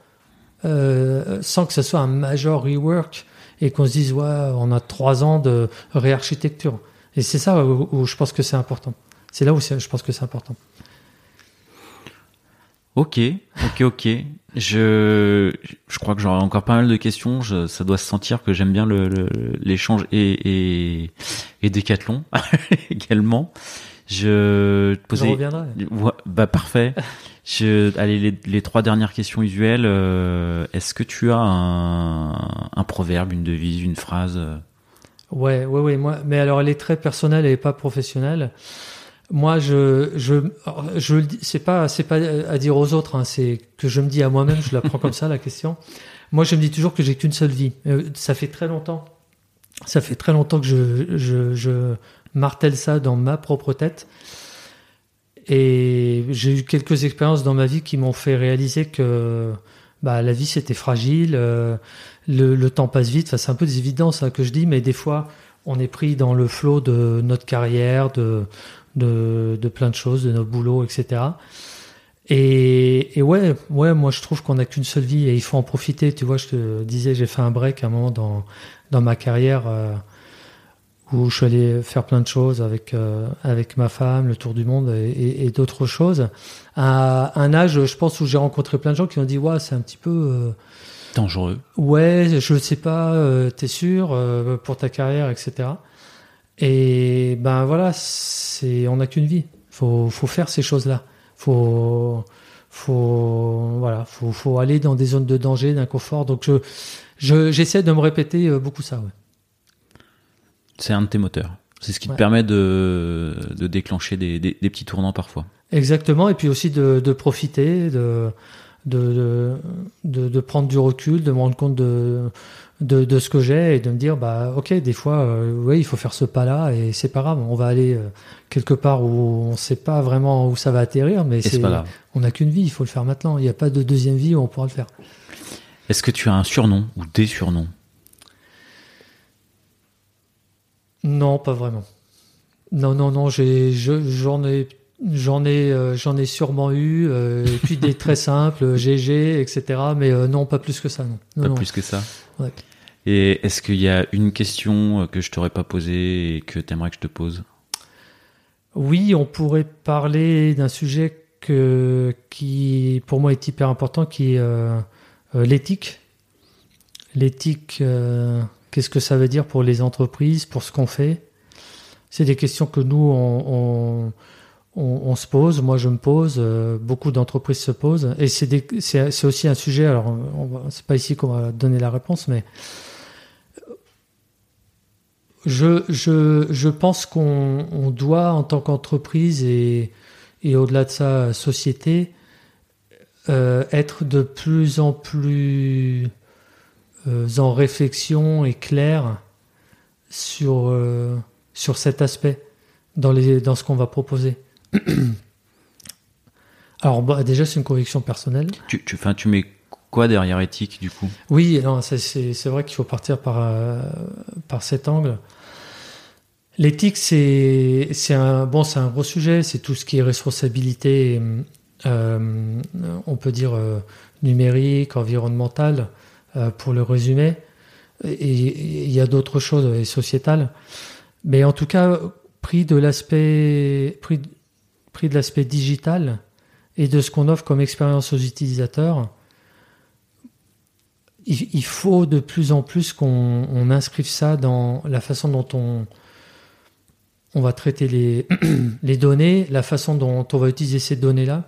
sans que ce soit un major rework et qu'on se dise ouais on a trois ans de réarchitecture. Et c'est ça où, je pense que c'est important. C'est là où je pense que c'est important. Ok, ok, ok. Je, je crois que j'aurai encore pas mal de questions. Je, ça doit se sentir que j'aime bien le- le- l'échange et, et, et Décathlon également. Je te posais. Ouais, bah parfait. Je, allez, les, les trois dernières questions usuelles. euh, Est-ce que tu as un, un proverbe, une devise, une phrase? Ouais, ouais, ouais. Moi, mais alors elle est très personnelle et pas professionnelle. Moi, je, je, je c'est pas, c'est pas à dire aux autres. Hein, c'est que je me dis à moi-même. Je la prends comme ça la question. Moi, je me dis toujours que j'ai qu'une seule vie. Euh, Ça fait très longtemps. Ça fait très longtemps que je, je, je martèle ça dans ma propre tête. Et j'ai eu quelques expériences dans ma vie qui m'ont fait réaliser que bah, la vie c'était fragile, euh, le, le temps passe vite. Enfin, c'est un peu des évidences hein, que je dis, mais des fois on est pris dans le flot de notre carrière, de, de, plein de choses, de nos boulots, etc. Et, ouais, ouais, moi je trouve qu'on n'a qu'une seule vie et il faut en profiter. Tu vois, je te disais, j'ai fait un break à un moment dans, dans ma carrière euh, où je suis allé faire plein de choses avec, euh, avec ma femme, le tour du monde et d'autres choses. À un âge, je pense, où j'ai rencontré plein de gens qui ont dit, ouais, c'est un petit peu... euh, dangereux Ouais, je sais pas, euh, t'es sûr euh, pour ta carrière, etc. Et ben voilà, c'est on n'a qu'une vie. Faut faut faire ces choses-là. Faut faut voilà, faut faut aller dans des zones de danger, d'inconfort. Donc je je j'essaie de me répéter euh, beaucoup ça. Ouais. C'est un de tes moteurs. C'est ce qui te permet de, de déclencher des, des, des petits tournants parfois. Exactement. Et puis aussi de, de profiter, de de, de prendre du recul, de me rendre compte de de, de ce que j'ai et de me dire bah ok des fois euh, oui il faut faire ce pas là et c'est pas grave. On va aller euh, quelque part où on sait pas vraiment où ça va atterrir mais c'est on n'a qu'une vie il faut le faire maintenant. Il n'y a pas de deuxième vie où on pourra le faire. Est-ce que tu as un surnom ou des surnoms? Non pas vraiment. Non non non j'ai je- j'en ai j'en ai euh, j'en ai sûrement eu euh, et puis des très simples GG etc mais euh, non pas plus que ça non non, Pas non. plus que ça Ouais. Et est-ce qu'il y a une question que je t'aurais pas posée et que tu aimerais que je te pose? Oui, on pourrait parler d'un sujet que, qui, pour moi, est hyper important, qui est euh, euh, l'éthique. L'éthique, euh, qu'est-ce que ça veut dire pour les entreprises, pour ce qu'on fait? C'est des questions que nous, on, on, on- se pose. Moi, je me pose. euh, beaucoup d'entreprises se posent. Et c'est aussi un sujet. Alors, c'est pas ici qu'on va donner la réponse, mais je, je, pense qu'on on doit, en tant qu'entreprise et, au-delà de ça, société, euh, être de plus en plus euh, en réflexion et clair sur, sur cet aspect dans, les, dans ce qu'on va proposer. Alors, bah, déjà, c'est une conviction personnelle. tu, tu, tu mets quoi derrière éthique du coup? Oui, c'est vrai qu'il faut partir par, euh, par cet angle. L'éthique, c'est c'est un bon, c'est un gros sujet. C'est tout ce qui est responsabilité, euh, on peut dire euh, numérique, environnementale, pour le résumer. et il y a d'autres choses et sociétales. Mais en tout cas, pris de l'aspect, pris, pris de l'aspect digital et de ce qu'on offre comme expérience aux utilisateurs, il, faut de plus en plus qu'on inscrive ça dans la façon dont on, on va traiter les, les données, la façon dont on va utiliser ces données-là.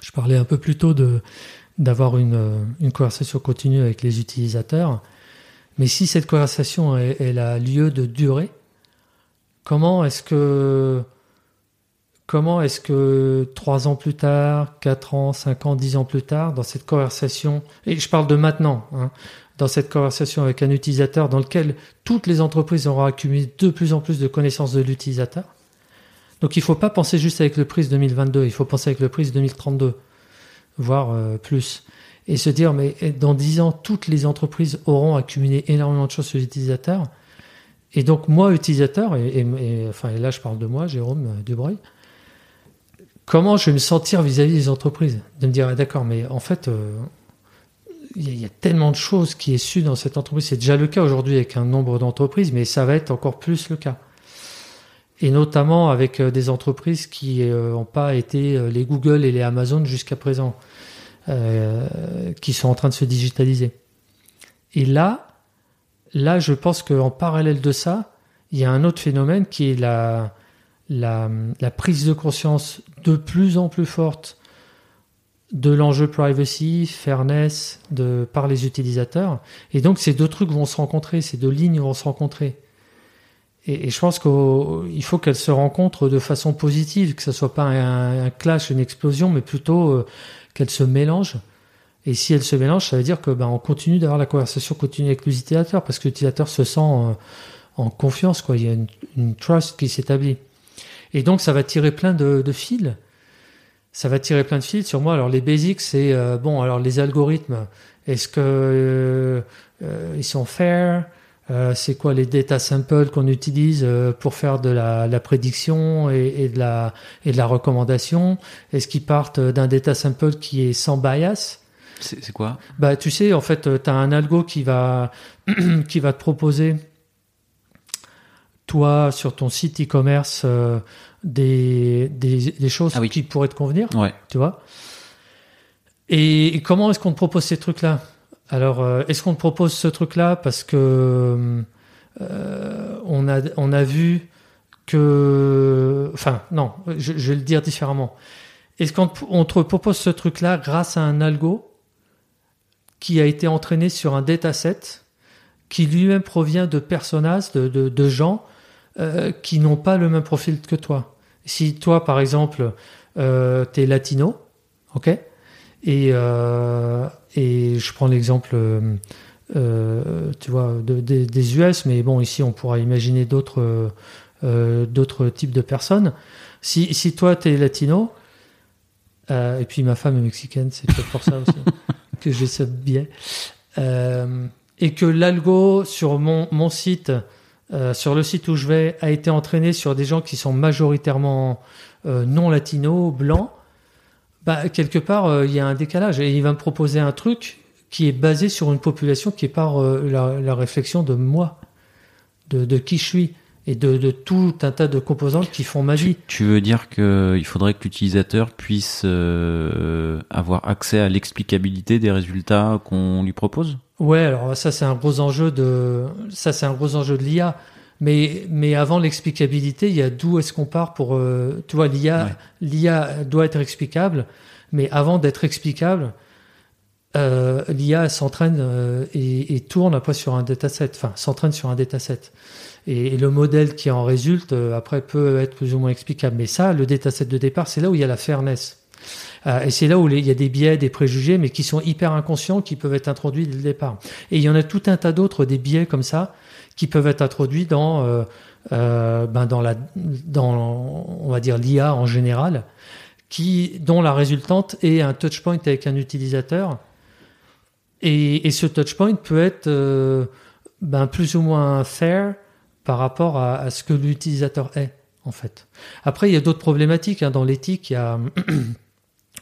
Je parlais un peu plus tôt de, d'avoir une, une conversation continue avec les utilisateurs. Mais si cette conversation elle, a lieu de durer, comment est-ce que comment est-ce que trois ans plus tard, quatre ans, cinq ans, dix ans plus tard, dans cette conversation, et je parle de maintenant, hein, dans cette conversation avec un utilisateur dans lequel toutes les entreprises auront accumulé de plus en plus de connaissances de l'utilisateur. Donc il ne faut pas penser juste avec le prix 2022, il faut penser avec le prix 2032, voire euh, plus et se dire, mais dans dix ans, toutes les entreprises auront accumulé énormément de choses sur l'utilisateur. Et donc, moi, utilisateur, et, enfin, là, je parle de moi, Jérôme euh, Dubreuil, comment je vais me sentir vis-à-vis des entreprises De me dire, ah, d'accord, mais en fait, euh, il y, a tellement de choses qui est su dans cette entreprise. C'est déjà le cas aujourd'hui avec un nombre d'entreprises, mais ça va être encore plus le cas. Et notamment avec euh, des entreprises qui n'ont pas été les Google et les Amazon jusqu'à présent. Euh, qui sont en train de se digitaliser. Et là, là, je pense qu'en parallèle de ça, il y a un autre phénomène qui est la, la, prise de conscience de plus en plus forte de l'enjeu privacy, fairness de, par les utilisateurs. Et donc ces deux trucs vont se rencontrer, ces deux lignes vont se rencontrer. Et, je pense qu'il faut qu'elles se rencontrent de façon positive, que ce soit pas un, un clash, une explosion, mais plutôt euh, qu'elles se mélangent. Et si elles se mélangent, ça veut dire que ben, on continue d'avoir la conversation continue avec l'utilisateur parce que l'utilisateur se sent euh, en confiance, quoi. Il y a une, trust qui s'établit. Et donc, ça va tirer plein de, de, fils. Ça va tirer plein de fils sur moi. Alors, les basics, c'est euh, bon. Alors, les algorithmes, est-ce que euh, ils sont fair? C'est quoi les data samples qu'on utilise pour faire de la, la prédiction et, et, de la et de la recommandation? Est-ce qu'ils partent d'un data sample qui est sans bias? C'est quoi? Bah, tu sais, en fait, euh, tu as un algo qui va, qui va te proposer, toi, sur ton site e-commerce, euh, des, des, choses ah qui pourraient te convenir. Ouais. Tu vois Et comment est-ce qu'on te propose ces trucs-là? Alors, euh, est-ce qu'on te propose ce truc-là parce que on, a, on a vu que. Enfin, non, je, je vais le dire différemment. Est-ce qu'on te propose ce truc-là grâce à un algo qui a été entraîné sur un dataset qui lui-même provient de personnages, de, de, gens euh, qui n'ont pas le même profil que toi. Si toi, par exemple, euh, tu es latino, ok et, euh, et je prends l'exemple, euh, tu vois, de, des US, mais bon, ici, on pourra imaginer d'autres d'autres types de personnes. Si, si toi, tu es latino, et puis ma femme est mexicaine, c'est peut-être pour ça aussi. que j'ai ce biais. Et que l'algo sur mon, mon site, euh, sur le site où je vais, a été entraîné sur des gens qui sont majoritairement euh, non latinos, blancs, bah, quelque part, il y a un décalage. Et il va me proposer un truc qui est basé sur une population qui est par la, la, réflexion de moi, de, de qui je suis et de, tout un tas de composantes qui font magie. Tu, veux dire qu'il faudrait que l'utilisateur puisse euh, avoir accès à l'explicabilité des résultats qu'on lui propose? Ouais, alors ça c'est un gros enjeu de ça c'est un gros enjeu de l'IA. Mais, mais avant l'explicabilité, il y a d'où est-ce qu'on part pour euh, tu vois l'IA l'IA doit être explicable, mais avant d'être explicable, euh, l'IA s'entraîne et, et, tourne après sur un dataset, enfin s'entraîne sur un dataset. Et, le modèle qui en résulte, euh, après, peut être plus ou moins explicable. Mais ça, le dataset de départ, c'est là où il y a la fairness. Euh, et c'est là où il y a des biais, des préjugés, mais qui sont hyper inconscients, qui peuvent être introduits dès le départ. Et il y en a tout un tas d'autres, des biais comme ça, qui peuvent être introduits dans, euh, euh, ben dans la, dans, on va dire l'IA en général, qui, dont la résultante est un touchpoint avec un utilisateur. Et, et ce touchpoint peut être ben plus ou moins fair par rapport à, ce que l'utilisateur est, en fait. Après, il y a d'autres problématiques. Hein. Dans l'éthique,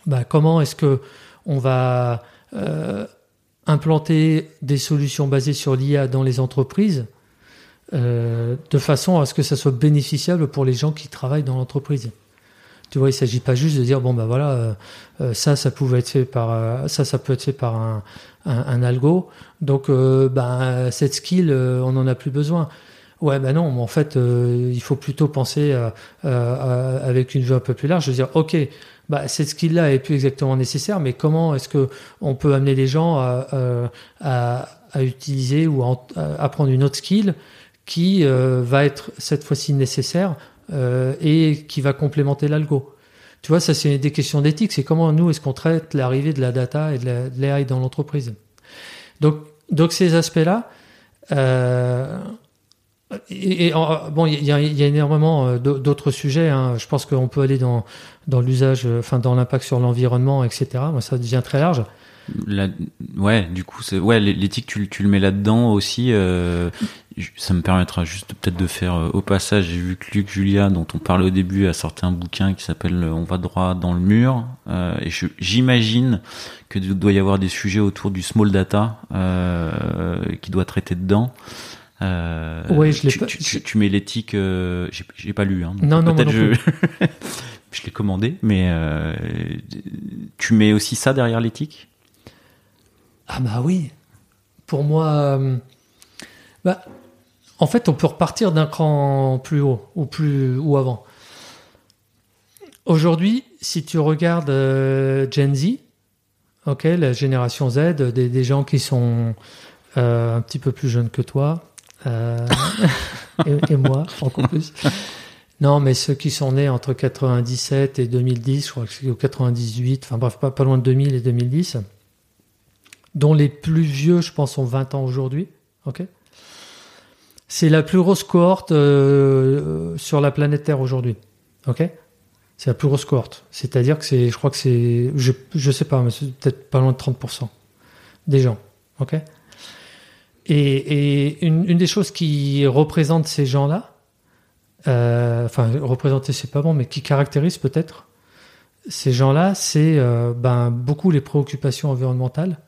bah, comment est-ce que on va euh, implanter des solutions basées sur l'IA dans les entreprises euh, de façon à ce que ça soit bénéficiable pour les gens qui travaillent dans l'entreprise? Tu vois, il s'agit pas juste de dire bon ben voilà, euh, ça ça pouvait être fait par ça ça peut être fait par un, un, algo, donc ben cette skill on en a plus besoin. Ouais ben non, mais en fait il faut plutôt penser avec une vue un peu plus large, de dire ok bah, cette skill-là est plus exactement nécessaire, mais comment est-ce que on peut amener les gens à, à, à utiliser ou à, apprendre une autre skill qui euh, va être cette fois-ci nécessaire euh, et qui va complémenter l'algo? Tu vois, ça c'est des questions d'éthique. C'est comment nous est-ce qu'on traite l'arrivée de la data et de l'AI dans l'entreprise? Donc, donc ces aspects-là. Euh, et, bon, il y a, y a, énormément d'autres sujets. Hein. Je pense qu'on peut aller dans dans l'usage, enfin dans l'impact sur l'environnement, etc. Moi, ça devient très large. La, ouais, du coup, c'est ouais, l'éthique, tu, tu, le mets là-dedans aussi. Euh, ça me permettra juste peut-être de faire euh, au passage. J'ai vu que Luc Julia, dont on parlait au début, a sorti un bouquin qui s'appelle euh, On va droit dans le mur. Euh, et j'imagine que doit y avoir des sujets autour du small data euh, qui doit traiter dedans. Euh, ouais, je l'ai pas. Tu, tu, mets l'éthique. Euh, J'ai pas lu. Hein, non, non, peut-être je. je l'ai commandé, mais tu mets aussi ça derrière l'éthique? Ah bah oui. Pour moi, euh, bah, en fait, on peut repartir d'un cran plus haut ou plus ou avant. Aujourd'hui, si tu regardes euh, Gen Z, ok, la génération Z, des, gens qui sont euh, un petit peu plus jeunes que toi et, et, moi, encore plus. Non, mais ceux qui sont nés entre 97 et 2010, je crois que c'est 98, enfin bref, pas, pas loin de 2000 et 2010 dont les plus vieux, je pense, ont 20 ans aujourd'hui. Ok? C'est la plus grosse cohorte euh, sur la planète Terre aujourd'hui. Ok? C'est la plus grosse cohorte. C'est-à-dire que c'est, je crois que c'est, je, je sais pas, mais c'est peut-être pas loin de 30% des gens. Ok? Et, une, des choses qui représente ces gens-là, euh, enfin représenter c'est pas bon, mais qui caractérise peut-être ces gens-là, c'est euh, ben, beaucoup les préoccupations environnementales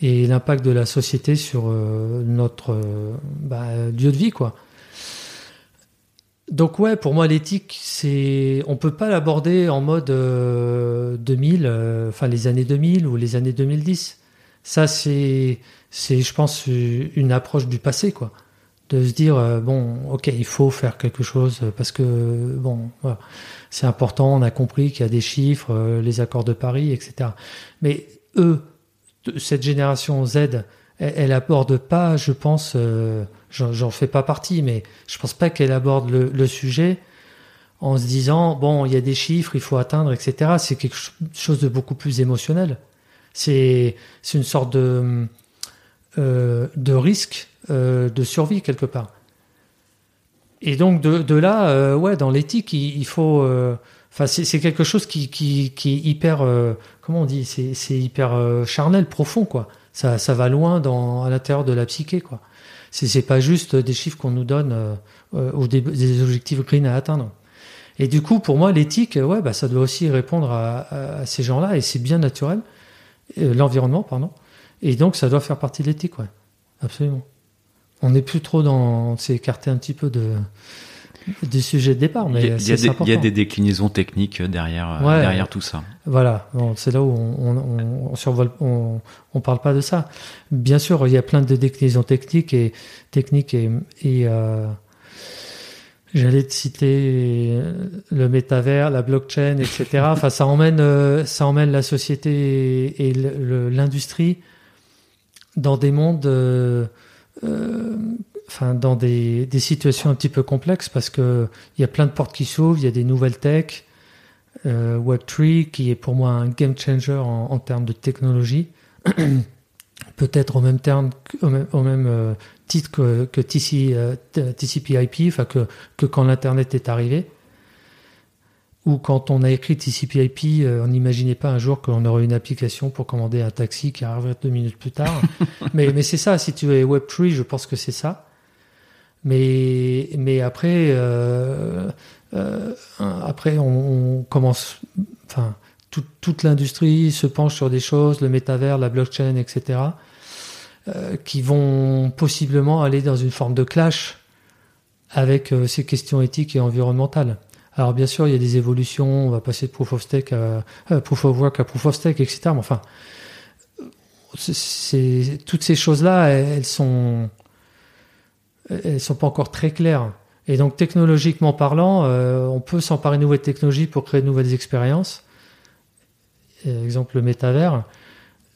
et l'impact de la société sur euh, notre bah, lieu de vie, quoi. Donc ouais, pour moi l'éthique, c'est, on peut pas l'aborder en mode 2000, euh, enfin les années 2000 ou les années 2010. Ça c'est, c'est, je pense, une approche du passé, quoi. De se dire bon, ok, il faut faire quelque chose parce que bon, voilà, c'est important. On a compris qu'il y a des chiffres, les accords de Paris, etc. Mais eux, cette génération Z, elle, aborde pas, je pense, euh, j'en fais pas partie, mais je pense pas qu'elle aborde le, sujet en se disant bon, il y a des chiffres, il faut atteindre, etc. C'est quelque chose de beaucoup plus émotionnel. C'est une sorte de euh, de risque euh, de survie quelque part. Et donc de, de là, ouais, dans l'éthique, il, faut Enfin, c'est quelque chose qui, qui, qui est hyper, euh, comment on dit, c'est hyper euh, charnel, profond, quoi. Ça, ça va loin dans, à l'intérieur de la psyché, quoi. C'est pas juste des chiffres qu'on nous donne euh, euh, ou des, objectifs green à atteindre. Et du coup, pour moi, l'éthique, ouais, bah, ça doit aussi répondre à, ces gens-là, et c'est bien naturel, l'environnement, pardon. Et donc, ça doit faire partie de l'éthique, ouais, absolument. On n'est plus trop dans, s'est écarté un petit peu de du sujet de départ. Mais il y, a, il y a des déclinaisons techniques derrière, euh, derrière tout ça. Voilà, c'est là où on, on, on survole, on, on, parle pas de ça. Bien sûr, il y a plein de déclinaisons techniques et techniques et, et euh, j'allais te citer le métavers, la blockchain, etc. enfin, ça emmène, euh, ça emmène la société et l'industrie dans des mondes euh, euh enfin, dans des, situations un petit peu complexes parce que il y a plein de portes qui s'ouvrent, il y a des nouvelles tech, euh, Web3 qui est pour moi un game changer en, termes de technologie, peut-être au même terme, au même, euh, titre que, que TC, euh, TCP/IP, enfin que, que quand l'internet est arrivé. Ou quand on a écrit TCP/IP, euh, on n'imaginait pas un jour qu'on aurait une application pour commander un taxi qui arriverait deux minutes plus tard. mais mais c'est ça. Si tu es Web3, je pense que c'est ça. Mais, mais après, euh, euh, après on, on, commence, enfin, tout, toute l'industrie se penche sur des choses, le métavers, la blockchain, etc. qui vont possiblement aller dans une forme de clash avec ces questions éthiques et environnementales. Alors bien sûr, il y a des évolutions, on va passer de proof of stake à proof of work à proof of stake, etc. Mais enfin, c'est toutes ces choses-là, elles sont elles sont pas encore très claires. Et donc technologiquement parlant, euh, on peut s'emparer de nouvelles technologies pour créer de nouvelles expériences. Exemple le métavers.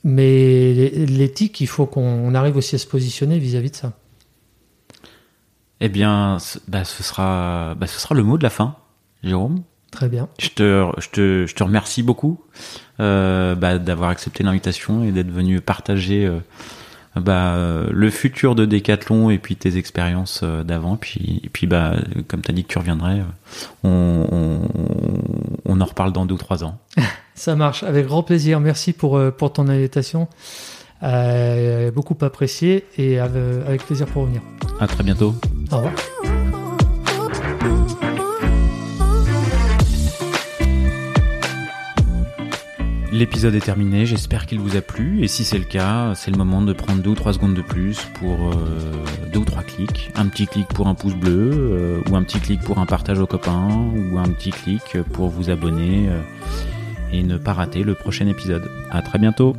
Mais l'éthique, il faut qu'on arrive aussi à se positionner vis-à-vis de ça. Eh bien, bah, ce, sera, bah, ce sera le mot de la fin, Jérôme. Très bien. Je te, je te, je te remercie beaucoup euh, bah, d'avoir accepté l'invitation et d'être venu partager euh, bah, le futur de Decathlon et puis tes expériences euh, d'avant. Puis, et puis bah, comme tu as dit que tu reviendrais, on, on, on, en reparle dans deux ou trois ans. Ça marche, avec grand plaisir. Merci pour, pour ton invitation. Euh, beaucoup apprécié et avec plaisir pour revenir. À très bientôt. Au revoir. L'épisode est terminé, j'espère qu'il vous a plu et si c'est le cas, c'est le moment de prendre deux ou trois secondes de plus pour euh, deux ou trois clics. Un petit clic pour un pouce bleu euh, ou un petit clic pour un partage aux copains ou un petit clic pour vous abonner euh, et ne pas rater le prochain épisode. À très bientôt.